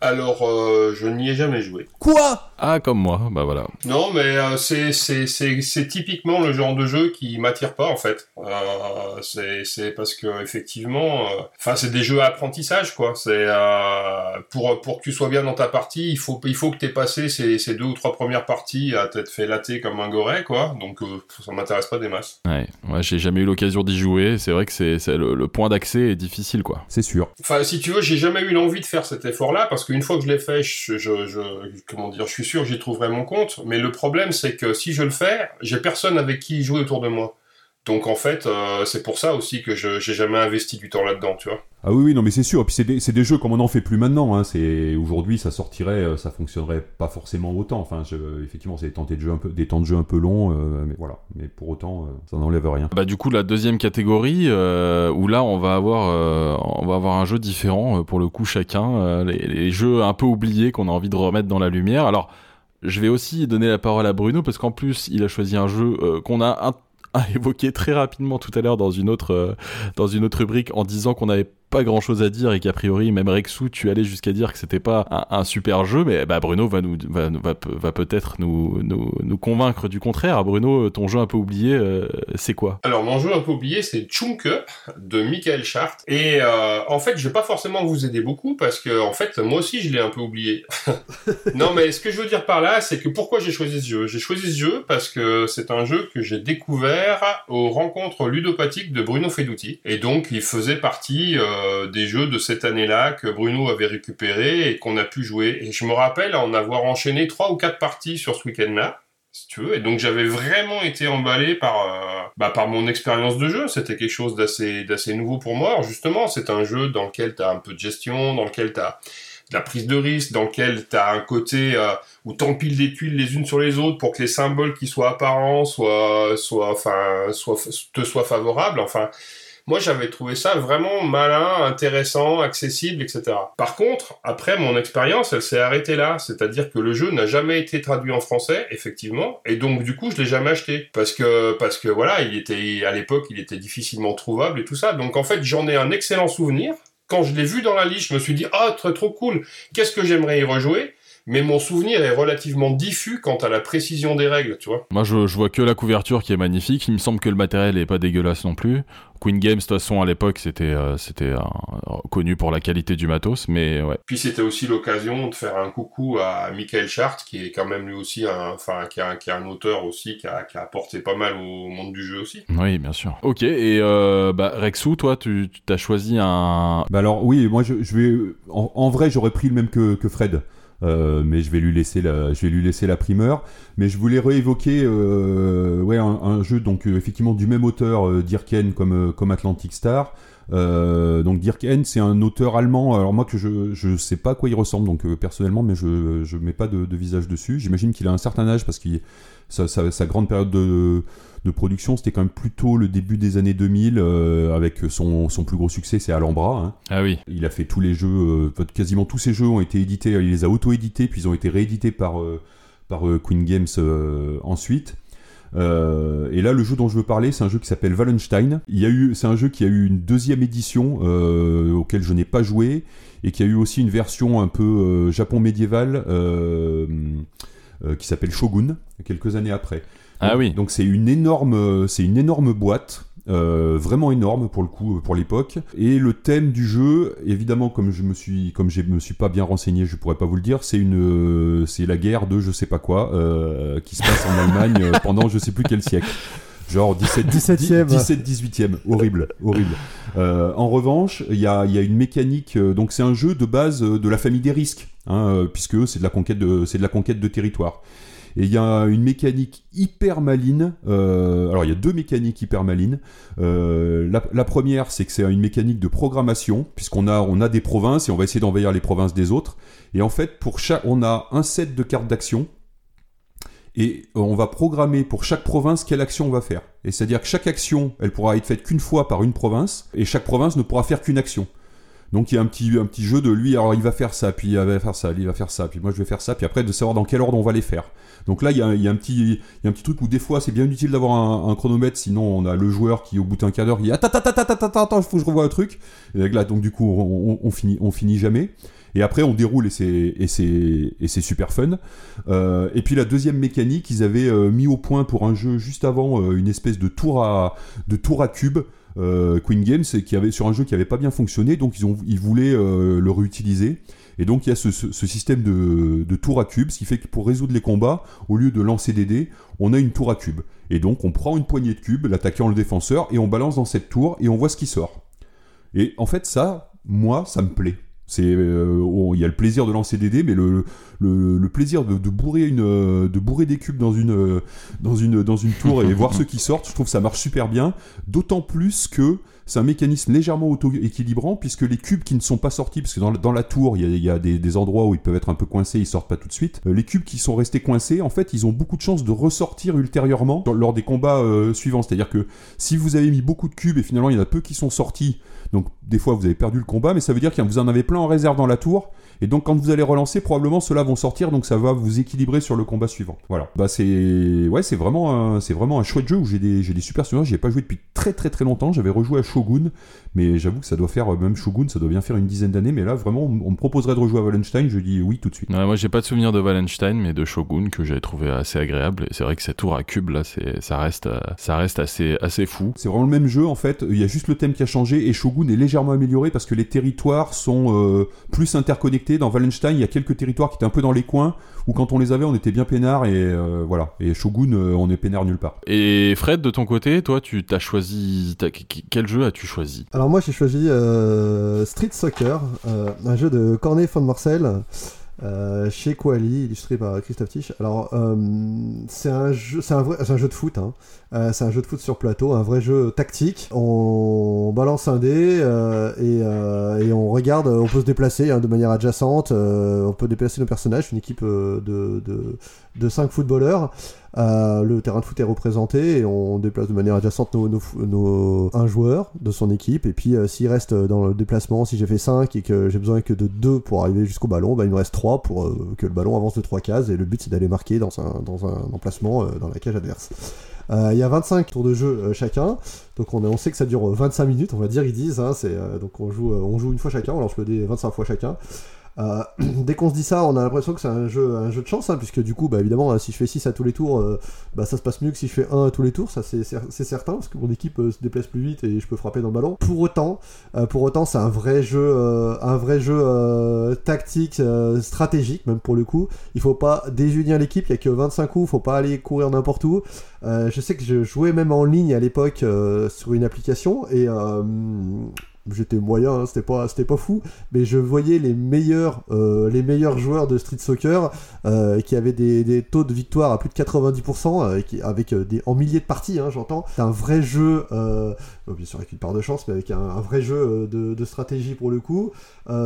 Alors, euh, je n'y ai jamais joué. Quoi? Ah, comme moi, bah voilà. Non, mais euh, c'est c'est c'est c'est typiquement le genre de jeu qui m'attire pas en fait. Euh, c'est c'est parce que effectivement, euh, enfin c'est des jeux à apprentissage quoi. C'est euh, pour pour que tu sois bien dans ta partie, il faut il faut que t'aies passé ces ces deux ou trois premières parties à t'être fait latter comme un goret quoi. Donc euh, ça m'intéresse pas des masses. Ouais, ouais j'ai jamais eu l'occasion d'y jouer. C'est vrai que c'est c'est le, le point d'accès est difficile, quoi. C'est sûr. Enfin, si tu veux, j'ai jamais eu l'envie de faire cet effort-là parce qu'une fois que je l'ai fait, je, comment dire, je suis sûr que j'y trouverai mon compte. Mais le problème, c'est que si je le fais, j'ai personne avec qui jouer autour de moi. Donc en fait, euh, c'est pour ça aussi que je j'ai jamais investi du temps là-dedans, tu vois. Ah oui, oui, non, mais c'est sûr. Et puis c'est des, c'est des jeux comme on n'en fait plus maintenant. Hein. C'est aujourd'hui, ça sortirait, euh, ça fonctionnerait pas forcément autant. Enfin, je, effectivement, c'est des temps de jeu un peu, des temps de jeu un peu longs, euh, mais voilà. Mais pour autant, euh, ça n'enlève rien. Bah du coup la deuxième catégorie euh, où là on va avoir euh, on va avoir un jeu différent euh, pour le coup chacun euh, les, les jeux un peu oubliés qu'on a envie de remettre dans la lumière. Alors je vais aussi donner la parole à Bruno parce qu'en plus il a choisi un jeu euh, qu'on a un- a évoqué très rapidement tout à l'heure dans une autre euh, dans une autre rubrique en disant qu'on n'avait pas grand chose à dire et qu'a priori même Rexou tu allais jusqu'à dire que c'était pas un, super jeu mais bah Bruno va nous va, va, va peut-être nous, convaincre du contraire Bruno ton jeu un peu oublié euh, c'est quoi? Alors mon jeu un peu oublié, c'est Chunk de Michael Chart. Et euh, en fait, je vais pas forcément vous aider beaucoup parce que en fait, moi aussi, je l'ai un peu oublié. non, mais ce que je veux dire par là, c'est que pourquoi j'ai choisi ce jeu? J'ai choisi ce jeu parce que c'est un jeu que j'ai découvert aux rencontres ludopathiques de Bruno Feduti. Et donc, il faisait partie euh, des jeux de cette année-là que Bruno avait récupéré et qu'on a pu jouer. Et je me rappelle en avoir enchaîné trois ou quatre parties sur ce week-end-là si tu veux. Et donc j'avais vraiment été emballé par euh, bah, par mon expérience de jeu. C'était quelque chose d'assez d'assez nouveau pour moi. Justement, c'est un jeu dans lequel tu as un peu de gestion, dans lequel tu as de la prise de risque, dans lequel tu as un côté euh, où t'empiles des tuiles les unes sur les autres pour que les symboles qui soient apparents soient soient enfin soient te soient favorables. Enfin, moi, j'avais trouvé ça vraiment malin, intéressant, accessible, etc. Par contre, après, mon expérience, elle s'est arrêtée là. C'est-à-dire que le jeu n'a jamais été traduit en français, effectivement. Et donc, du coup, je l'ai jamais acheté. Parce que, parce que voilà, il était, à l'époque, il était difficilement trouvable et tout ça. Donc, en fait, j'en ai un excellent souvenir. Quand je l'ai vu dans la liste, je me suis dit, ah, très, trop cool. Qu'est-ce que j'aimerais y rejouer? Mais mon souvenir est relativement diffus quant à la précision des règles, tu vois. Moi, je, je vois que la couverture qui est magnifique. Il me semble que le matériel est pas dégueulasse non plus. Queen Games, de toute façon, à l'époque, c'était euh, c'était euh, connu pour la qualité du matos, mais ouais. Puis c'était aussi l'occasion de faire un coucou à Michael Chart, qui est quand même lui aussi un, enfin, qui, a- qui est un auteur aussi, qui a, qui a apporté pas mal au monde du jeu aussi. Oui, bien sûr. Ok, et euh, bah, Rexou, toi, tu tu t'as choisi un. Bah alors oui, moi je, je vais en, en vrai j'aurais pris le même que, que Fred, Euh, mais je vais lui laisser la je vais lui laisser la primeur. Mais je voulais réévoquer euh, ouais un, un jeu donc euh, effectivement du même auteur euh, Dirken comme euh, comme Atlantic Star. Donc Dirken c'est un auteur allemand. Alors moi que je je sais pas à quoi il ressemble donc personnellement mais je je mets pas de, de visage dessus. J'imagine qu'il a un certain âge parce qu'il sa, sa, sa grande période de de production, c'était quand même plutôt le début des années 2000, euh, avec son, son plus gros succès, c'est Alhambra. Hein. Ah oui. Il a fait tous les jeux, euh, quasiment tous ses jeux ont été édités, il les a auto-édités, puis ils ont été réédités par, euh, par euh, Queen Games euh, ensuite. Euh, et là, le jeu dont je veux parler, c'est un jeu qui s'appelle Wallenstein. Il y a eu, c'est un jeu qui a eu une deuxième édition euh, auquel je n'ai pas joué et qui a eu aussi une version un peu euh, Japon médiéval euh, euh, qui s'appelle Shogun quelques années après. Ah Donc- oui. Donc c'est une énorme, euh, c'est une énorme boîte. euh, vraiment énorme pour le coup pour l'époque et le thème du jeu évidemment comme je me suis comme je me suis pas bien renseigné je pourrais pas vous le dire c'est une euh, c'est la guerre de je sais pas quoi euh, qui se passe en Allemagne euh, pendant je sais plus quel siècle genre 17 17e. 17 18e horrible horrible Euh, en revanche il y a, il y a une mécanique euh, donc c'est un jeu de base euh, de la famille des risques hein, euh, puisque c'est de la conquête de c'est de la conquête de territoire et il y a une mécanique hyper maline. euh, alors il y a deux mécaniques hyper malines. Euh, la, première, c'est que c'est une mécanique de programmation, puisqu'on a on a des provinces et on va essayer d'envahir les provinces des autres. Et en fait, pour chaque, on a un set de cartes d'action. Et on va programmer pour chaque province quelle action on va faire. Et c'est-à-dire que chaque action, elle pourra être faite qu'une fois par une province, et chaque province ne pourra faire qu'une action. Donc il y a un petit, un petit jeu de lui, alors il va faire ça, puis il va faire ça, il va faire ça, puis moi je vais faire ça, puis après de savoir dans quel ordre on va les faire. Donc là il y a, un, petit, il y a un petit truc où des fois c'est bien utile d'avoir un, chronomètre, sinon on a le joueur qui au bout d'un quart d'heure il dit attends, attends, attends, attends, faut que je revoie un truc. Et là donc du coup on finit, on finit jamais. Et après on déroule et c'est et c'est et c'est super fun. Euh, et puis la deuxième mécanique, ils avaient euh, mis au point pour un jeu juste avant euh, une espèce de tour à de tour à cube. Euh, Queen Games qui avait sur un jeu qui avait pas bien fonctionné, donc ils voulaient euh, le réutiliser. Et donc il y a ce, système de, de tour à cube, ce qui fait que pour résoudre les combats, au lieu de lancer des dés, on a une tour à cube. Et donc on prend une poignée de cubes, l'attaquant le défenseur, et on balance dans cette tour et on voit ce qui sort. Et en fait ça, moi, ça me plaît. C'est, euh, il y a le plaisir de lancer des dés, mais le, le, le plaisir de, de bourrer une, euh, de bourrer des cubes dans une, euh, dans une, dans une tour et voir ceux qui sortent, je trouve que ça marche super bien. D'autant plus que c'est un mécanisme légèrement auto-équilibrant puisque les cubes qui ne sont pas sortis, parce que dans, la- tour, il y a, des, endroits où ils peuvent être un peu coincés, ils sortent pas tout de suite. Euh, les cubes qui sont restés coincés, en fait, ils ont beaucoup de chances de ressortir ultérieurement lors des combats euh, suivants. C'est-à-dire que si vous avez mis beaucoup de cubes et finalement il y en a peu qui sont sortis, donc des fois vous avez perdu le combat, mais ça veut dire que vous en avez plein en réserve dans la tour. Et donc quand vous allez relancer, probablement ceux-là vont sortir, donc ça va vous équilibrer sur le combat suivant. Voilà. Bah c'est ouais, c'est vraiment un... c'est vraiment un chouette jeu où j'ai des j'ai des super souvenirs. J'y ai pas joué depuis très très très longtemps. J'avais rejoué à Shogun, mais j'avoue que ça doit faire même Shogun, ça doit bien faire une dizaine d'années. Mais là vraiment, on on me proposerait de rejouer à Wallenstein, je dis oui tout de suite. Ouais, moi, j'ai pas de souvenir de Wallenstein, mais de Shogun que j'avais trouvé assez agréable. Et c'est vrai que cette tour à cube là, ça reste, euh, ça reste assez, assez fou. C'est vraiment le même jeu en fait, il y a juste le thème qui a changé et Shogun est légèrement amélioré parce que les territoires sont euh, plus interconnectés. Dans Wallenstein, il y a quelques territoires qui étaient un peu dans les coins où quand on les avait, on était bien peinard et euh, voilà. Et Shogun, euh, on est peinard nulle part. Et Fred, de ton côté, toi, tu t'as choisi, t'as- quel jeu as-tu choisi? Alors moi j'ai choisi euh, Street Soccer, euh, un jeu de Cornet von Marcel. Euh, chez Koali, illustré par Christophe Tisch. Alors, euh, c'est un jeu, de foot. Hein. Euh, c'est un jeu de foot sur plateau, un vrai jeu tactique. On balance un dé et, on regarde. On peut se déplacer hein, de manière adjacente. on peut déplacer nos personnages. Une équipe de de cinq footballeurs. Euh, le terrain de foot est représenté et on déplace de manière adjacente nos, un joueur de son équipe. Et puis, euh, s'il reste dans le déplacement, si j'ai fait 5 et que j'ai besoin que de 2 pour arriver jusqu'au ballon, bah, il me reste 3 pour euh, que le ballon avance de 3 cases. Et le but, c'est d'aller marquer dans un, emplacement dans la cage adverse. Il y a 25 tours de jeu chacun, donc on, sait que ça dure euh, 25 minutes, on va dire, ils disent. hein, donc on joue, on joue une fois chacun, on lance le dé 25 fois chacun. Euh, dès qu'on se dit ça, on a l'impression que c'est un jeu, de chance, hein, puisque du coup, bah, évidemment, si je fais 6 à tous les tours, euh, bah, ça se passe mieux que si je fais 1 à tous les tours, ça c'est certain, parce que mon équipe euh, se déplace plus vite et je peux frapper dans le ballon. Pour autant, pour autant, c'est un vrai jeu, tactique, stratégique, même pour le coup. Il faut pas désunir l'équipe, il y a que 25 coups, faut pas aller courir n'importe où. Je sais que je jouais même en ligne à l'époque sur une application et j'étais moyen, hein, c'était pas c'était pas fou, mais je voyais les meilleurs euh, les meilleurs joueurs de street soccer euh, qui avaient des, des taux de victoire à plus de 90% euh, avec des en milliers de parties, hein, j'entends. C'est un vrai jeu, bon, bien sûr avec une part de chance, mais avec un, vrai jeu de, stratégie pour le coup.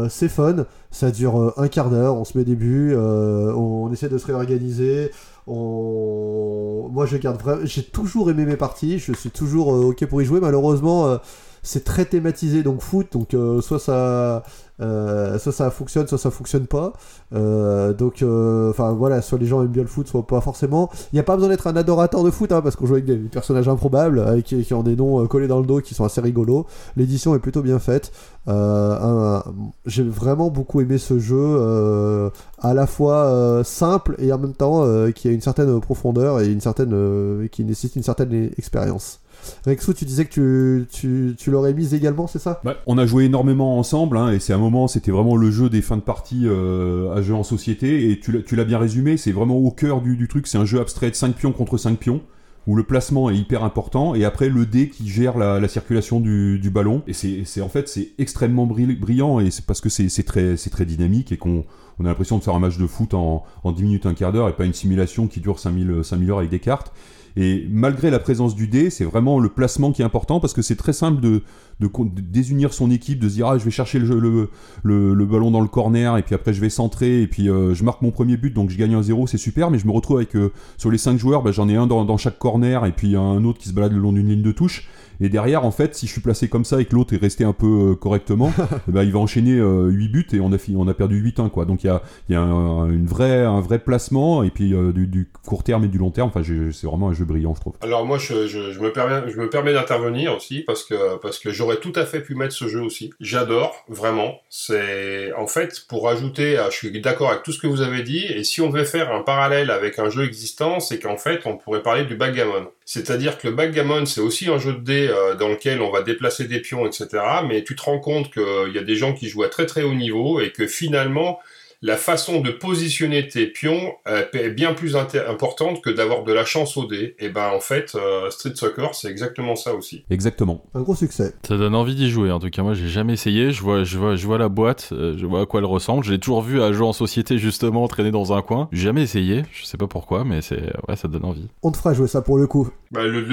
C'est fun, ça dure un quart d'heure, on se met des buts, euh, on essaie de se réorganiser. On... Moi, je garde vraiment. J'ai toujours aimé mes parties. Je suis toujours ok pour y jouer. Malheureusement, c'est très thématisé donc foot. Donc euh, soit ça, euh, soit ça fonctionne, soit ça fonctionne pas. Euh, donc, enfin voilà, soit les gens aiment bien le foot, soit pas forcément. Il n'y a pas besoin d'être un adorateur de foot, hein, parce qu'on joue avec des personnages improbables, avec, qui, ont des noms collés dans le dos, qui sont assez rigolos. L'édition est plutôt bien faite. J'ai vraiment beaucoup aimé ce jeu, à la fois simple et en même temps qui a une certaine profondeur et une certaine, qui nécessite une certaine expérience. Rexou, tu disais que tu, tu, l'aurais mise également, c'est ça? Ouais, on a joué énormément ensemble, hein, et c'est un moment, c'était vraiment le jeu des fins de partie euh, à jeu en société, et tu l'as- bien résumé, c'est vraiment au cœur du, truc, c'est un jeu abstrait de 5 pions contre 5 pions, où le placement est hyper important, et après le dé qui gère la, la circulation du, ballon, et c'est en fait c'est extrêmement brill- brillant, et c'est parce que c'est très, très dynamique, et qu'on on a l'impression de faire un match de foot en, en 10 minutes, un quart d'heure, et pas une simulation qui dure 5000, 5000 heures avec des cartes. Et malgré la présence du dé, c'est vraiment le placement qui est important parce que c'est très simple de, désunir son équipe, de se dire ah je vais chercher le, ballon dans le corner et puis après je vais centrer et puis euh, je marque mon premier but donc je gagne un 0 c'est super mais je me retrouve avec euh, sur les 5 joueurs bah, j'en ai un dans chaque corner et puis un autre qui se balade le long d'une ligne de touche et derrière en fait si je suis placé comme ça et que l'autre est resté un peu euh, correctement ben, il va enchaîner euh, 8 buts et on a, on a perdu 8-1 quoi donc il y a, y a un, une vraie, un vrai placement et puis euh, du, du court terme et du long terme enfin c'est vraiment un jeu brillant je trouve Alors moi, je, je, je me permets, je me permets d'intervenir aussi parce que parce que j'aurais tout à fait pu mettre ce jeu aussi. J'adore vraiment. C'est en fait pour ajouter, je suis d'accord avec tout ce que vous avez dit. Et si on devait faire un parallèle avec un jeu existant, c'est qu'en fait, on pourrait parler du backgammon. C'est-à-dire que le backgammon, c'est aussi un jeu de dés euh, dans lequel on va déplacer des pions, etc. Mais tu te rends compte qu'il y a des gens qui jouent à très très haut niveau et que finalement la façon de positionner tes pions euh, est bien plus importante que d'avoir de la chance au dé. Et ben en fait, euh, Street Soccer, c'est exactement ça aussi. exactement Un gros succès. Ça donne envie d'y jouer. En tout cas, moi, j'ai jamais essayé. Je vois, je vois, je vois la boîte, euh, je vois à quoi elle ressemble. Je l'ai toujours vu à jouer en société justement, traîner dans un coin. J'ai jamais essayé. Je sais pas pourquoi, mais c'est ouais, ça donne envie. On te fera jouer ça pour le coup. Bah, le,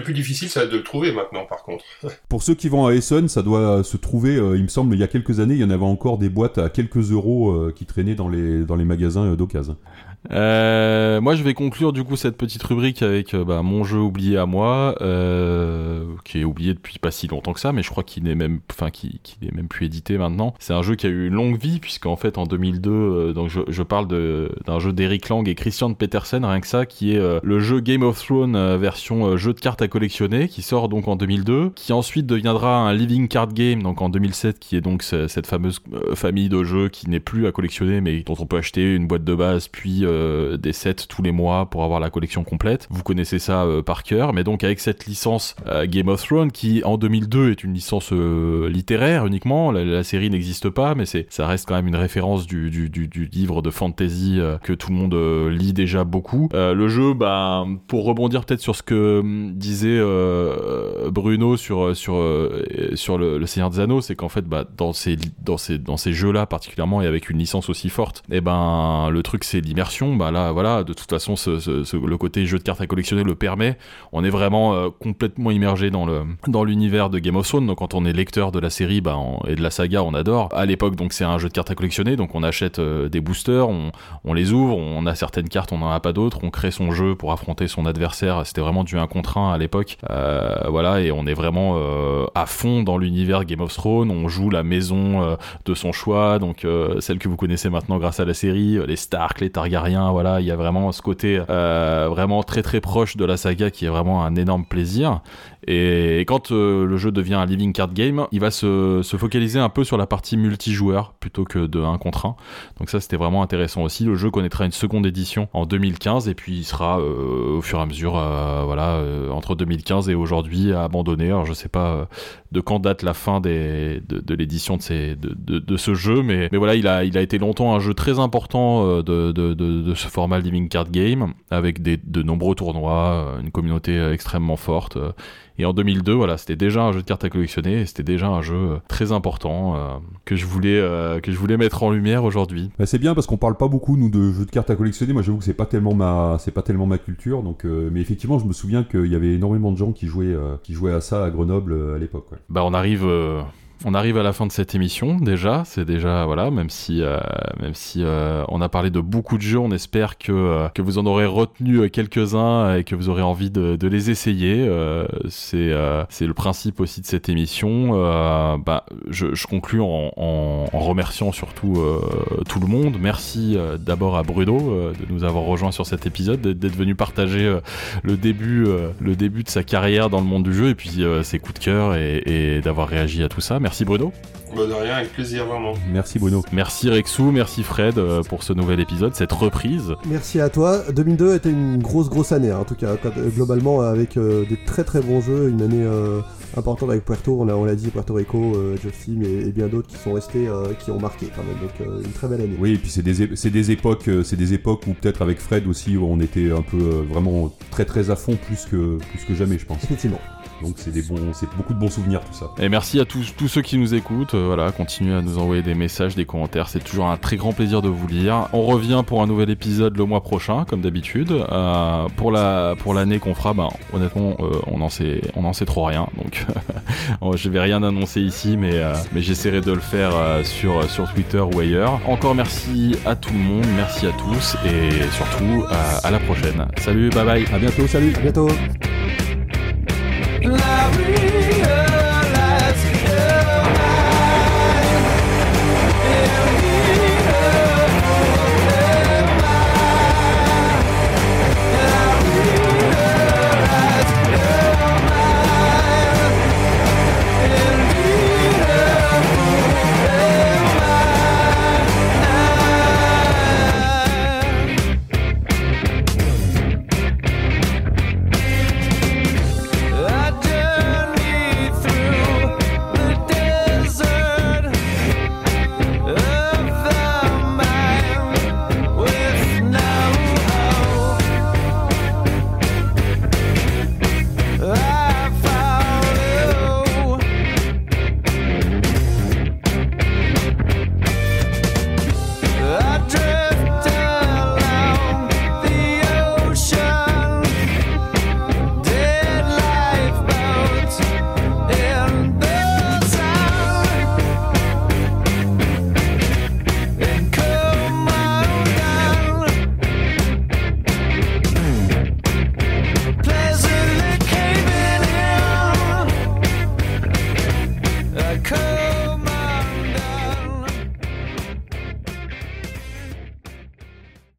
plus difficile, être de le trouver maintenant, par contre. Pour ceux qui vont à Essen, ça doit se trouver, euh, il me semble, il y a quelques années, il y en avait encore des boîtes à quelques euros euh, qui traînaient dans les, dans les magasins euh, d'occasion. Euh, moi, je vais conclure du coup cette petite rubrique avec euh, bah, mon jeu oublié à moi, euh, qui est oublié depuis pas si longtemps que ça, mais je crois qu'il n'est même, enfin, qui, qui n'est même plus édité maintenant. C'est un jeu qui a eu une longue vie puisqu'en fait en 2002, euh, donc je, je parle d'un jeu d'Eric Lang et Christian Petersen, rien que ça, qui est le jeu Game of Thrones version jeu de cartes à collectionner, qui sort donc en 2002, qui ensuite deviendra un Living Card Game, donc en 2007, qui est donc ce- cette fameuse famille de jeux qui n'est plus à collectionner, mais dont on peut acheter une boîte de base, puis euh, des sets tous les mois pour avoir la collection complète. Vous connaissez ça euh, par cœur, mais donc avec cette licence euh, Game of Thrones, qui en 2002 est une licence littéraire uniquement, la, série n'existe pas, mais c'est ça reste quand même une référence du, du, livre de fantasy que tout le monde lit déjà beaucoup. Le jeu, bah, pour rebondir peut-être sur ce que hum, disait Bruno sur sur sur le, Seigneur des Anneaux, c'est qu'en fait, bah, dans ces dans ces dans ces jeux-là particulièrement et avec une licence aussi forte, et ben le truc c'est l'immersion. Bah là, voilà, de toute façon, le côté jeu de cartes à collectionner le permet. On est vraiment euh, complètement immergé dans le dans l'univers de Game of Thrones. Donc quand on est lecteur de la série bah, et de la saga, on adore. À l'époque, donc c'est un jeu de cartes à collectionner, donc on achète euh, des boosters, on, les ouvre, on a certaines cartes, on n'en a pas d'autres, on crée son jeu pour affronter son adversaire. C'était vraiment du 1 contre 1 à l'époque. Euh, voilà, et on est vraiment à fond dans l'univers Game of Thrones. On joue la maison de son choix, donc celle que vous connaissez maintenant grâce à la série, les Stark, les Voilà, il y a vraiment ce côté euh, vraiment très très proche de la saga qui est vraiment un énorme plaisir. Et, quand euh, le jeu devient un living card game, il va se, se, focaliser un peu sur la partie multijoueur plutôt que de 1 contre 1. Donc ça c'était vraiment intéressant aussi. Le jeu connaîtra une seconde édition en 2015 et puis il sera au fur et à mesure, voilà, entre 2015 et aujourd'hui abandonné. Alors je sais pas de quand date la fin de, l'édition de, ce jeu, mais, mais voilà, il a, il a été longtemps un jeu très important de, ce format living card game avec de nombreux tournois, une communauté extrêmement forte. Et en 2002, voilà, c'était déjà un jeu de cartes à collectionner et c'était déjà un jeu très important euh, que je voulais euh, que je voulais mettre en lumière aujourd'hui. Bah, c'est bien parce qu'on parle pas beaucoup nous de jeux de cartes à collectionner. Moi, j'avoue que c'est pas tellement ma c'est pas tellement ma culture. Donc, euh, mais effectivement, je me souviens qu'il y avait énormément de gens qui jouaient qui jouaient à ça à Grenoble à l'époque. Bah, on arrive on arrive à la fin de cette émission déjà, c'est déjà voilà, même si euh, même si euh, on a parlé de beaucoup de jeux, on espère que euh, que vous en aurez retenu quelques-uns et que vous aurez envie de, les essayer. c'est c'est le principe aussi de cette émission. bah, je, je conclue en, en, remerciant surtout tout le monde. Merci d'abord à Bruno de nous avoir rejoint sur cet épisode, d'être venu partager le début le début de sa carrière dans le monde du jeu et puis ses coups de cœur et d'avoir réagi à tout ça. Merci Bruno. Bah de rien, avec plaisir vraiment. Merci Bruno. Merci Rexou, merci Fred euh, pour ce nouvel épisode, cette reprise. Merci à toi. 2002 était une grosse grosse année hein, en tout cas, euh, globalement avec euh, des très très bons jeux, une année importante avec Puerto, on l'a dit, Puerto Rico, euh, Team et, bien d'autres qui sont restés, qui ont marqué quand même, donc une très belle année. Oui, et puis c'est des, des, époques, c'est des époques où peut-être avec Fred aussi, on était un peu vraiment très très à fond plus que, plus que jamais je pense. Effectivement. Donc c'est des bons, c'est beaucoup de bons souvenirs tout ça. Et merci à tous, tous ceux qui nous écoutent. Euh, voilà, continuez à nous envoyer des messages, des commentaires. C'est toujours un très grand plaisir de vous lire. On revient pour un nouvel épisode le mois prochain, comme d'habitude. Euh, pour la pour l'année qu'on fera, ben honnêtement, euh, on en sait on en sait trop rien. Donc je vais rien annoncer ici, mais mais j'essaierai de le faire sur sur Twitter ou ailleurs. Encore merci à tout le monde, merci à tous et surtout à, à la prochaine. Salut, bye bye. À bientôt, salut, à bientôt. Love me.